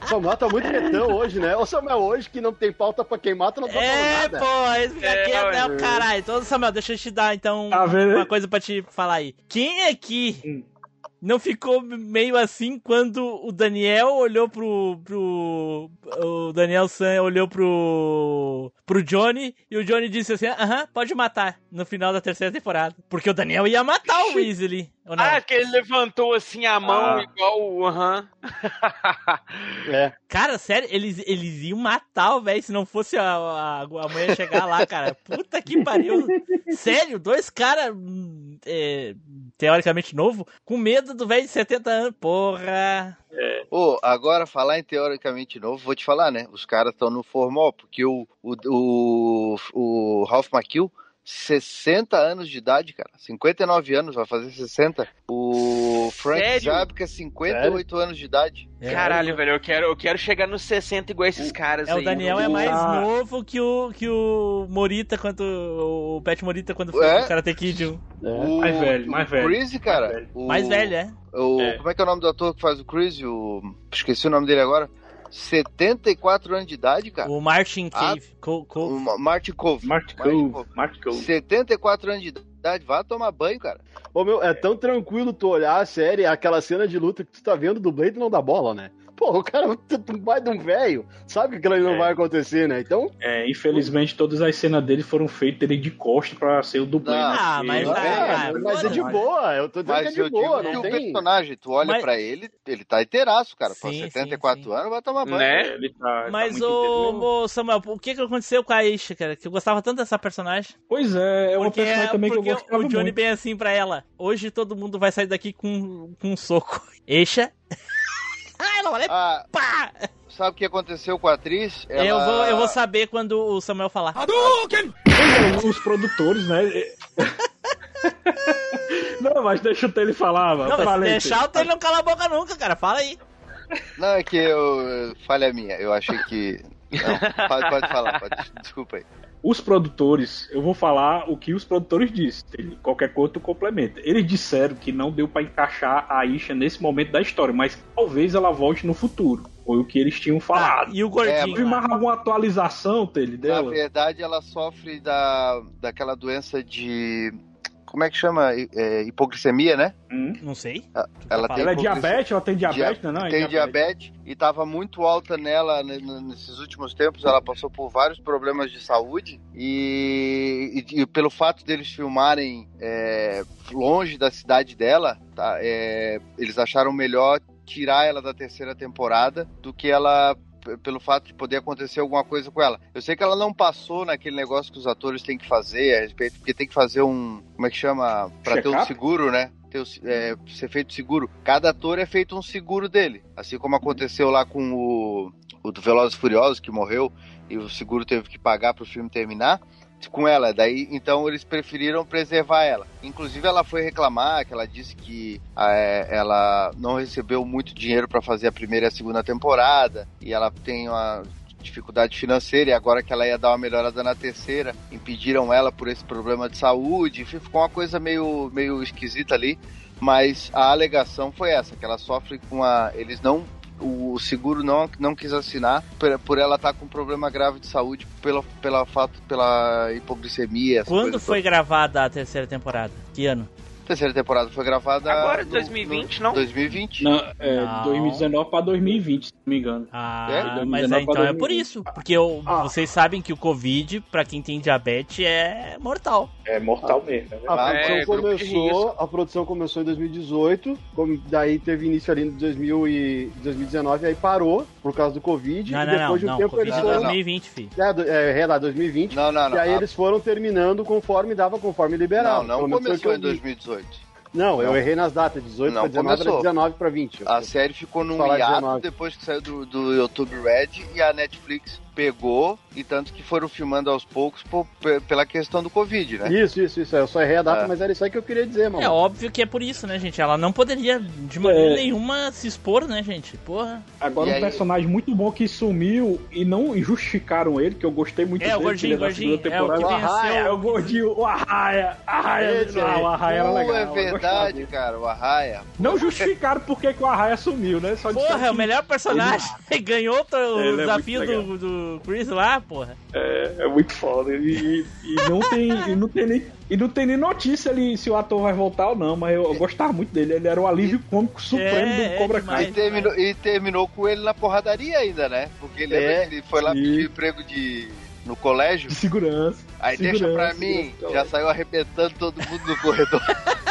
O Samuel tá muito retão hoje, né? Ô Samuel, hoje que não tem pauta pra queimar, tu não tá É, falando nada. pô, esse É, quieto, é o ué. caralho. Então, Samuel, deixa eu te dar, então, Tá uma coisa pra te falar aí. Quem aqui Hum. Não ficou meio assim quando o Daniel olhou pro. pro o Daniel San olhou pro. pro Johnny e o Johnny disse assim: aham, pode matar no final da terceira temporada. Porque o Daniel ia matar o Weasley. Ou não? Ah, que ele levantou assim a mão, Ah. igual o. Aham. É. Cara, sério, eles, eles iam matar o velho se não fosse a, a, a mulher chegar lá, cara. Puta que pariu. Sério, dois caras, é, teoricamente novo, com medo do velho de 70 anos. Porra. Ô, agora falar em teoricamente novo, vou te falar, né? Os caras estão no formal, porque o, o, o, o Ralph McKill, 60 anos de idade, cara. 59 anos, vai fazer 60. O Frank Sério? Zabka, 58 anos de idade. É, Caralho, velho, eu quero, eu quero chegar nos 60 igual esses caras É, aí. o Daniel é mais Ah. novo que o, que o Morita, quando, o Pet Morita, quando foi É? no Karate Kid 1. O, Mais velho, mais o velho. Chris, cara. Mais velho. o- Mais velho, é? O, É. Como é que é o nome do ator que faz o Chris? O, esqueci o nome dele agora. 74 anos de idade, cara. O Martin Ah, Cave. Co- co- O Ma- Martin Cove. Martin Cove. Mark Cove. 74 anos de idade, vá tomar banho, cara. Ô, meu, é tão tranquilo tu olhar a série, aquela cena de luta que tu tá vendo do Blade não dá bola, né? Pô, o cara vai de um velho, sabe que aquilo ali não É. vai acontecer, né? Então, É, infelizmente, todas as cenas dele foram feitas ele de costa pra ser o dublê. Né? Ah, mas- ah, é, mas é de boa, eu tô dizendo Mas que é de boa, não o tem... personagem, tu olha Mas- pra ele, ele tá inteiraço, cara. Pô, Sim, 74 sim, sim. anos, vai tomar banho. Né? É, ele tá, Mas, tá muito inteiro. ô, ô, Samuel, o que que aconteceu com a Aisha, cara? Que eu gostava tanto dessa personagem. Pois é, é uma Porque, personagem também que eu gostava o Johnny muito. bem assim pra ela. Hoje todo mundo vai sair daqui com, com um soco. Eixa. Ah, ela olha. Ah, Pá! sabe o que aconteceu com a atriz? Ela... Eu, vou, eu vou saber quando o Samuel falar. É, os produtores, né? não, mas deixa ter ele falar, mano. Não, deixar, ele não cala a boca nunca, cara. Fala aí. Não, é que eu. Falha minha. Eu achei que. Não, pode, pode falar, pode. Desculpa aí. Os produtores, eu vou falar o que os produtores disseram. Qualquer coisa tu complementa. Eles disseram que não deu pra encaixar a Isha nesse momento da história, mas talvez ela volte no futuro. Foi o que eles tinham Ah, falado. e o gordinho. Teve lá? mais alguma atualização dele, Na dela? verdade, ela sofre da, daquela doença de. Como é que chama? É, hipoglicemia, né? Hum? Não sei. Ela Tá tem Ela é diabetes? Ela tem diabetes, Dia- não, não? É tem diabetes e estava muito alta nela nesses últimos tempos. Ela passou por vários problemas de saúde e, e- e pelo fato deles filmarem é, longe da cidade dela, tá, é, eles acharam melhor tirar ela da terceira temporada do que ela pelo fato de poder acontecer alguma coisa com ela. Eu sei que ela não passou naquele negócio que os atores têm que fazer a respeito, porque tem que fazer um, como é que chama, para ter um seguro, né? Ter é, ser feito seguro. Cada ator é feito um seguro dele, assim como aconteceu lá com o, o do Velozes e Furiosos que morreu e o seguro teve que pagar para o filme terminar. Com ela. Daí, então eles preferiram preservar ela. Inclusive, ela foi reclamar, que ela disse que é, ela não recebeu muito dinheiro para fazer a primeira e a segunda temporada e ela tem uma dificuldade financeira e agora que ela ia dar uma melhorada na terceira, impediram ela por esse problema de saúde. Enfim, ficou uma coisa meio, meio esquisita ali. Mas a alegação foi essa, que ela sofre com a. Eles não o seguro não, não quis assinar por, por ela estar com um problema grave de saúde pela, pela fato pela hipoglicemia. Quando foi gravada a terceira temporada? Que ano? toda. A terceira temporada foi gravada Agora, no- 2020, no- não? 2020. Não, é Não. 2019 pra 2020, se não me engano. Ah, É? mas 2019 é, então é por 2020. isso. Porque o- Ah. vocês sabem que o Covid, pra quem tem diabetes, é mortal. É mortal mesmo. é verdade. A É, produção começou, a produção começou em 2018, como- daí teve início ali em 2000 e 2019, aí parou por causa do Covid Não, e não, não. depois de um não tempo Covid eles é não, foram não. 2020, filho. É, do- é, é lá, 2020. Não, não, não. E aí Ah, eles foram terminando conforme dava, conforme liberava. não, não começou eu em vi. 2018. Não, eu Não. errei nas datas, 18 Não pra 19 começou. era 19 pra 20. A série ficou num hiato 19. depois que saiu do, do YouTube Red e a Netflix pegou e tanto que foram filmando aos poucos por- pe- pela questão do Covid, né? Isso, isso, isso. Eu só errei a data, É. mas era isso aí que eu queria dizer, mano. É óbvio que é por isso, né, gente? Ela não poderia de maneira É. nenhuma se expor, né, gente? Porra. Agora E um aí- personagem muito bom que sumiu e não justificaram ele, que eu gostei muito É, dele. o gordinho, que ele é da gordinho. segunda É o que temporada. venceu. É o gordinho, o Arraia. Arraia, Esse não, o Arraia era legal. é verdade, cara, o Arraia. Não justificaram por que o Arraia sumiu, né? Só Porra, é o melhor personagem. Ganhou o Ele é desafio legal. do, do Chris lá, porra. É, é muito foda. E, e não tem, e não tem nem. E não tem nem notícia ali se o ator vai voltar ou não, mas eu, eu gostava muito dele. Ele era o alívio cômico supremo É, do é Cobra demais. Kai. E terminou, e terminou com ele na porradaria ainda, né? Porque É, ele foi lá pedir emprego de, no colégio? De segurança. Aí segurança, deixa pra mim, segurança. já saiu arrebentando todo mundo no corredor.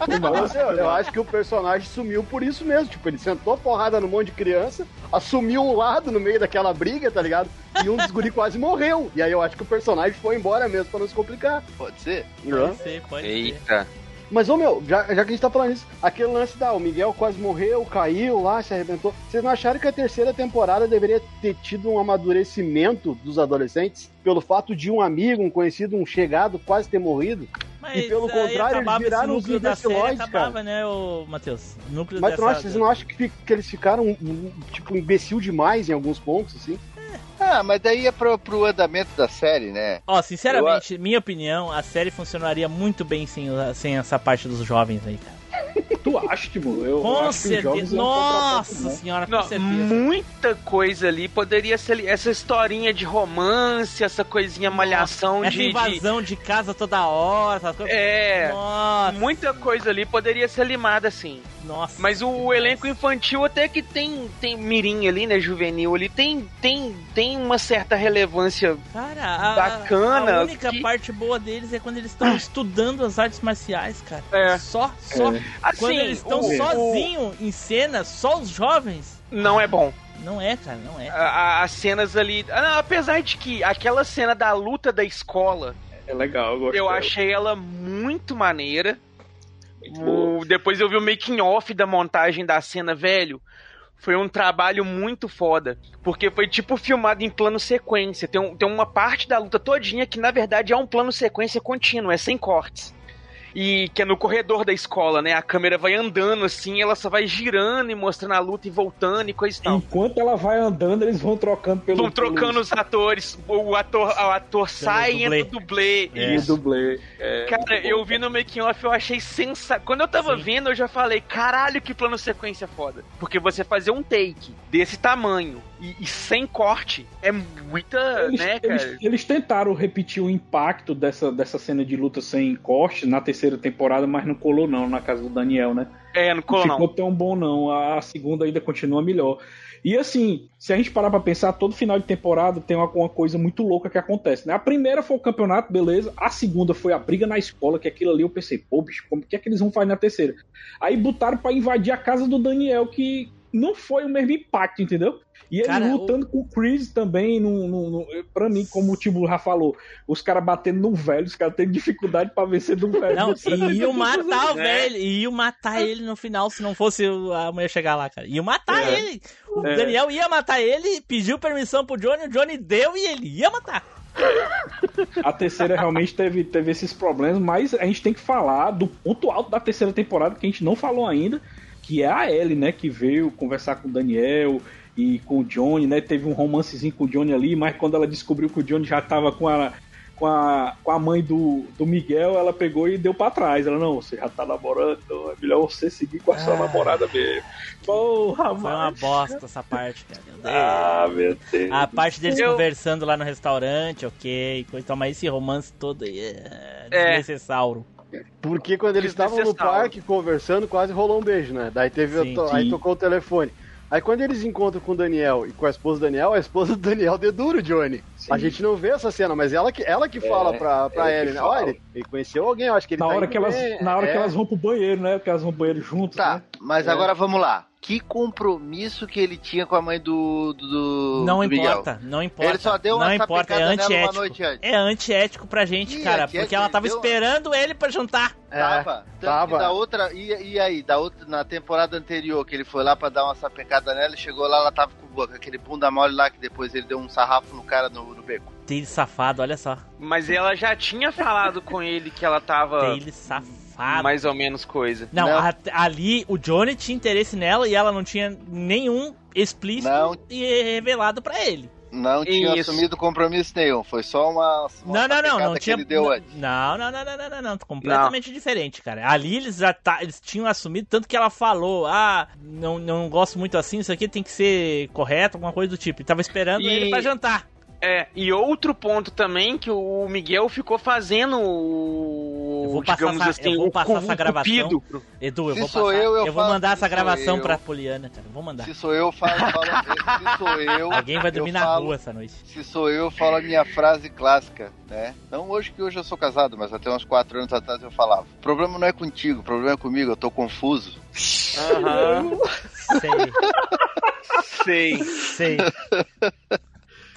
Assim, eu, acho que o personagem sumiu por isso mesmo. Tipo, ele sentou porrada no monte de criança, assumiu um lado no meio daquela briga, tá ligado? E um dos guri quase morreu. E aí eu acho que o personagem foi embora mesmo pra não se complicar. Pode ser? né? Pode ser, pode ser. Eita. Mas, ô meu, já, já que a gente tá falando isso, aquele lance da o Miguel quase morreu, caiu lá, se arrebentou. Vocês não acharam que a terceira temporada deveria ter tido um amadurecimento dos adolescentes? Pelo fato de um amigo, um conhecido, um chegado quase ter morrido? Mas E pelo contrário, eles viraram série, imbeciloides, acabava, né, o Matheus? Núcleo Mas dessa... tu não acha, vocês não acham que, que eles ficaram, tipo, imbecil demais em alguns pontos, assim? Ah, mas daí é pro, pro andamento da série, né? Ó, sinceramente, minha opinião, a série funcionaria muito bem sem, sem essa parte dos jovens aí, cara. Tu acha, Timo? Eu Com acho que os jovens certeza. Nossa né? senhora, com Não, certeza. muita coisa ali poderia ser ali- essa historinha de romance, essa coisinha malhação Essa de, de- invasão de... casa toda hora, essas coisas. É, Nossa, muita coisa ali poderia ser limada assim. nossa. Mas o, o elenco infantil até que tem tem mirim ali, né, juvenil ali, tem tem tem uma certa relevância. Cara, a, Bacana, a única que- parte boa deles é quando eles estão estudando as artes marciais, cara. É. Só, só. É. Quando Assim, eles estão o- sozinhos em cena, só os jovens. não é bom. Não é, cara, não é. A- a- as cenas ali, ah, não, apesar de que aquela cena da luta da escola, É legal, eu gosto. eu achei ela muito maneira. Muito. O- depois eu vi o making off da montagem da cena, velho. Foi um trabalho muito foda. Porque foi tipo filmado em plano sequência. Tem, um- tem uma parte da luta todinha que, na verdade, é um plano sequência contínuo, é sem cortes. E que é no corredor da escola, né? A câmera vai andando assim, ela só vai girando e mostrando a luta e voltando e coisa e tal. Enquanto ela vai andando, eles vão trocando pelo. Vão trocando os atores. O ator, o ator sai e entra o dublê. É. pelo dublê. É, Cara, eu vi no making off, eu achei sensacional. Quando eu tava Sim. vendo, eu já falei, caralho, que plano sequência foda. Porque você fazer um take desse tamanho e, e sem corte é muita, Eles, né, eles- cara? eles tentaram repetir o impacto dessa, dessa cena de luta sem corte na terceira temporada, mas não colou não na casa do Daniel, né? É, não Não colou ficou não. tão bom não. A segunda ainda continua melhor. E assim, se a gente parar pra pensar, todo final de temporada tem uma, uma coisa muito louca que acontece, né? A primeira foi o campeonato, beleza. A segunda foi a briga na escola, que aquilo ali eu pensei, pô, bicho, como que é que eles vão fazer na terceira? Aí botaram pra invadir a casa do Daniel, que não foi o mesmo impacto, entendeu? E ele Cara, lutando com o Chris também, no, no, no- pra mim, como o já falou, os caras batendo no velho, os caras tendo dificuldade pra vencer do velho. Não, e iam matar o velho, e iam matar ele no final se não fosse o- a mulher chegar lá, cara. Iam matar É. ele. O É. Daniel ia matar ele, pediu permissão pro Johnny, o Johnny deu e ele ia matar. A terceira realmente teve, teve esses problemas, mas a gente tem que falar do ponto alto da terceira temporada que a gente não falou ainda, que é a Ellie, né? Que veio conversar com o Daniel e com o Johnny, né? Teve um romancezinho com o Johnny ali, mas quando ela descobriu que o Johnny já tava com a, com a, com a mãe do, do Miguel, ela pegou e deu pra trás. Ela, não, você já tá namorando, então é melhor você seguir com a sua Ah. namorada mesmo. Porra, Foi uma mano. bosta essa parte, cara. Meu Deus. Ah, meu Deus. A parte deles Eu- conversando lá no restaurante, ok. Coisa, e tal, mas esse romance todo aí é É. desnecessário. Porque quando eles estavam no parque conversando, quase rolou um beijo, né? Daí teve Sim, to- aí tocou o telefone. Aí quando eles encontram com o Daniel e com a esposa do Daniel, a esposa do Daniel dedura o Johnny. A gente não vê essa cena, mas ela que, ela que fala pra, pra ela que Ellie, né? fala. Olha, ele, ele conheceu alguém, eu acho que ele Na tá hora, que elas, bem, na hora é. que elas vão pro banheiro, né? Porque elas vão pro banheiro juntos, Tá, né? mas É. agora vamos lá. Que compromisso que ele tinha com a mãe do, do, do Não do importa, não importa. Ele só deu não uma importa, é sapecada nela uma antiético. noite antes. É antiético pra gente, Ih, cara, antiético, porque ela tava deu uma- esperando ele pra jantar. É, Tava. Tanto tava. que da outra. E, e aí, da outra, na temporada anterior, que ele foi lá pra dar uma sapecada nela, ele chegou lá, ela tava com com aquele bunda mole lá, que depois ele deu um sarrafo no cara no, no beco. Taylor safado, olha só. Mas ela já tinha falado com ele que ela tava Taylor safado. Mais ou menos coisa. Não, Não. a- ali o Johnny tinha interesse nela e ela não tinha nenhum explícito Não. e revelado pra ele. Não tinha Isso. assumido compromisso nenhum. Foi só uma. uma Não, não, não, não que tinha. ele deu antes. Não, não, não, não, não, não, não, completamente diferente, cara. Ali eles já tá, eles tinham assumido tanto que ela falou: "Ah, não, não gosto muito assim, isso aqui tem que ser correto, alguma coisa do tipo". E tava esperando E- ele pra jantar. É, e outro ponto também que o Miguel ficou fazendo o. Eu vou passar digamos essa- assim, eu vou o passar essa gravação. cupido. Edu, eu Se vou sou passar. eu, eu vou falo mandar essa gravação eu. pra Poliana, cara. Vou mandar. Se sou eu, falo. falo se sou eu. Alguém vai eu dormir na falo- rua essa noite. Se sou eu, eu falo a minha frase clássica, né? Não hoje que hoje eu sou casado, mas até uns 4 anos atrás eu falava. O problema não é contigo, o problema é comigo, eu tô confuso. Aham, Sei, sei. sei.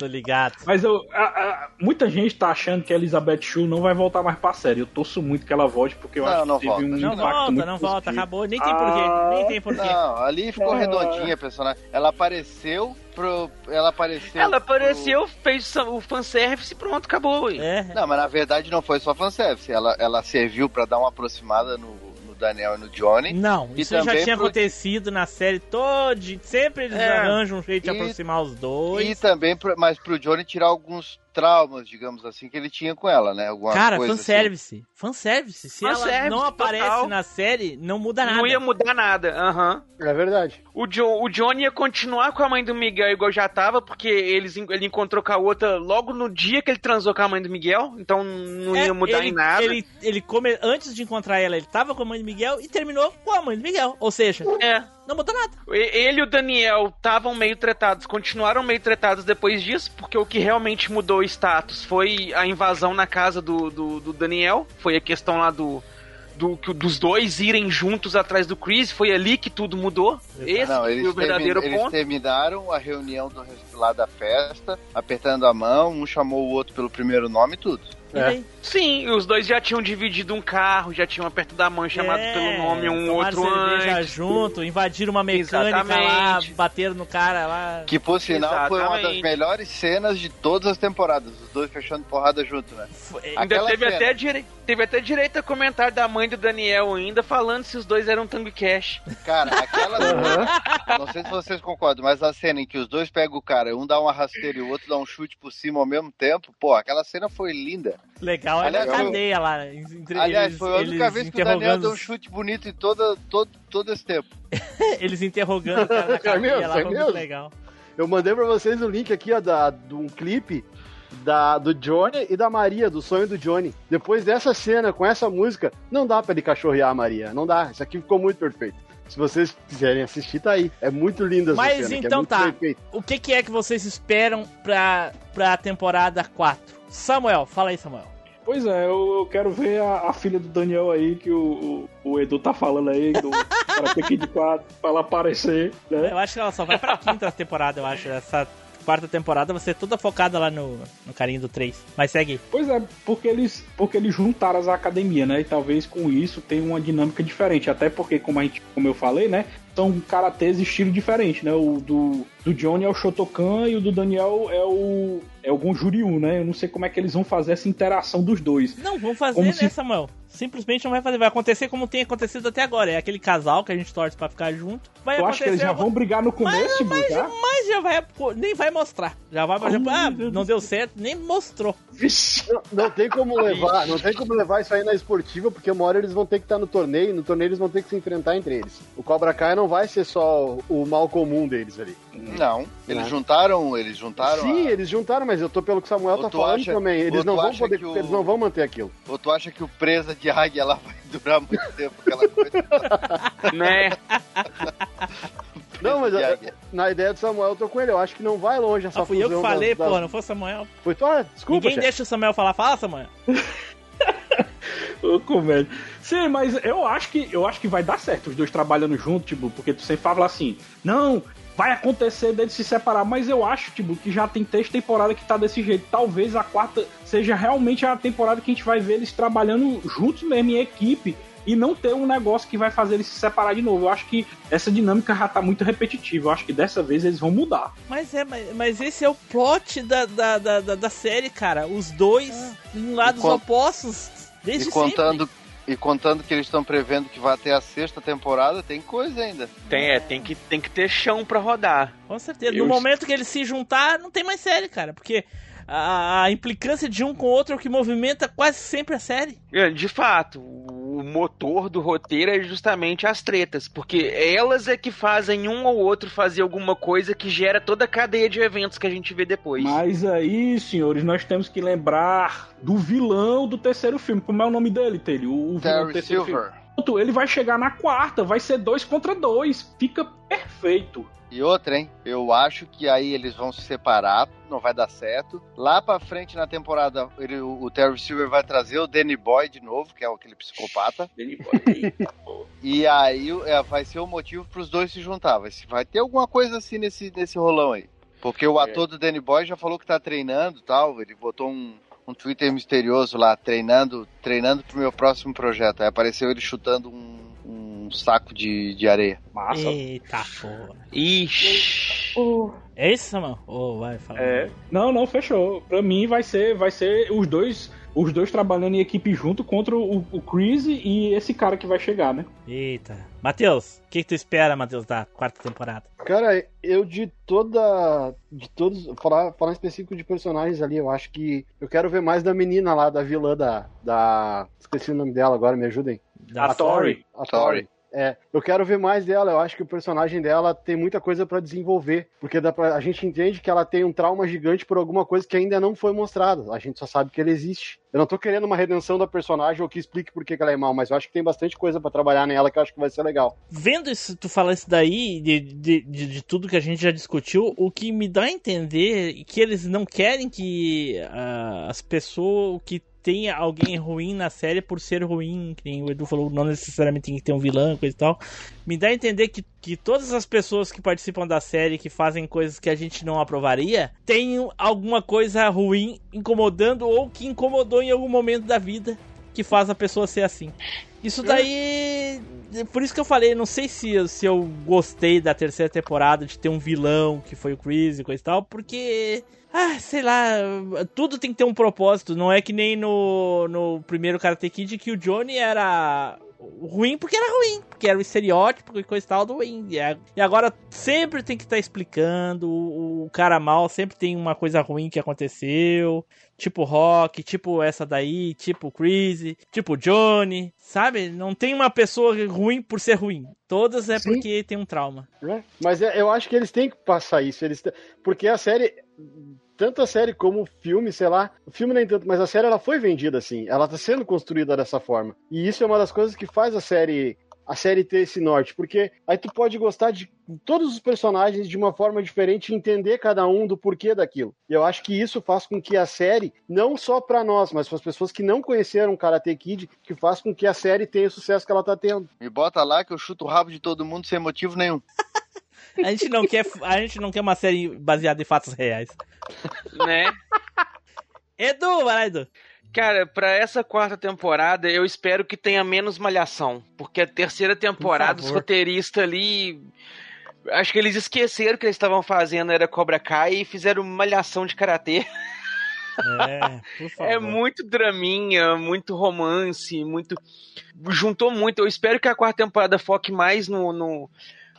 Tô ligado. Mas eu, a- a- muita gente tá achando que a Elizabeth Shue não vai voltar mais pra série. Eu torço muito que ela volte, porque eu Não, acho não que teve volta. um Não impacto volta, muito não volta, positivo. acabou. Nem tem Ah. porquê, nem tem porquê. Não, ali ficou Ah. redondinha a personagem. Ela apareceu pro. Ela apareceu. Ela pro- apareceu, fez o fanservice e pronto, acabou. É, Não, mas na verdade não foi só fanservice. Ela, ela serviu pra dar uma aproximada no Daniel e no Johnny. Não, isso já tinha pro- acontecido na série toda. Sempre eles É. arranjam um jeito de E- aproximar os dois. E também, mas pro Johnny tirar alguns traumas, digamos assim, que ele tinha com ela, né? Alguma Cara, coisa assim. fanservice. Fanservice. Se ela Fanservice, não aparece total. na série, não muda nada. Não ia mudar nada. Aham. É verdade. O, jo, o Johnny ia continuar com a mãe do Miguel igual já tava, porque eles, ele encontrou com a outra logo no dia que ele transou com a mãe do Miguel, então não É, ia mudar ele, em nada. Ele, ele come... Antes de encontrar ela, ele tava com a mãe do Miguel e terminou com a mãe do Miguel. Ou seja, É. não mudou nada. Ele e o Daniel estavam meio tretados, continuaram meio tretados depois disso, porque o que realmente mudou o status foi a invasão na casa do, do, do Daniel, foi a questão lá do, do que- dos dois irem juntos atrás do Chris, foi ali que tudo mudou. Esse Não, foi eles, o verdadeiro termi- eles ponto. terminaram a reunião do, lá da festa, apertando a mão, um chamou o outro pelo primeiro nome e tudo. E É. daí? Sim, os dois já tinham dividido um carro, já tinham apertado a mão chamado É, pelo nome um outro antes. junto, invadiram uma mecânica lá, Exatamente. bateram no cara lá. Que por sinal foi uma das Exatamente. melhores cenas de todas as temporadas, os dois fechando porrada junto, né? Ainda Aquela teve cena. até, dire... teve até direito a comentário da mãe do Daniel ainda falando se os dois eram Tango Cash. Cara, aquela Não sei se vocês concordam, mas a cena em que os dois pegam o cara, um dá uma rasteira e o outro dá um chute por cima ao mesmo tempo, pô, aquela cena foi linda. Legal, é Aliás, na foi- cadeia lá. entre- Aliás, eles- foi a única vez que o Daniel deu um chute bonito em toda, todo, todo esse tempo. Eles interrogando o cara na É cadeia mesmo? lá, É muito mesmo? legal. Eu mandei pra vocês o link aqui, ó, da, de um clipe da, do Johnny e da Maria, do sonho do Johnny. Depois dessa cena, com essa música, não dá pra ele cachorrear a Maria. Não dá. Isso aqui ficou muito perfeito. Se vocês quiserem assistir, tá aí. É muito linda essa Mas cena. que é então muito tá. bem feito. O que, que é que vocês esperam pra, pra temporada 4? Samuel, fala aí, Samuel. Pois é, eu, eu quero ver a, a filha do Daniel aí, que o, o, o Edu tá falando aí, do Karate Kid 4, pra ela aparecer, né? Eu acho que ela só vai pra quinta temporada, eu acho. Essa quarta temporada vai ser toda focada lá no, no carinho do 3. Mas segue. Pois é, porque eles, porque eles juntaram as academias, né? E talvez com isso tenha uma dinâmica diferente. Até porque, como, a gente, como eu falei, né? São karatês estilo diferente, né? O do, do Johnny é o Shotokan e o do Daniel é o, é o algum Juriu, né? Eu não sei como é que eles vão fazer essa interação dos dois. Não, vamos fazer, Como né, se- Samuel? Simplesmente não vai fazer. Vai acontecer como tem acontecido até agora. É aquele casal que a gente torce pra ficar junto. Vai Eu acho que eles já vão brigar no começo, tipo, já? Mas já vai. Nem vai mostrar. Já vai, exemplo, ah, não deu certo, nem mostrou. Não, não tem como levar, não tem como levar isso aí na esportiva, porque uma hora eles vão ter que estar no torneio, e no torneio eles vão ter que se enfrentar entre eles. O Cobra Kai não vai ser só o mal comum deles ali. Não. Eles Né? juntaram, eles juntaram. Sim, a- eles juntaram, mas eu tô pelo que o Samuel Ou tá falando acha- também. Eles não vão poder, o- eles não vão manter aquilo. Ou tu acha que o presa de águia lá vai durar muito tempo, aquela coisa? Né? Não, mas na ideia do Samuel eu tô com ele. Eu acho que não vai longe essa Só fui eu que falei, das- pô, das- não foi o Samuel. Foi tu? Ah, desculpa, Ninguém chefe. deixa o Samuel falar. Fala, Samuel. Ô, comédia. Sim, mas eu acho que eu acho que vai dar certo os dois trabalhando junto, tipo, porque tu sempre fala assim, não, vai acontecer deles se separar, mas eu acho, tipo, que já tem três temporadas que tá desse jeito. Talvez a quarta seja realmente a temporada que a gente vai ver eles trabalhando juntos mesmo em equipe e não ter um negócio que vai fazer eles se separar de novo. Eu acho que essa dinâmica já tá muito repetitiva. Eu acho que dessa vez eles vão mudar. Mas é, mas, mas esse é o plot da, da, da, da, da série, cara. Os dois em lados E con- opostos. Desde E contando, e contando que eles estão prevendo que vai até a sexta temporada, tem coisa ainda. Tem, é, tem, que, tem que ter chão pra rodar. sempre. Com certeza. Eu- No momento que eles se juntar, não tem mais série, cara. Porque a, a implicância de um com o outro é o que movimenta quase sempre a série. É, De fato, o motor do roteiro é justamente as tretas, porque elas é que fazem um ou outro fazer alguma coisa que gera toda a cadeia de eventos que a gente vê depois. Mas aí, senhores, nós temos que lembrar do vilão do terceiro filme. Como é o nome dele, Telly? O, o vilão do Terry terceiro Silver. filme. Pronto, Ele vai chegar na quarta, vai ser dois contra dois. Fica perfeito. E outra, hein? Eu acho que aí eles vão se separar, não vai dar certo. Lá pra frente na temporada, ele- o Terry Silver vai trazer o Danny Boy de novo, que é aquele psicopata. E aí é, vai ser o motivo pros dois se juntar. Vai, vai ter alguma coisa assim nesse, nesse rolão aí. Porque o ator do Danny Boy já falou que tá treinando e tal. Ele botou um, um Twitter misterioso lá, treinando, treinando pro meu próximo projeto. Aí apareceu ele chutando um saco de, de areia. Massa. Eita porra. Ixi. É isso, Samuel? Ô, vai, fala. É. Não, não, fechou. Pra mim vai ser, vai ser os dois, os dois trabalhando em equipe junto contra o, o Chris e esse cara que vai chegar, né? Eita. Matheus, o que, que tu espera, Matheus, da quarta temporada? Cara, eu de toda. De todos. Falar, falar em específico de personagens ali, eu acho que. Eu quero ver mais da menina lá, da vilã da. da esqueci o nome dela agora, me ajudem. Da a Tori. A Tori. É, eu quero ver mais dela. Eu acho que o personagem dela tem muita coisa pra desenvolver. Porque pra, a gente entende que ela tem um trauma gigante por alguma coisa que ainda não foi mostrada. A gente só sabe que ele existe. Eu não tô querendo uma redenção da personagem ou que explique por que que ela é mal, mas eu acho que tem bastante coisa pra trabalhar nela que eu acho que vai ser legal. Vendo isso, tu falar isso daí, de, de, de, de tudo que a gente já discutiu, o que me dá a entender é que eles não querem que ah, as pessoas que tenha alguém ruim na série por ser ruim, que nem o Edu falou, não necessariamente tem que ter um vilão, coisa e tal. Me dá a entender que, que todas as pessoas que participam da série, que fazem coisas que a gente não aprovaria, tem alguma coisa ruim incomodando ou que incomodou em algum momento da vida que faz a pessoa ser assim. Isso daí. Por isso que eu falei, não sei se, eu- se eu gostei da terceira temporada de ter um vilão que foi o Chris e coisa e tal, porque. Ah, sei lá, tudo tem que ter um propósito. Não é que nem no, no primeiro Karate Kid que o Johnny era ruim porque era ruim, porque era o estereótipo e coisa e tal do ruim. E agora sempre tem que estar explicando. O, o cara mal sempre tem uma coisa ruim que aconteceu. Tipo Rock, tipo essa daí, tipo Chris, tipo Johnny, sabe? Não tem uma pessoa ruim por ser ruim. Todas é Sim. porque tem um trauma. né? Mas é- eu acho que eles têm que passar isso. Eles Porque a série. Tanto a série como o filme, sei lá. O filme nem tanto, mas a série ela foi vendida assim. Ela tá sendo construída dessa forma. E isso é uma das coisas que faz a série. A série ter esse norte, porque aí tu pode gostar de todos os personagens de uma forma diferente e entender cada um do porquê daquilo. E eu acho que isso faz com que a série, não só pra nós, mas para as pessoas que não conheceram Karate Kid, que faz com que a série tenha o sucesso que ela tá tendo. Me bota lá que eu chuto o rabo de todo mundo sem motivo nenhum. A gente não quer, a gente não quer uma série baseada em fatos reais. Né? Edu, vai lá, Edu. Cara, pra essa quarta temporada, eu espero que tenha menos malhação. Porque a terceira temporada, os roteiristas ali. Acho que eles esqueceram que eles estavam fazendo era Cobra Kai e fizeram malhação de karatê. É. É muito draminha, muito romance, muito. Juntou muito. Eu espero que a quarta temporada foque mais no, no-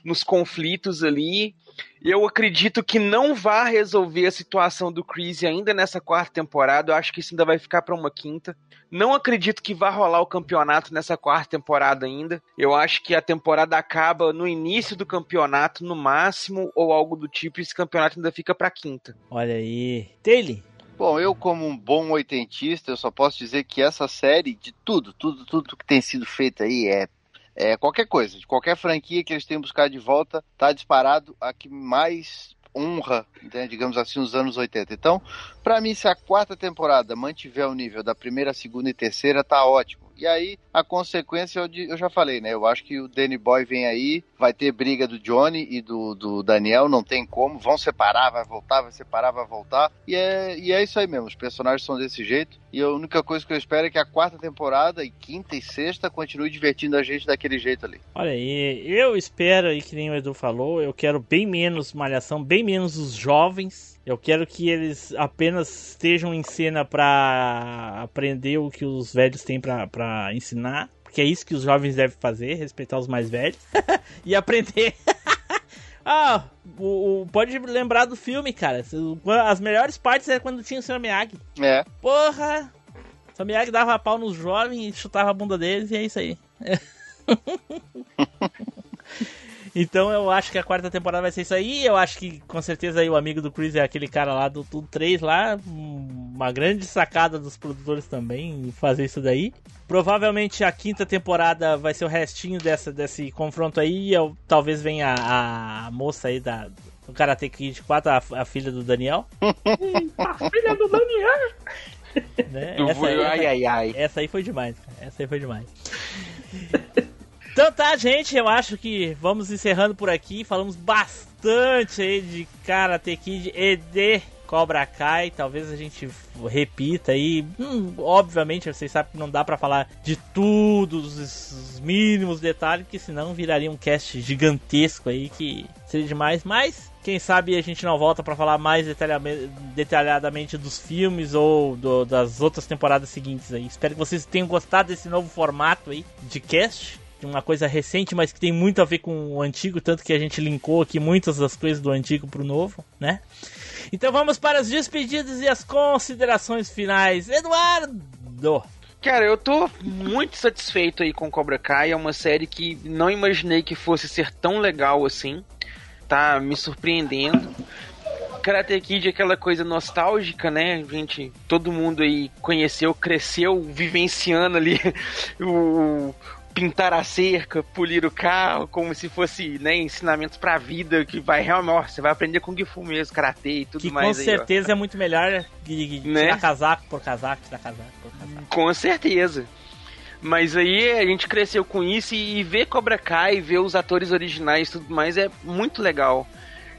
nos conflitos ali. Eu acredito que não vá resolver a situação do Chris ainda nessa quarta temporada. Eu acho que isso ainda vai ficar para uma quinta. Não acredito que vá rolar o campeonato nessa quarta temporada ainda. Eu acho que a temporada acaba no início do campeonato, no máximo, ou algo do tipo, e esse campeonato ainda fica pra quinta. Olha aí. Taylor, Bom, eu como um bom oitentista, eu só posso dizer que essa série, de tudo, tudo, tudo que tem sido feito aí é, é qualquer coisa, de qualquer franquia que eles tenham buscado de volta, tá disparado a que mais honra, né, digamos assim, os anos 80. Então, pra mim, se a quarta temporada mantiver o nível da primeira, segunda e terceira, tá ótimo. E aí, a consequência, eu, já falei, né? Eu acho que o Danny Boy vem aí, vai ter briga do Johnny e do, do Daniel, não tem como. Vão separar, vai voltar, vai separar, vai voltar. E é, e é isso aí mesmo, os personagens são desse jeito. E a única coisa que eu espero é que a quarta temporada, e quinta e sexta, continue divertindo a gente daquele jeito ali. olha aí. Eu espero aí, que nem o Edu falou, eu quero bem menos malhação, bem menos os jovens. Eu quero que eles apenas estejam em cena pra aprender o que os velhos têm pra, pra ensinar. Porque é isso que os jovens devem fazer, respeitar os mais velhos. e aprender. ah, o, o- pode lembrar do filme, cara. As melhores partes é quando tinha o Sr. Miyagi. É, Porra! O Sr. Miyagi dava pau nos jovens e chutava a bunda deles e é isso aí. então eu acho que a quarta temporada vai ser isso aí. Eu acho que com certeza aí o amigo do Chris é aquele cara lá do Tudo 3 lá. Uma grande sacada dos produtores também em fazer isso daí. Provavelmente a quinta temporada vai ser o restinho dessa, desse confronto aí. Eu, talvez venha a, a moça aí da, do Karate Kid 4, a, a filha do Daniel. A filha do Daniel! Né? Do- Essa, essa- ai, ai, ai. essa aí foi demais, cara. Essa aí foi demais. Então tá, gente, eu acho que vamos encerrando por aqui. Falamos bastante aí de Karate Kid e de Cobra Kai. Talvez a gente repita aí. Hum, obviamente, vocês sabem que não dá pra falar de tudo, os, os mínimos detalhes, que senão viraria um cast gigantesco aí que seria demais. Mas quem sabe a gente não volta pra falar mais detalhadamente dos filmes ou do- das outras temporadas seguintes aí. Espero que vocês tenham gostado desse novo formato aí de cast. Uma coisa recente, mas que tem muito a ver com o antigo, tanto que a gente linkou aqui muitas das coisas do antigo pro novo, né? Então vamos para as despedidas e as considerações finais. Eduardo! Cara, eu tô muito satisfeito aí com Cobra Kai. É uma série que não imaginei que fosse ser tão legal assim. Tá me surpreendendo. Karate Kid é aquela coisa nostálgica, né? Gente, todo mundo aí conheceu, cresceu, vivenciando ali o pintar a cerca, polir o carro, como se fosse, né, ensinamentos pra vida que vai realmente, ó, você vai aprender com Gifu mesmo, karatê e tudo Que com mais aí, ó. certeza é muito melhor de, de Né? tirar casaco por casaco, tirar casaco por casaco. Com certeza. Mas aí a gente cresceu com isso e, e ver Cobra Kai, ver os atores originais e tudo mais é muito legal.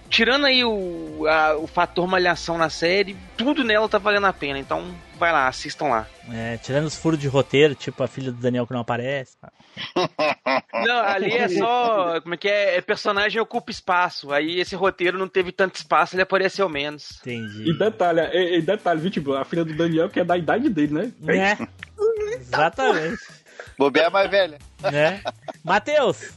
Tirando aí o, a- o fator malhação na série, tudo nela tá valendo a pena. Então vai lá, assistam lá. É, tirando os furos de roteiro, tipo a filha do Daniel que não aparece. Não, ali é só. Como é que é? É personagem ocupa espaço. Aí esse roteiro não teve tanto espaço, ele apareceu menos. Entendi. E detalhe, e, e detalhe, viu, tipo, a filha do Daniel, que é da idade dele, né? Né? Exatamente. bobear mais velha. né? Matheus!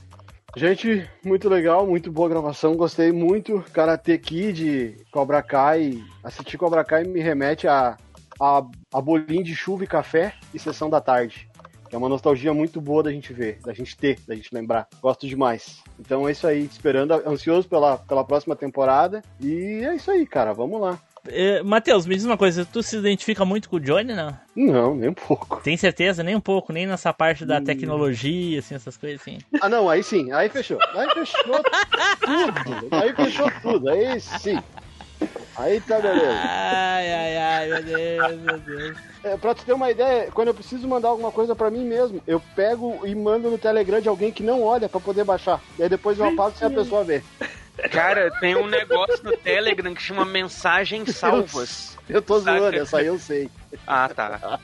Gente, muito legal, muito boa gravação, gostei muito. Karate Kid, Cobra Kai. Assistir Cobra Kai me remete a, a, a bolinho de chuva e café e sessão da tarde. Que é uma nostalgia muito boa da gente ver, da gente ter, da gente lembrar. Gosto demais. Então é isso aí, esperando, ansioso pela, pela próxima temporada. E é isso aí, cara, vamos lá. Eh, Matheus, me diz uma coisa, tu se identifica muito com o Johnny, não? Não, nem um pouco. Tem certeza? Nem um pouco, nem nessa parte da tecnologia, assim, essas coisas assim. Ah, não, aí sim, aí fechou. Aí fechou tudo. Aí fechou tudo, aí sim. Aí tá beleza. Ai, ai, ai, meu Deus, meu Deus. É, pra tu ter uma ideia, quando eu preciso mandar alguma coisa pra mim mesmo, eu pego e mando no Telegram de alguém que não olha pra poder baixar. E aí depois eu apago sem a pessoa ver. Cara, tem um negócio no Telegram que chama mensagens salvas. Eu tô Saca? zoando, essa aí eu sei. Ah, tá.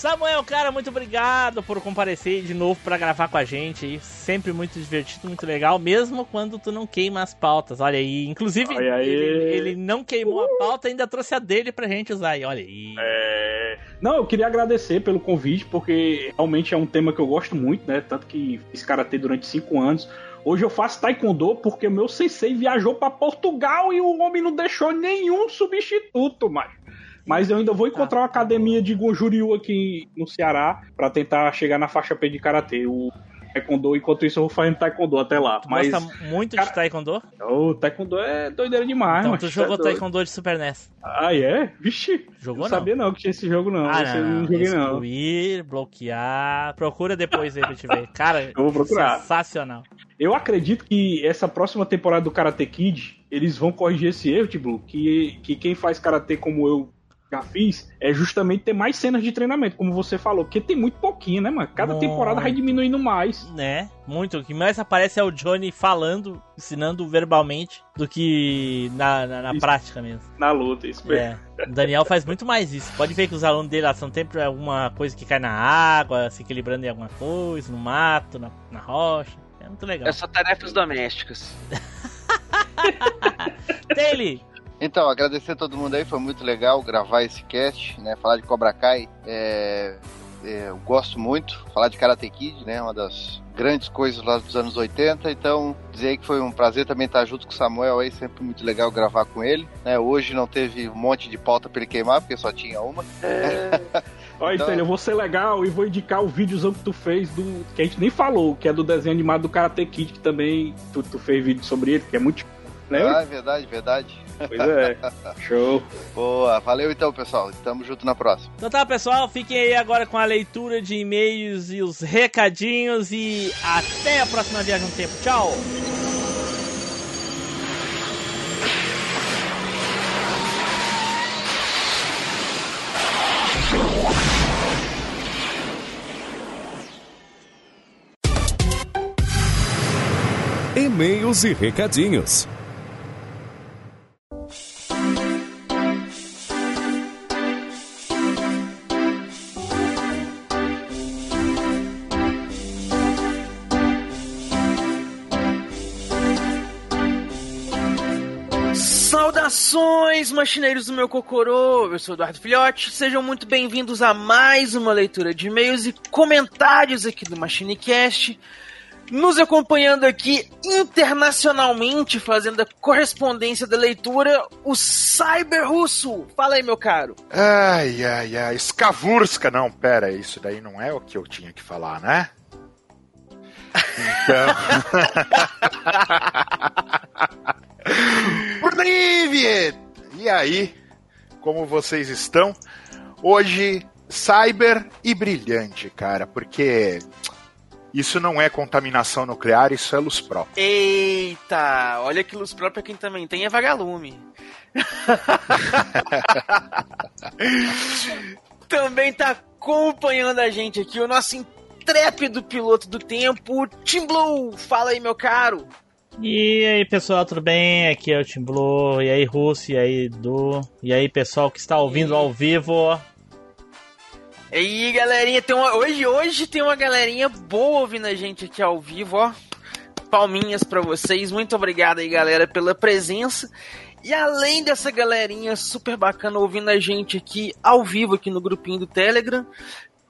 Samuel, cara, muito obrigado por comparecer de novo pra gravar com a gente aí. Sempre muito divertido, muito legal, mesmo quando tu não queima as pautas. Olha aí. Inclusive, Olha aí. Ele, ele não queimou a pauta, ainda trouxe a dele pra gente usar aí. Olha aí. É... Não, eu queria agradecer pelo convite, porque realmente é um tema que eu gosto muito, né? Tanto que fiz karatê durante cinco anos. Hoje eu faço taekwondo porque o meu sensei viajou pra Portugal e o homem não deixou nenhum substituto, macho. Mas eu ainda vou encontrar uma academia de Gonjuriu aqui no Ceará pra tentar chegar na faixa P de karatê. O taekwondo, enquanto isso eu vou fazendo taekwondo até lá. Tu Mas gosta muito cara- de Taekwondo? o taekwondo é doideira demais, então tu jogou é doido. Taekwondo de Super NES. Ah, é? Vixe. Jogou não não? sabia não que tinha esse jogo não. Ah, não, não não. joguei não. Excluir, bloquear. Procura depois aí pra te ver. Cara, Eu vou procurar. sensacional. Eu acredito que essa próxima temporada do Karate Kid, eles vão corrigir esse erro, Tiblu, que, que quem faz karatê como eu já fiz, é justamente ter mais cenas de treinamento, como você falou, porque tem muito pouquinho, né, mano? Cada Muito. temporada vai diminuindo mais. Né? Muito. O que mais aparece é o Johnny falando, ensinando verbalmente, do que na, na, na prática mesmo. Na luta, isso mesmo. É. O Daniel faz muito mais isso. Pode ver que os alunos dele lá são sempre alguma coisa que cai na água, se equilibrando em alguma coisa, no mato, na, na rocha. É muito legal. É só tarefas domésticas. Taylor, Então, agradecer a todo mundo aí, foi muito legal gravar esse cast, né? Falar de Cobra Kai, é, é, eu gosto muito. Falar de Karate Kid, né? Uma das grandes coisas lá dos anos 80. Então, dizer aí que foi um prazer também estar junto com o Samuel aí, sempre muito legal gravar com ele. Né? Hoje não teve um monte de pauta pra ele queimar, porque só tinha uma. Olha, Então- eu vou ser legal e vou indicar o videozão que tu fez do. que a gente nem falou, que é do desenho animado do Karate Kid, que também tu, tu fez vídeo sobre ele, que é muito. Lembra? Ah, é verdade, verdade. Pois é. Show. Boa, valeu então, pessoal. Tamo junto na próxima. Então tá, pessoal, fiquem aí agora com a leitura de e-mails e os recadinhos e até a próxima viagem no tempo. Tchau! E-mails e recadinhos. Saudações, machineiros do meu Cocorô! Eu sou Eduardo Filhote, sejam muito bem-vindos a mais uma leitura de e-mails e comentários aqui do MachineCast. Nos acompanhando aqui internacionalmente, fazendo a correspondência da leitura, o Cyber Russo. Fala aí, meu caro. Ai, ai, ai. Skavurska. Não, pera, isso daí não é o que eu tinha que falar, né? Então. E aí, como vocês estão? Hoje, cyber e brilhante, cara, porque isso não é contaminação nuclear, isso é luz própria. Eita, olha que luz própria quem também tem é vagalume. também tá acompanhando a gente aqui o nosso intrépido piloto do tempo, Tim Blue. Fala aí, meu caro. E aí, pessoal, tudo bem? Aqui é o Tim Blue. E aí, Russo? E aí, Du? E aí, pessoal que está ouvindo ao vivo? E aí, galerinha, tem uma... hoje, hoje tem uma galerinha boa ouvindo a gente aqui ao vivo, ó. Palminhas pra vocês. Muito obrigado aí, galera, pela presença. E além dessa galerinha super bacana ouvindo a gente aqui ao vivo aqui no grupinho do Telegram,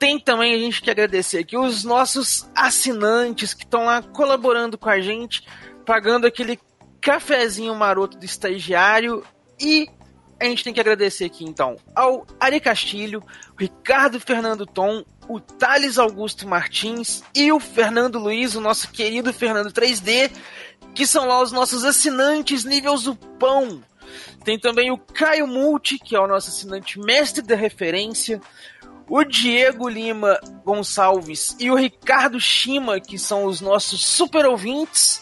tem também a gente que agradecer aqui os nossos assinantes que estão lá colaborando com a gente, pagando aquele cafezinho maroto do estagiário e a gente tem que agradecer aqui então ao Ari Castilho, Ricardo Fernando Tom, o Thales Augusto Martins e o Fernando Luiz, o nosso querido Fernando 3D, que são lá os nossos assinantes nível Zupão. Tem também o Caio Multi, que é o nosso assinante mestre da referência, o Diego Lima Gonçalves e o Ricardo Shima, que são os nossos super ouvintes,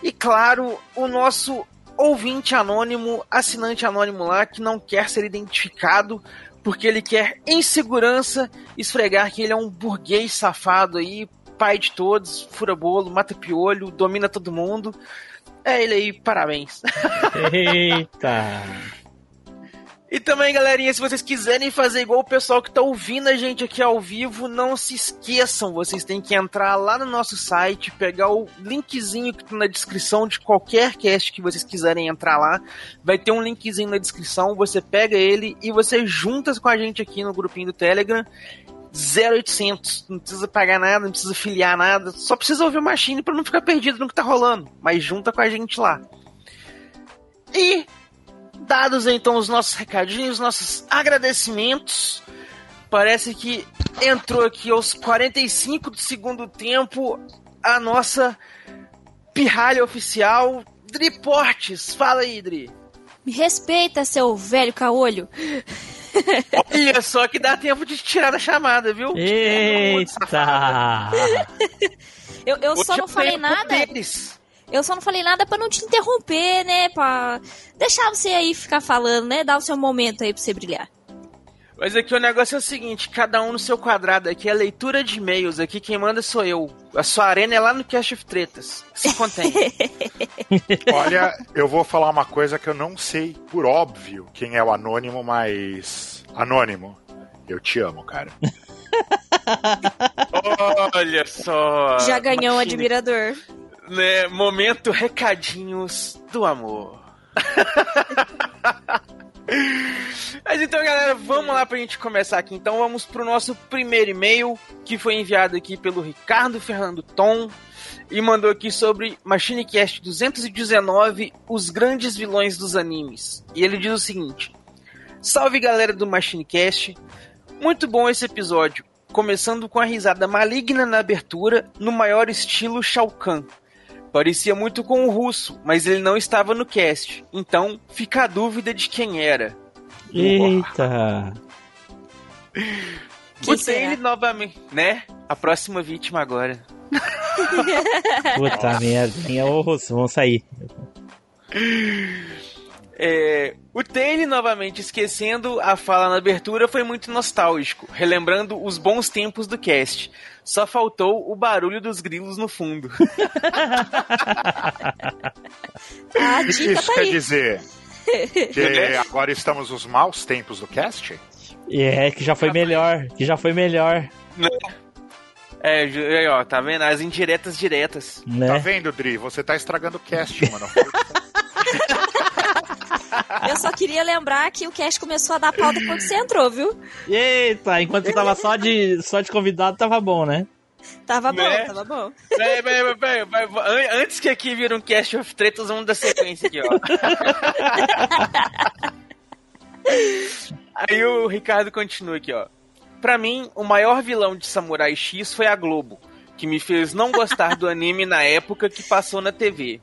e claro, o nosso ouvinte anônimo, assinante anônimo lá, que não quer ser identificado, porque ele quer, em segurança, esfregar que ele é um burguês safado aí, pai de todos, fura bolo, mata piolho, domina todo mundo. É ele aí, parabéns. Eita! E também, galerinha, se vocês quiserem fazer igual o pessoal que tá ouvindo a gente aqui ao vivo, não se esqueçam, vocês têm que entrar lá no nosso site, pegar o linkzinho que tá na descrição de qualquer cast que vocês quiserem entrar lá. Vai ter um linkzinho na descrição, você pega ele e você junta com a gente aqui no grupinho do Telegram. 0800, não precisa pagar nada, não precisa filiar nada, só precisa ouvir o Machine para não ficar perdido no que tá rolando, mas junta com a gente lá. E dados então os nossos recadinhos, nossos agradecimentos, parece que entrou aqui aos 45 do segundo tempo a nossa pirralha oficial, Dri Portes. Fala aí, Dri. Me respeita, seu velho caolho. Olha só que dá tempo de tirar da chamada, viu? Eita! Eu, eu só não eu falei nada. poderes. Eu só não falei nada pra não te interromper, né? Pra deixar você aí ficar falando, né? Dar o seu momento aí pra você brilhar. Mas aqui o negócio é o seguinte, cada um no seu quadrado aqui, a leitura de e-mails aqui, quem manda sou eu. A sua arena é lá no Cast of Tretas. Se contém. Olha, eu vou falar uma coisa que eu não sei, por óbvio, quem é o anônimo, mas. Anônimo, eu te amo, cara. Olha só. Já ganhou um admirador. Né, momento recadinhos do amor. Mas então, galera, vamos lá pra gente começar aqui. Então, vamos pro nosso primeiro e-mail, que foi enviado aqui pelo Ricardo Fernando Tom, e mandou aqui sobre MachineCast 219, os grandes vilões dos animes. E ele diz o seguinte: Salve galera do MachineCast, muito bom esse episódio, começando com a risada maligna na abertura, no maior estilo Shao Kahn. Parecia muito com o russo, mas ele não estava no cast. Então, fica a dúvida de quem era. Eita! Quem o será? Taylor novamente, né? A próxima vítima agora. Puta merda. hein? Ô, Russo, vamos sair. É, o Taylor novamente esquecendo a fala na abertura foi muito nostálgico, relembrando os bons tempos do cast. Só faltou o barulho dos grilos no fundo. A O que isso tá quer aí. dizer? Que agora estamos nos maus tempos do cast? É, que já foi melhor. Que já foi melhor, É, ju- aí, ó, tá vendo? As indiretas diretas. Tá né? vendo, Dri? Você tá estragando o cast, mano. Eu só queria lembrar que o cast começou a dar pauta quando você entrou, viu? Eita, enquanto eu tava só de, só de convidado, tava bom, né? Tava bom, Né? tava bom. Peraí, peraí, peraí, peraí, peraí. An- Antes que aqui vira um cast of tretas, vamos dar sequência aqui, ó. Aí o Ricardo continua aqui, ó. Pra mim, o maior vilão de Samurai X foi a Globo, que me fez não gostar do anime na época que passou na TV.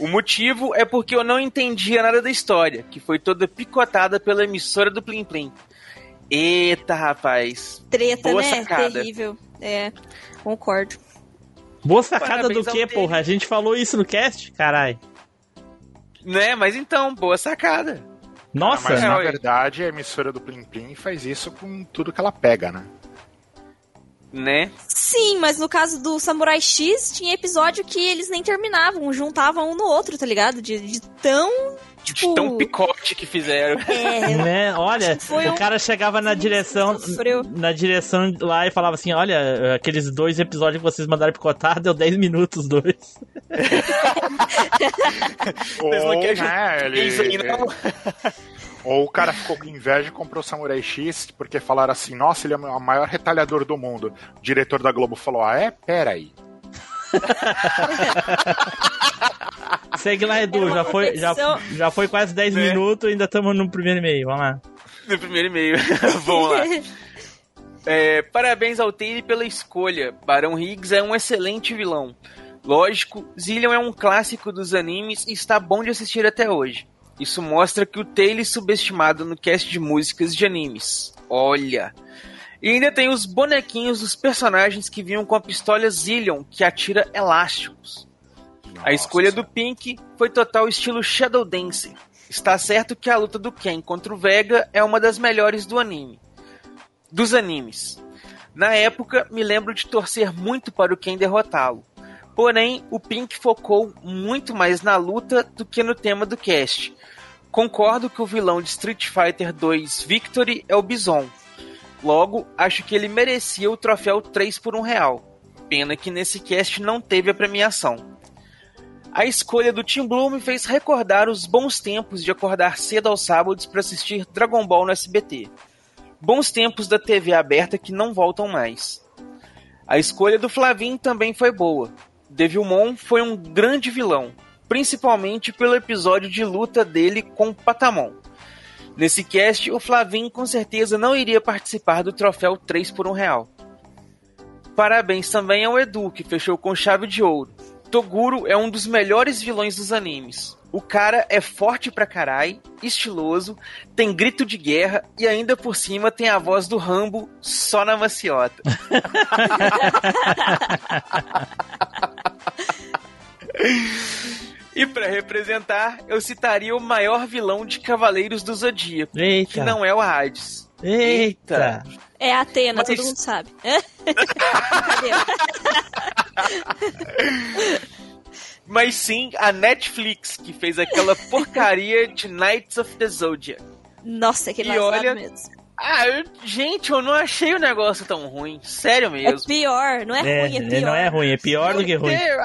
O motivo é porque eu não entendia nada da história, que foi toda picotada pela emissora do Plim Plim. Eita, rapaz. Treta, Boa né? sacada. Terrível. É, concordo. Boa sacada Parabéns do que, porra? A gente falou isso no cast? Carai. Né, mas então, boa sacada. Nossa, Mas É, na ué. verdade a emissora do Plim Plim faz isso com tudo que ela pega, né? Né? Sim, mas no caso do Samurai X, tinha episódio que eles nem terminavam, juntavam um no outro, tá ligado? De, de tão. De Tipo. tão picote que fizeram. É, né? Olha, Foi o um- cara chegava na direção, sofreu. na direção lá e falava assim: Olha, aqueles dois episódios que vocês mandaram picotar, deu 10 minutos, dois. Eles não querem né, Isso aí não. Ou o cara ficou com inveja e comprou Samurai X porque falaram assim: nossa, ele é o maior retalhador do mundo. O diretor da Globo falou: ah, é? Pera aí. Segue lá, Edu, já foi, já, já foi quase 10 Né? minutos ainda estamos no primeiro e-mail, vamos lá. No primeiro e-mail. Vamos lá. É, parabéns ao Taylor pela escolha. Barão Higgs é um excelente vilão. Lógico, Zillion é um clássico dos animes e está bom de assistir até hoje. Isso mostra que o Taylor é subestimado no cast de músicas de animes. Olha. E ainda tem os bonequinhos dos personagens que vinham com a pistola Zillion, que atira elásticos. A escolha do Pink foi total estilo Shadow Dancer. Está certo que a luta do Ken contra o Vega é uma das melhores do anime. Dos animes. Na época, me lembro de torcer muito para o Ken derrotá-lo. Porém, o Pink focou muito mais na luta do que no tema do cast. Concordo que o vilão de Street Fighter 2 Victory é o Bison. Logo, acho que ele merecia o troféu 3 por 1 real. Pena que nesse cast não teve a premiação. A escolha do Team Blue me fez recordar os bons tempos de acordar cedo aos sábados para assistir Dragon Ball no SBT. Bons tempos da TV aberta que não voltam mais. A escolha do Flavin também foi boa. Devilmon foi um grande vilão, principalmente pelo episódio de luta dele com Patamon. Nesse cast, o Flavin com certeza não iria participar do troféu 3 por 1 real. Parabéns também ao Edu, que fechou com chave de ouro. Toguro é um dos melhores vilões dos animes. O cara é forte pra carai, estiloso, tem grito de guerra e ainda por cima tem a voz do Rambo só na maciota. e pra representar, eu citaria o maior vilão de Cavaleiros do Zodíaco, Eita. que não é o Hades. Eita. É a Atena, Mas- todo mundo sabe. Mas sim a Netflix, que fez aquela porcaria de Knights of the Zodiac. Nossa, aquele E olha- mesmo. Ah, eu- gente, eu não achei o negócio tão ruim. Sério É mesmo. pior, não é, É, ruim, é é, pior. não é ruim, é pior do que ruim. Até,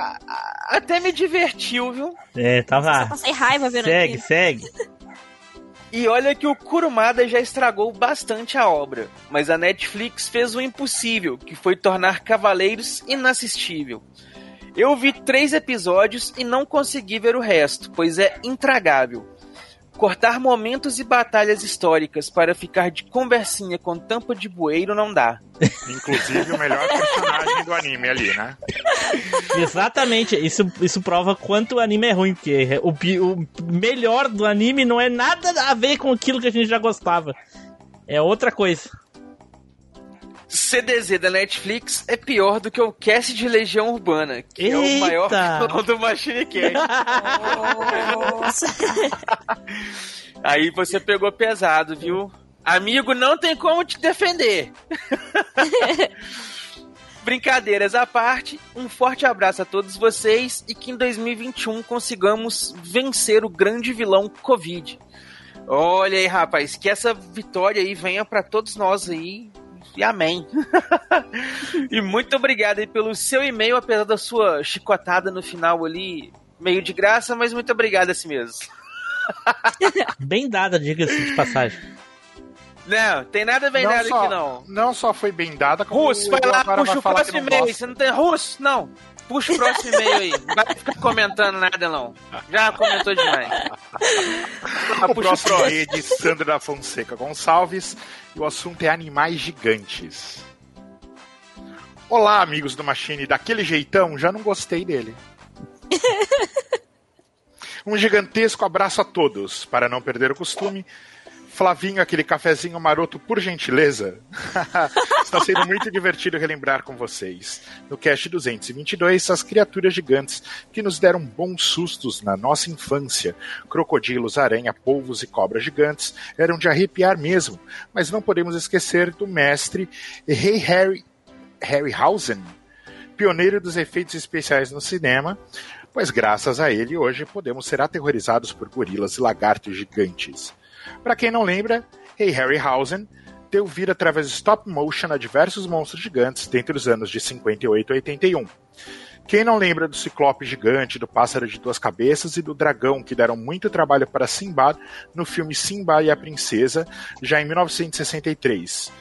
até me divertiu, viu? É, Só tava. passei raiva vendo Segue, aquilo. segue. E olha que o Kurumada já estragou bastante a obra, mas a Netflix fez o impossível, que foi tornar Cavaleiros inassistível. Eu vi três episódios e não consegui ver o resto, pois é intragável. Cortar momentos e batalhas históricas para ficar de conversinha com tampa de bueiro não dá. Inclusive o melhor personagem do anime ali, né? Exatamente, isso, isso prova quanto o anime é ruim, porque o, o melhor do anime não é nada a ver com aquilo que a gente já gostava. É outra coisa. CDZ da Netflix é pior do que o cast de Legião Urbana, que é o maior Eita! vilão do Machine Cast. Aí você pegou pesado, viu? Amigo, não tem como te defender. Brincadeiras à parte, um forte abraço a todos vocês e que em 2021 consigamos vencer o grande vilão Covid. Olha aí, rapaz, que essa vitória aí venha pra todos nós aí. E amém. e muito obrigado aí pelo seu e-mail, apesar da sua chicotada no final ali, meio de graça, mas muito obrigado assim mesmo. Bem dada, diga-se de passagem. Não, tem nada bem Não dado só- aqui não. Não só foi bem dada, como Russo, vai lá, puxa vai o próximo e-mail. Você não tem. Russo, não. Puxa o próximo e-mail aí. Não vai ficar comentando nada, não. Já comentou demais. O puxa próximo é de Sandra da Fonseca Gonçalves e o assunto é animais gigantes. Olá, amigos do Machine. Daquele jeitão, já não gostei dele. Um gigantesco abraço a todos. Para não perder o costume, Flavinho, aquele cafezinho maroto, por gentileza. Está sendo muito divertido relembrar com vocês. No cast 222, as criaturas gigantes que nos deram bons sustos na nossa infância. Crocodilos, aranha, polvos e cobras gigantes eram de arrepiar mesmo. Mas não podemos esquecer do mestre Rei Harry Harryhausen, pioneiro dos efeitos especiais no cinema, pois graças a ele hoje podemos ser aterrorizados por gorilas e lagartos gigantes. Para quem não lembra, Rei Harryhausen deu vida através de stop motion a diversos monstros gigantes dentre os anos de 58 a 81. Quem não lembra do Ciclope Gigante, do Pássaro de Duas Cabeças e do Dragão, que deram muito trabalho para Simba no filme Simba e a Princesa, já em 1963.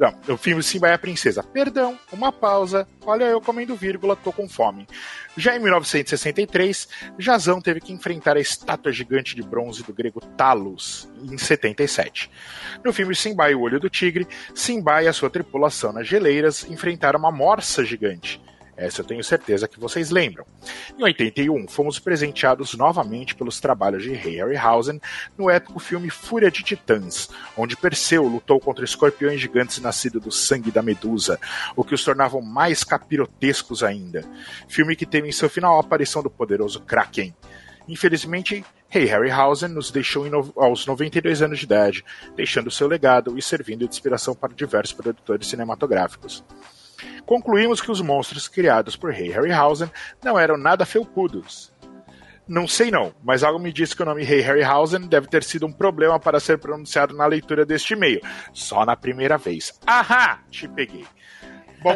Não, o filme Simba e a Princesa. Perdão, uma pausa. Olha eu comendo vírgula, tô com fome. Já em 1963, Jazão teve que enfrentar a estátua gigante de bronze do grego Talos, em 77. No filme Simba e o Olho do Tigre, Simba e a sua tripulação nas geleiras enfrentaram uma morsa gigante. Essa eu tenho certeza que vocês lembram. Em 81, fomos presenteados novamente pelos trabalhos de Ray Harryhausen no épico filme Fúria de Titãs, onde Perseu lutou contra escorpiões gigantes nascidos do sangue da Medusa, o que os tornavam mais capirotescos ainda. Filme que teve em seu final a aparição do poderoso Kraken. Infelizmente, Ray Harryhausen nos deixou aos 92 anos de idade, deixando seu legado e servindo de inspiração para diversos produtores cinematográficos. Concluímos que os monstros criados por Ray Harryhausen não eram nada felpudos. Não sei não, mas algo me diz que o nome Rei Harryhausen deve ter sido um problema para ser pronunciado na leitura deste e-mail. Só na primeira vez. Ahá! Te peguei. Bom,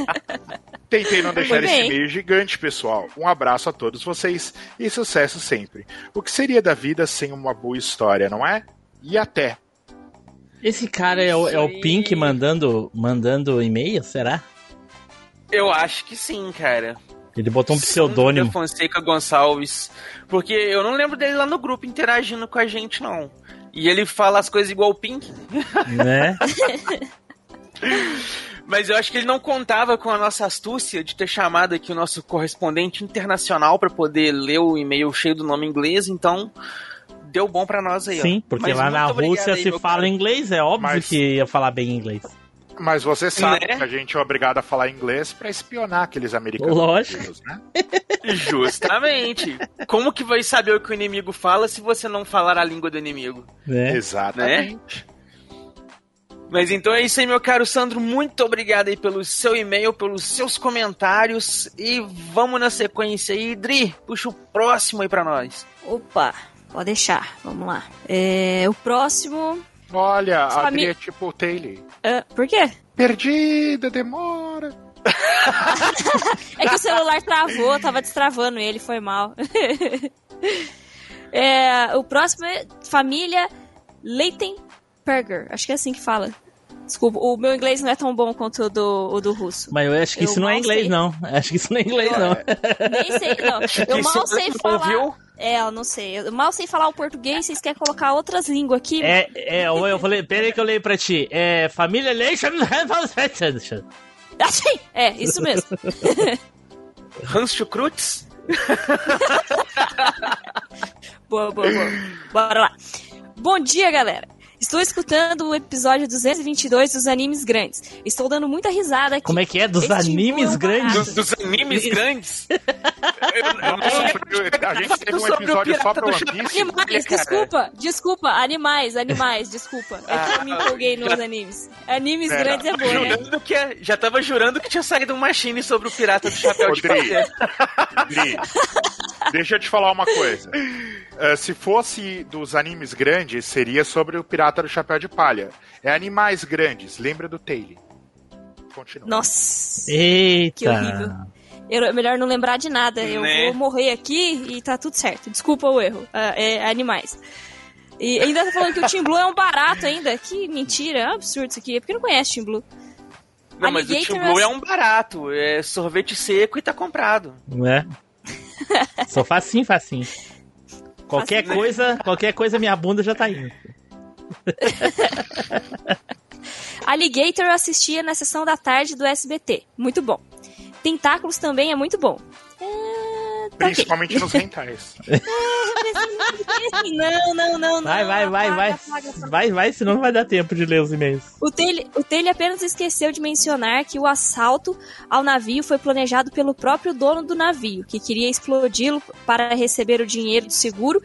tentei não deixar esse e-mail gigante, pessoal. Um abraço a todos vocês e sucesso sempre. O que seria da vida sem uma boa história, não é? E até. Esse cara é o, é o. Pink mandando, mandando e-mail, será? Eu acho que sim, cara. Ele botou um pseudônimo. da Fonseca Gonçalves. Porque eu não lembro dele lá no grupo interagindo com a gente, não. E ele fala as coisas igual o Pink. né? Mas eu acho que ele não contava com a nossa astúcia de ter chamado aqui o nosso correspondente internacional pra poder ler o e-mail cheio do nome inglês, então deu bom pra nós aí, ó. Sim, porque Mas lá na Rússia aí, se fala cara. inglês, é óbvio Mas- que ia falar bem inglês. Mas você sabe Né? que a gente é obrigado a falar inglês pra espionar aqueles americanos. Lógico. né? Justamente. Como que vai saber o que o inimigo fala se você não falar a língua do inimigo? Né? Exatamente. Mas então é isso aí, meu caro Sandro. Muito obrigado aí pelo seu e-mail, pelos seus comentários. E vamos na sequência aí. Dri, puxa o próximo aí pra nós. Opa, pode deixar. Vamos lá. É, o próximo. Olha, a Fami- Adri é tipo o Taylor. ah, por quê? Perdida, demora. É que o celular travou, tava destravando ele, foi mal. É, o próximo é família Leitenberger. Acho que é assim que fala. Desculpa, o meu inglês não é tão bom quanto o do, o do russo. Mas eu acho que Eu isso não é inglês, sei. não. Acho que isso não é inglês, não. Nem sei, não. Eu mal você sei falar. ouviu? É, eu não sei. Eu mal sei falar o português, vocês querem colocar outras línguas aqui? É, é, eu, eu falei, peraí que eu leio pra ti. É família Leishon. Achei! É, isso mesmo. Hans Schukrutz? Boa, boa, boa. Bora lá. Bom dia, galera. Estou escutando o episódio 222 dos animes grandes. Estou dando muita risada aqui. Como é que é? Dos Este animes é grandes? Dos, dos animes grandes? Nossa, a gente teve um episódio só pra One Piece. Animais, cara. desculpa, desculpa, animais, animais, desculpa. É que eu me empolguei nos animes. Animes Pera, grandes é bom, né? Jurando que é- já tava jurando que tinha saído um machine sobre o pirata do chapéu de. Dri, deixa eu te falar uma coisa. Eh, se fosse dos animes grandes, seria sobre o Pirata do Chapéu de Palha. É animais grandes, lembra do Taylor. Continua. Nossa, Eita. que horrível. Eu, é melhor não lembrar de nada. Eu Né? vou morrer aqui e tá tudo certo. Desculpa o erro. Ah, é animais. E ainda tá falando que o Team Blue é um barato ainda. Que mentira, é um absurdo isso aqui. É porque não conhece Team Blue. Não, mas o Team Blue é- é um barato. É sorvete seco e tá comprado. Né? Sou facinho, facinho. Qualquer coisa, qualquer coisa minha bunda já tá indo. Alligator eu assistia na sessão da tarde do SBT. Muito bom. Tentáculos também é muito bom. É, tá. Principalmente nos rentais. Não, não, não. Vai, vai, vai, vai. Vai, vai, senão não vai dar tempo de ler os e-mails. O Taylor, o Taylor apenas esqueceu de mencionar que o assalto ao navio foi planejado pelo próprio dono do navio, que queria explodi-lo para receber o dinheiro do seguro,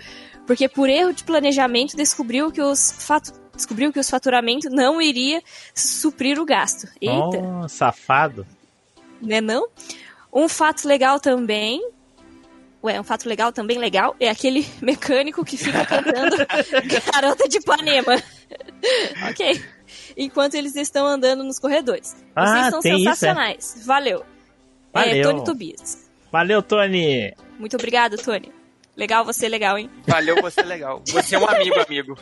porque por erro de planejamento descobriu que os fatu- descobriu que os faturamentos não iria suprir o gasto. Eita, Oh, safado. né não? Um fato legal também. Ué, um fato legal também legal é aquele mecânico que fica cantando Garota de Ipanema. ok. Enquanto eles estão andando nos corredores. Ah, Vocês são tem isso, é? sensacionais. Valeu. É, Valeu. Tony Tobias. Valeu, Tony. Muito obrigado, Tony. Legal você, legal, hein? Valeu, você é legal. Você é um amigo, amigo.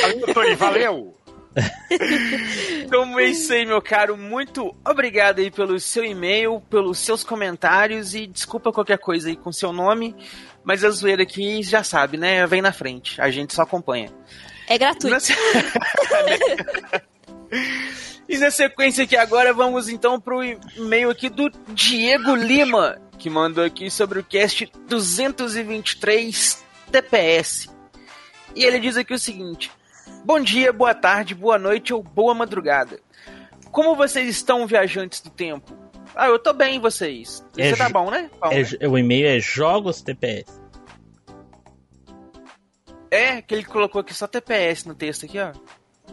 Valeu, Tony, valeu! Então é isso aí, meu caro. Muito obrigado aí pelo seu e-mail, pelos seus comentários e desculpa qualquer coisa aí com seu nome, mas a zoeira aqui já sabe, né? Vem na frente, a gente só acompanha. É gratuito. Na e na sequência aqui agora, vamos então pro e-mail aqui do Diego Lima, que mandou aqui sobre o cast 223 TPS. E ele diz aqui o seguinte: Bom dia, boa tarde, boa noite ou boa madrugada. Como vocês estão, viajantes do tempo? Ah, eu tô bem, vocês? É Você tá ju- bom, né? Bom, É, né? o e-mail é jogos TPS. É, que ele colocou aqui só TPS no texto aqui, ó.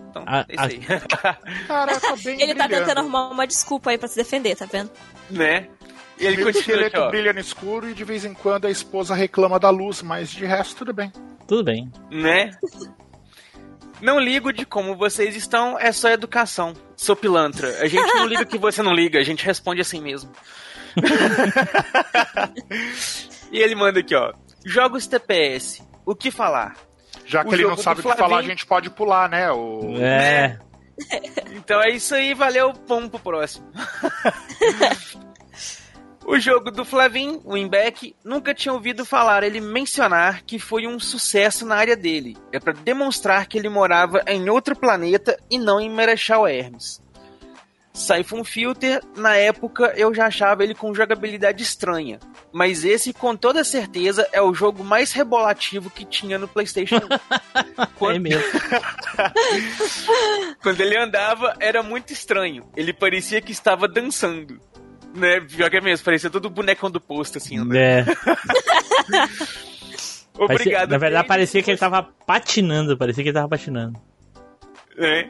Então, Ah, é isso aí. Caraca, bem Ele tá brilhando. tentando arrumar uma desculpa aí pra se defender, tá vendo? né? E ele O continua esqueleto aqui, ó. brilha no escuro e de vez em quando a esposa reclama da luz, mas de resto tudo bem. Tudo bem. Né? Não ligo de como vocês estão, é só educação. Sou pilantra. A gente não liga que você não liga, a gente responde assim mesmo. e ele manda aqui, ó. Jogos TPS. O que falar? Já que O ele não sabe o que falar, a gente pode pular, né? O... É. Então é isso aí, valeu, vamos pro próximo. o jogo do Flavin, o Winback, nunca tinha ouvido falar ele mencionar que foi um sucesso na área dele. É pra demonstrar que ele morava em outro planeta e não em Marechal Hermes. Siphon Filter, na época eu já achava ele com jogabilidade estranha. Mas esse, com toda certeza, é o jogo mais rebolativo que tinha no PlayStation 1. É mesmo. Quando ele andava, era muito estranho. Ele parecia que estava dançando. Né? Pior que é mesmo, parecia todo bonecão do posto, assim. Né? É. Parecia- Obrigado. na verdade, parecia que ele tava patinando. Parecia que ele tava patinando. É.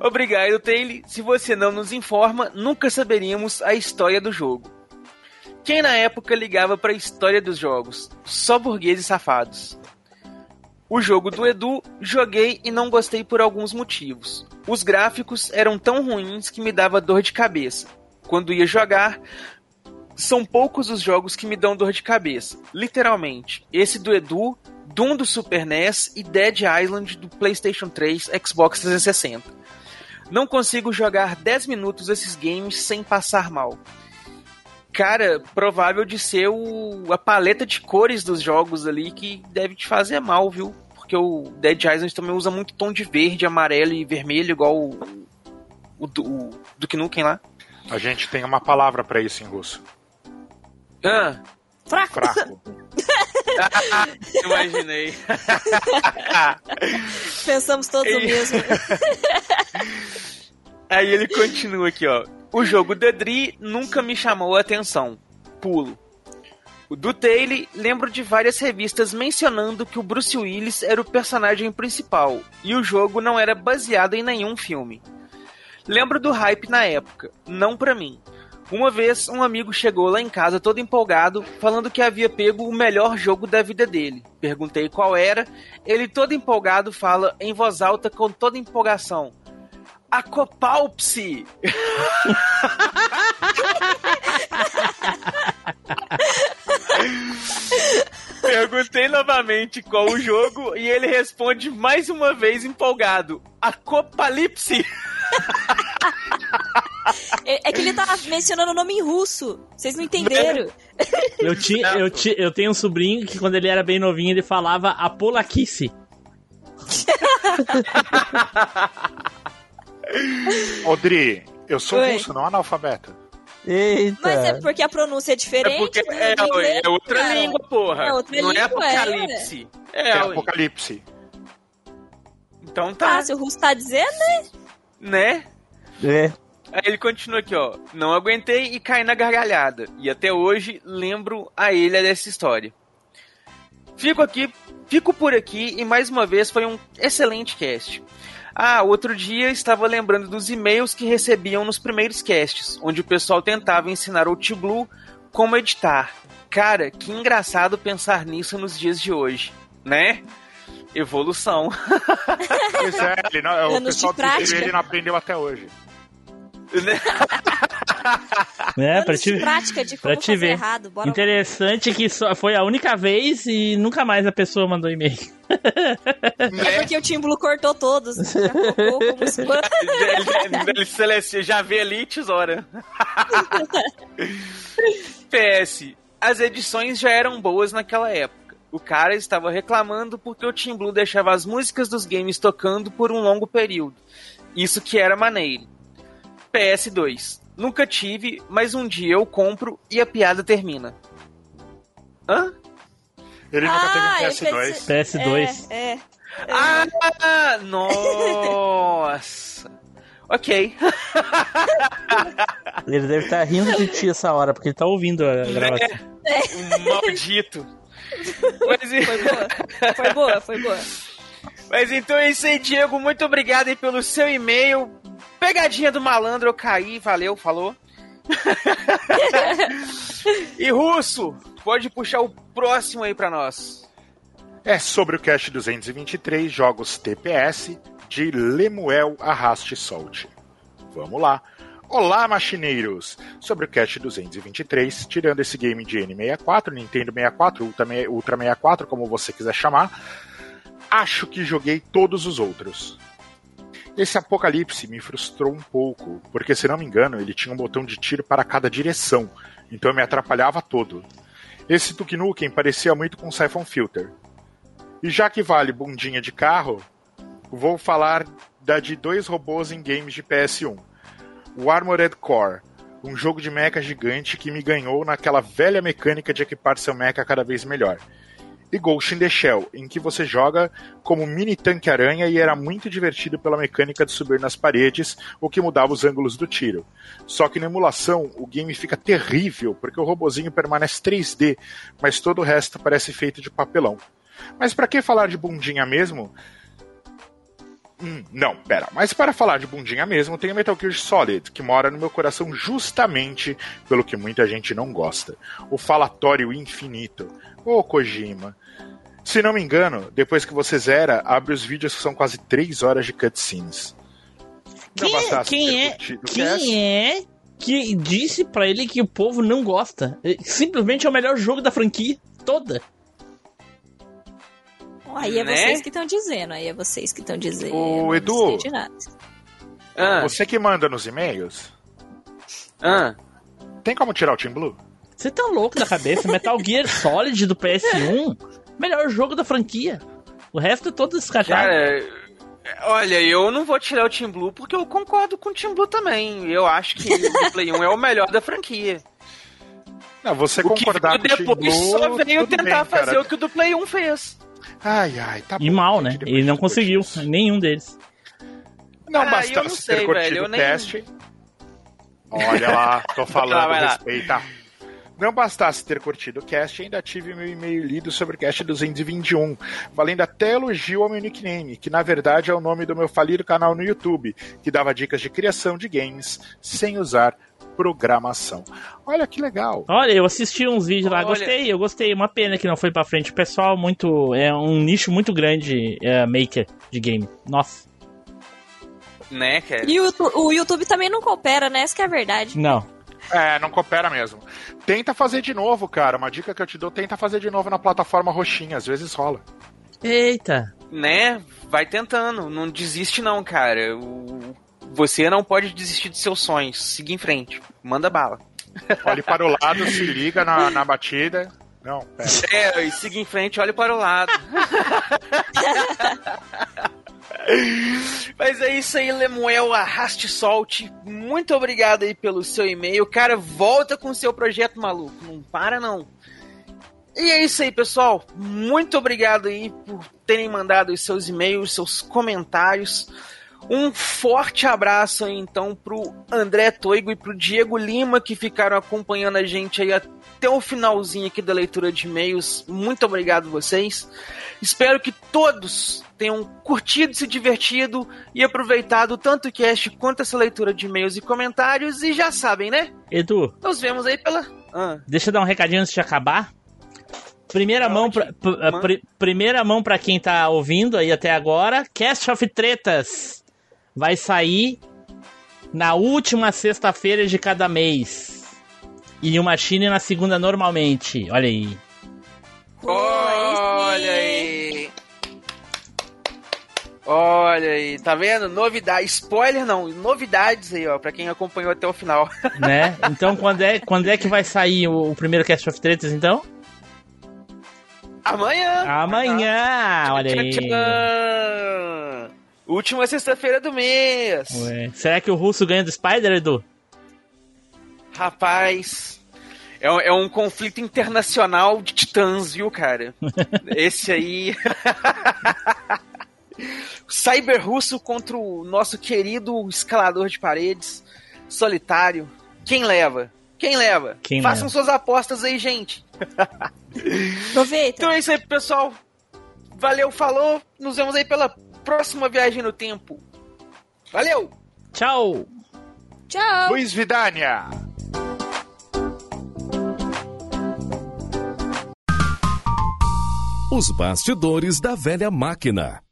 Obrigado, Taylor. Se você não nos informa, nunca saberíamos a história do jogo. Quem na época ligava pra história dos jogos? Só burgueses safados. O jogo do Edu, joguei e não gostei por alguns motivos. Os gráficos eram tão ruins que me dava dor de cabeça. Quando ia jogar, são poucos os jogos que me dão dor de cabeça. Literalmente. Esse do Edu, Doom do Super NES e Dead Island do PlayStation 3, Xbox 360. Não consigo jogar 10 minutos esses games sem passar mal. Cara, provável de ser o, a paleta de cores dos jogos ali que deve te fazer mal, viu? Porque o Dead Island também usa muito tom de verde, amarelo e vermelho, igual o, o, do- o Duke Nukem lá. A gente tem uma palavra pra isso em russo. Ah, Fraco. Fraco. imaginei. Pensamos todos o Ei. mesmo. Aí ele continua aqui, ó. O jogo Dedri nunca me chamou a atenção. Pulo. O do Taylor, lembro de várias revistas mencionando que o Bruce Willis era o personagem principal e o jogo não era baseado em nenhum filme. Lembro do hype na época, não pra mim. Uma vez, um amigo chegou lá em casa todo empolgado, falando que havia pego o melhor jogo da vida dele. Perguntei qual era, ele todo empolgado fala em voz alta com toda empolgação: Acopalpse! Perguntei novamente qual o jogo e ele responde mais uma vez empolgado: Acopalipse! É é que ele tá mencionando o nome em russo. Vocês não entenderam. Eu, ti, eu, ti, eu tenho um sobrinho que quando ele era bem novinho ele falava Apolaquice. Odri, eu sou Oi. russo, não analfabeto. Eita. Mas é porque a pronúncia é diferente. É porque é, inglês, é outra cara. língua, porra. É outra Não é língua, é. apocalipse. É, É apocalipse. Então tá, Ah, se o russo tá dizendo, né? É. Aí ele continua aqui, ó. Não aguentei e caí na gargalhada. E até hoje lembro a ele dessa história. Fico aqui, fico por aqui e mais uma vez foi um excelente cast. Ah, outro dia estava lembrando dos e-mails que recebiam nos primeiros casts, onde o pessoal tentava ensinar o T-Blue como editar. Cara, que engraçado pensar nisso nos dias de hoje, né? Evolução. Pois é, ele não, o Anos de pessoal do prática. ele não aprendeu até hoje. É, pra de te, prática de pra como te fazer ver. errado. Bora lá. Interessante que só foi a única vez e nunca mais a pessoa mandou e-mail. É porque o Tim Blue cortou todos. Já colocou como spam. ele, ele seleciona, já vê ali e tesoura. PS. As edições já eram boas naquela época. O cara estava reclamando porque o Team Blue deixava as músicas dos games tocando por um longo período. Isso que era maneiro. PS2. Nunca tive, mas um dia eu compro e a piada termina. Hã? Ele nunca Ah, teve um ele PS2. fez- PS2. É, é. Ah, nossa. ok. Ele deve estar rindo de ti essa hora, porque ele tá ouvindo a gravação. Um maldito. Mas, Foi boa. Foi boa, foi boa. mas então é isso aí, Diego. Muito obrigado aí pelo seu e-mail. Pegadinha do malandro, eu caí. Valeu, falou. e Russo, pode puxar o próximo aí pra nós. É sobre o Cast 223 Jogos TPS de Lemuel Arraste Solte. Vamos lá. Olá, machineiros! Sobre o Cast 223, tirando esse game de N64, Nintendo 64, Ultra Ultra 64, como você quiser chamar, acho que joguei todos os outros. Esse Apocalipse me frustrou um pouco, porque se não me engano, ele tinha um botão de tiro para cada direção, então eu me atrapalhava todo. Esse Duke Nukem parecia muito com Siphon Filter. E já que vale bundinha de carro, vou falar da de dois robôs em games de PS1. O Armored Core, um jogo de mecha gigante que me ganhou naquela velha mecânica de equipar seu mecha cada vez melhor. E Ghost in the Shell, em que você joga como mini tanque aranha e era muito divertido pela mecânica de subir nas paredes, o que mudava os ângulos do tiro. Só que na emulação o game fica terrível, porque o robozinho permanece 3D, mas todo o resto parece feito de papelão. Mas para que falar de bundinha mesmo? Hum, não, pera. Mas para falar de bundinha mesmo, tem o Metal Gear Solid, que mora no meu coração justamente pelo que muita gente não gosta. O falatório infinito. Ô Kojima. Se não me engano, depois que você zera, abre os vídeos que são quase 3 horas de cutscenes. Não Quem, é- quem é, quem é que disse pra ele que o povo não gosta? Simplesmente é o melhor jogo da franquia toda. Aí é Né? vocês que estão dizendo, aí é vocês que estão dizendo. Ô, eu Edu. Ah, Você que manda nos e-mails, ah. tem como tirar o Team Blue? Você tá louco da cabeça? Metal Gear Solid do PS1, melhor jogo da franquia. O resto é todo descartado. Cara, olha, eu não vou tirar o Team Blue porque eu concordo com o Team Blue também. Eu acho que o Play 1 é o melhor da franquia. Não, você O que concordar veio com o Team depois Blue, só veio tentar bem, cara. fazer o que o do Play 1 fez. Ai, ai, tá E bom, mal, gente, né? Ele não conseguiu, nenhum deles. Não Ah, eu bastasse não ter sei, curtido velho, eu o nem- teste. Olha lá, tô falando, vai lá. respeita. Não bastasse ter curtido o cast, ainda tive meu e-mail lido sobre o cast 221, valendo até elogio ao meu nickname, que na verdade é o nome do meu falido canal no YouTube, que dava dicas de criação de games sem usar programação. Olha que legal. Olha, eu assisti uns vídeos lá, Olha. gostei, eu gostei. Uma pena que não foi pra frente. O pessoal muito. É um nicho muito grande, é, maker de game. Nossa. Né, cara? E o, o YouTube também não coopera, né? Essa que é a verdade. Não. É, não coopera mesmo. Tenta fazer de novo, cara. Uma dica que eu te dou, tenta fazer de novo na plataforma roxinha, às vezes rola. Eita. Né? Vai tentando. Não desiste não, cara. O- Você não pode desistir dos seus sonhos. Siga em frente. Manda bala. Olhe para o lado, se liga na, na batida. Não, pera. É, e siga em frente, olhe para o lado. Mas é isso aí, Lemuel Arraste Solte. Muito obrigado aí pelo seu e-mail. Cara, volta com o seu projeto maluco. Não para, não. E é isso aí, pessoal. Muito obrigado aí por terem mandado os seus e-mails, seus comentários. Um forte abraço aí, então, pro André Toigo e pro Diego Lima, que ficaram acompanhando a gente aí até o finalzinho aqui da leitura de e-mails. Muito obrigado vocês. Espero que todos tenham curtido, se divertido e aproveitado tanto o cast quanto essa leitura de e-mails e comentários. E já sabem, né? Edu, Nos vemos aí pela. Ah, deixa eu dar um recadinho antes de acabar. Primeira mão pra, p- a pri- primeira mão para quem tá ouvindo aí até agora, Cast of Tretas vai sair na última sexta-feira de cada mês. E o Machine na segunda normalmente. Olha aí. Olha aí. Olha aí, tá vendo? Novidade, spoiler não, novidades aí, ó, pra quem acompanhou até o final. né? Então quando é, quando é que vai sair o, o primeiro Cast of Tretas então? Amanhã. Amanhã, olha aí. Última sexta-feira do mês. Ué, Será que o russo ganha do Spider, Edu? Rapaz, é, um- é um conflito internacional de titãs, viu, cara? Esse aí. O Cyber russo contra o nosso querido escalador de paredes, solitário. Quem leva? Quem leva? Quem Façam leva? suas apostas aí, gente. Aproveita. Então é isso aí, pessoal. Valeu, falou. Nos vemos aí pela próxima viagem no tempo. Valeu! Tchau! Tchau! Luiz Vidania! Os bastidores da velha máquina.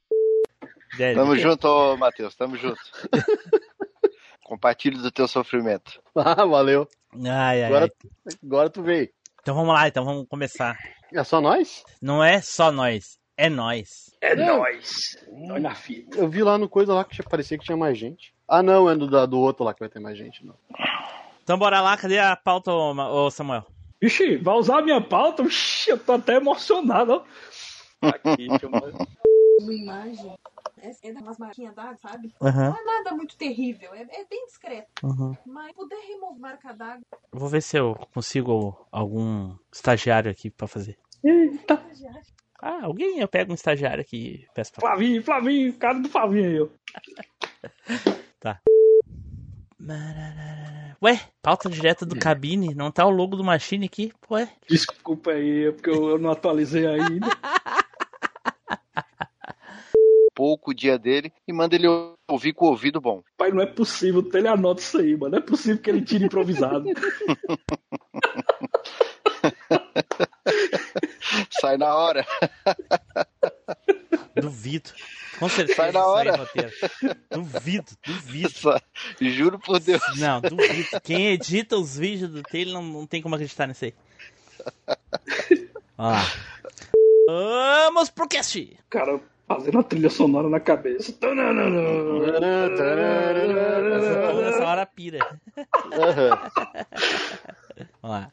Tamo junto, Matheus, tamo junto. Compartilhe do teu sofrimento. Ah, valeu. Ai, ai, agora, ai. agora tu veio. Então vamos lá, então vamos começar. É só nós? Não é só nós, é nós. É Não. nóis. Nós na fita. Eu vi lá no coisa lá que tinha- parecia que tinha mais gente. Ah, não, é do, do outro lá que vai ter mais gente, não. Então bora lá, cadê a pauta, ô, Samuel? Vixe, vai usar a minha pauta? Vixe, eu tô até emocionado. ó. Aqui, deixa eu uma imagem. É, é umas marquinhas d'água, sabe? Aham. Não é nada muito terrível, é, é bem discreto. Uhum. Mas puder remover marca d'água. Vou ver se eu consigo algum estagiário aqui pra fazer. Eita, Ah, alguém, eu pego um estagiário aqui e peço pra... Flavinho, Flavinho, cara do Flavinho aí, ó. Ué, pauta direta do cabine, não tá o logo do Machine aqui? Ué, Desculpa aí, é porque eu, eu não atualizei ainda. Pouco o dia dele e manda ele ouvir com o ouvido bom. Pai, não é possível, ele anota isso aí, mano. Não é possível que ele tire improvisado. Sai na hora. duvido. Com certeza Sai na hora. Duvido, duvido. Só- Juro por Deus. Não, duvido. Quem edita os vídeos do Taylor não, não tem como acreditar nisso aí. Ó lá. Vamos pro cast! Cara, fazendo a trilha sonora na cabeça. Essa, hora pira. Aham. Vamos lá.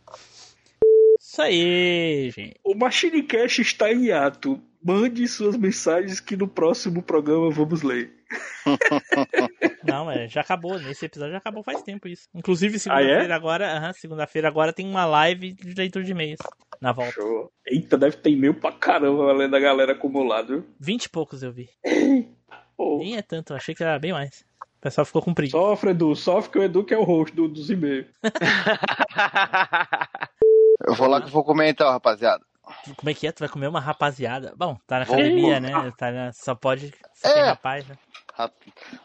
Isso aí, gente. O Machine Cash está em ato. Mande suas mensagens que no próximo programa vamos ler. Não, mas já acabou. Nesse episódio já acabou faz tempo isso. Inclusive, Ah, é? segunda-feira agora. aham, segunda-feira agora tem uma live de leitura de e-mails. Na volta. Show. Eita, deve ter e-mail pra caramba além da galera acumulada? Vinte e poucos eu vi. Pô, Nem é tanto, achei que era bem mais. O pessoal ficou com preguiça. Sofre, Edu. Sofre que o Edu que é o host do- dos e-mails. Eu vou lá que eu vou comer então, rapaziada. Como é que é? Tu vai comer uma rapaziada? Bom, tá na academia, né? Tá na- Só pode ser É. rapaz, né? Ra-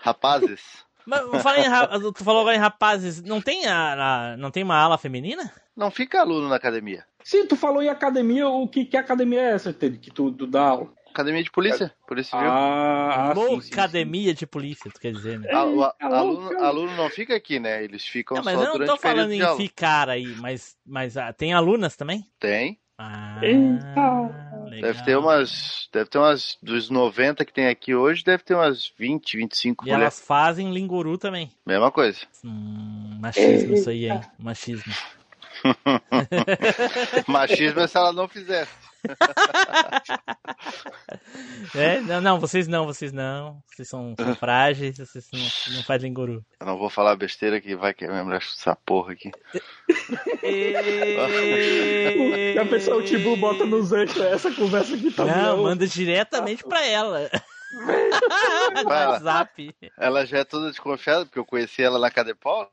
Rapazes. Mas fala em ra- tu falou agora em rapazes, não tem a, a- não tem uma ala feminina? Não fica aluno na academia. Sim, tu falou em academia, o que, que academia é essa, Teddy, que tu, tu dá aula? Academia de polícia, polícia civil. Ah, sim, sim, Academia de polícia, tu quer dizer, né? A- o a- Eita, aluno, louca. aluno não fica aqui, né? Eles ficam Não, mas só eu não tô falando em ficar aí, mas, mas ah, tem alunas também? Tem. Ah. Deve ter umas. Deve ter umas. Dos 90 que tem aqui hoje, deve ter umas 20, 25 E mulheres. elas fazem linguru também. Mesma coisa. Hum, machismo isso aí, hein? Machismo. Machismo é se ela não fizesse. É, não, não, vocês não, vocês não. Vocês são, são frágeis, vocês não, não fazem guru. Eu não vou falar besteira que vai que lembrar essa porra aqui. Já pensou o Tibu bota nos extras essa conversa aqui tá Não, bom. manda diretamente pra ela. WhatsApp. Ela já é toda desconfiada, porque eu conheci ela na Cadepol.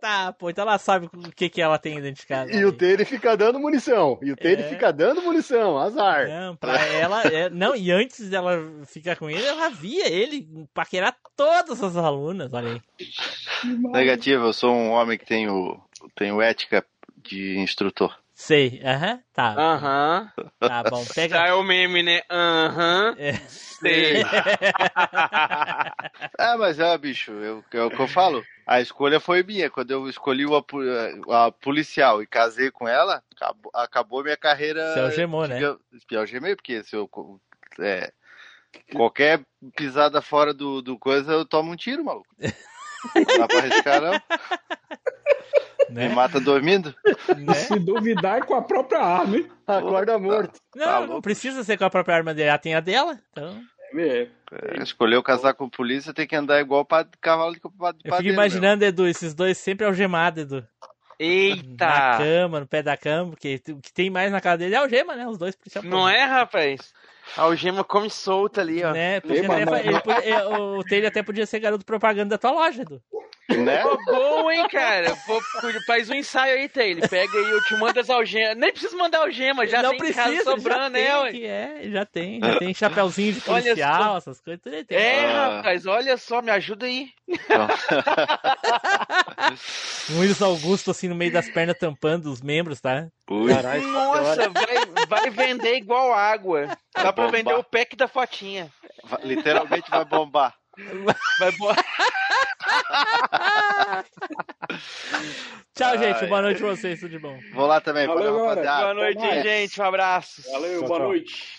Eita, pô, então ela sabe o que, que ela tem dentro de casa. E o Tere fica dando munição. E o Tere É. fica dando munição. Azar. Não, pra ela. é- não, e antes dela ficar com ele, ela via ele paquerar todas as alunas, olha aí. Negativo, eu sou um homem que tenho, tenho ética de instrutor. Sei, aham, tá. Aham. Tá bom, Já pega. é o meme, né? Aham. É. Sei. É, mas é, bicho, eu- é o que eu falo. A escolha foi minha. Quando eu escolhi uma, pu- a policial e casei com ela, acabou, acabou minha carreira. Você algemou, né? de algemei, porque se eu. é, qualquer pisada fora do, do coisa, eu tomo um tiro, maluco. Não dá pra arriscar, não. Me né? mata dormindo. né? Se duvidar é com a própria arma, hein? Acorda morto. Não, Tá não precisa ser com a própria arma dele, ela tem a dela. Então, É. É, escolheu casar com polícia, tem que andar igual pa- cavalo de, de eu padeiro, fico imaginando, Edu, esses dois sempre algemados, Edu. Na Eita! cama, no pé da cama, porque o que tem mais na casa dele é algema, né? Os dois policiais. Não é, rapaz? A algema come solta ali, ó. Né? Podia Ei, fa- ele podia- é, o Taylor até podia ser garoto propaganda da tua loja, Edu. Né? Pô, bom, hein, cara? Pô, faz um ensaio aí, Taylor. Pega aí, eu te mando as algemas. Nem precisa mandar algema, já não tem em precisa, casa sobrando, já né, tem é, já tem, já tem chapeuzinho de Olha policial, só. essas coisas, tudo ele tem. É, Ah. rapaz, olha só, me ajuda aí. Um Wilson Augusto assim no meio das pernas tampando os membros, tá? Caralho, Nossa, vai, vai vender igual água. Dá pra bombar. vender o pack da fotinha. Literalmente vai bombar. Vai bo- Tchau, gente. Boa noite pra vocês. Tudo de bom. Vou lá também. Valeu, Valeu, rapaziada. Boa noite, mais. gente. Um abraço. Valeu, Tchau, boa tchau. noite.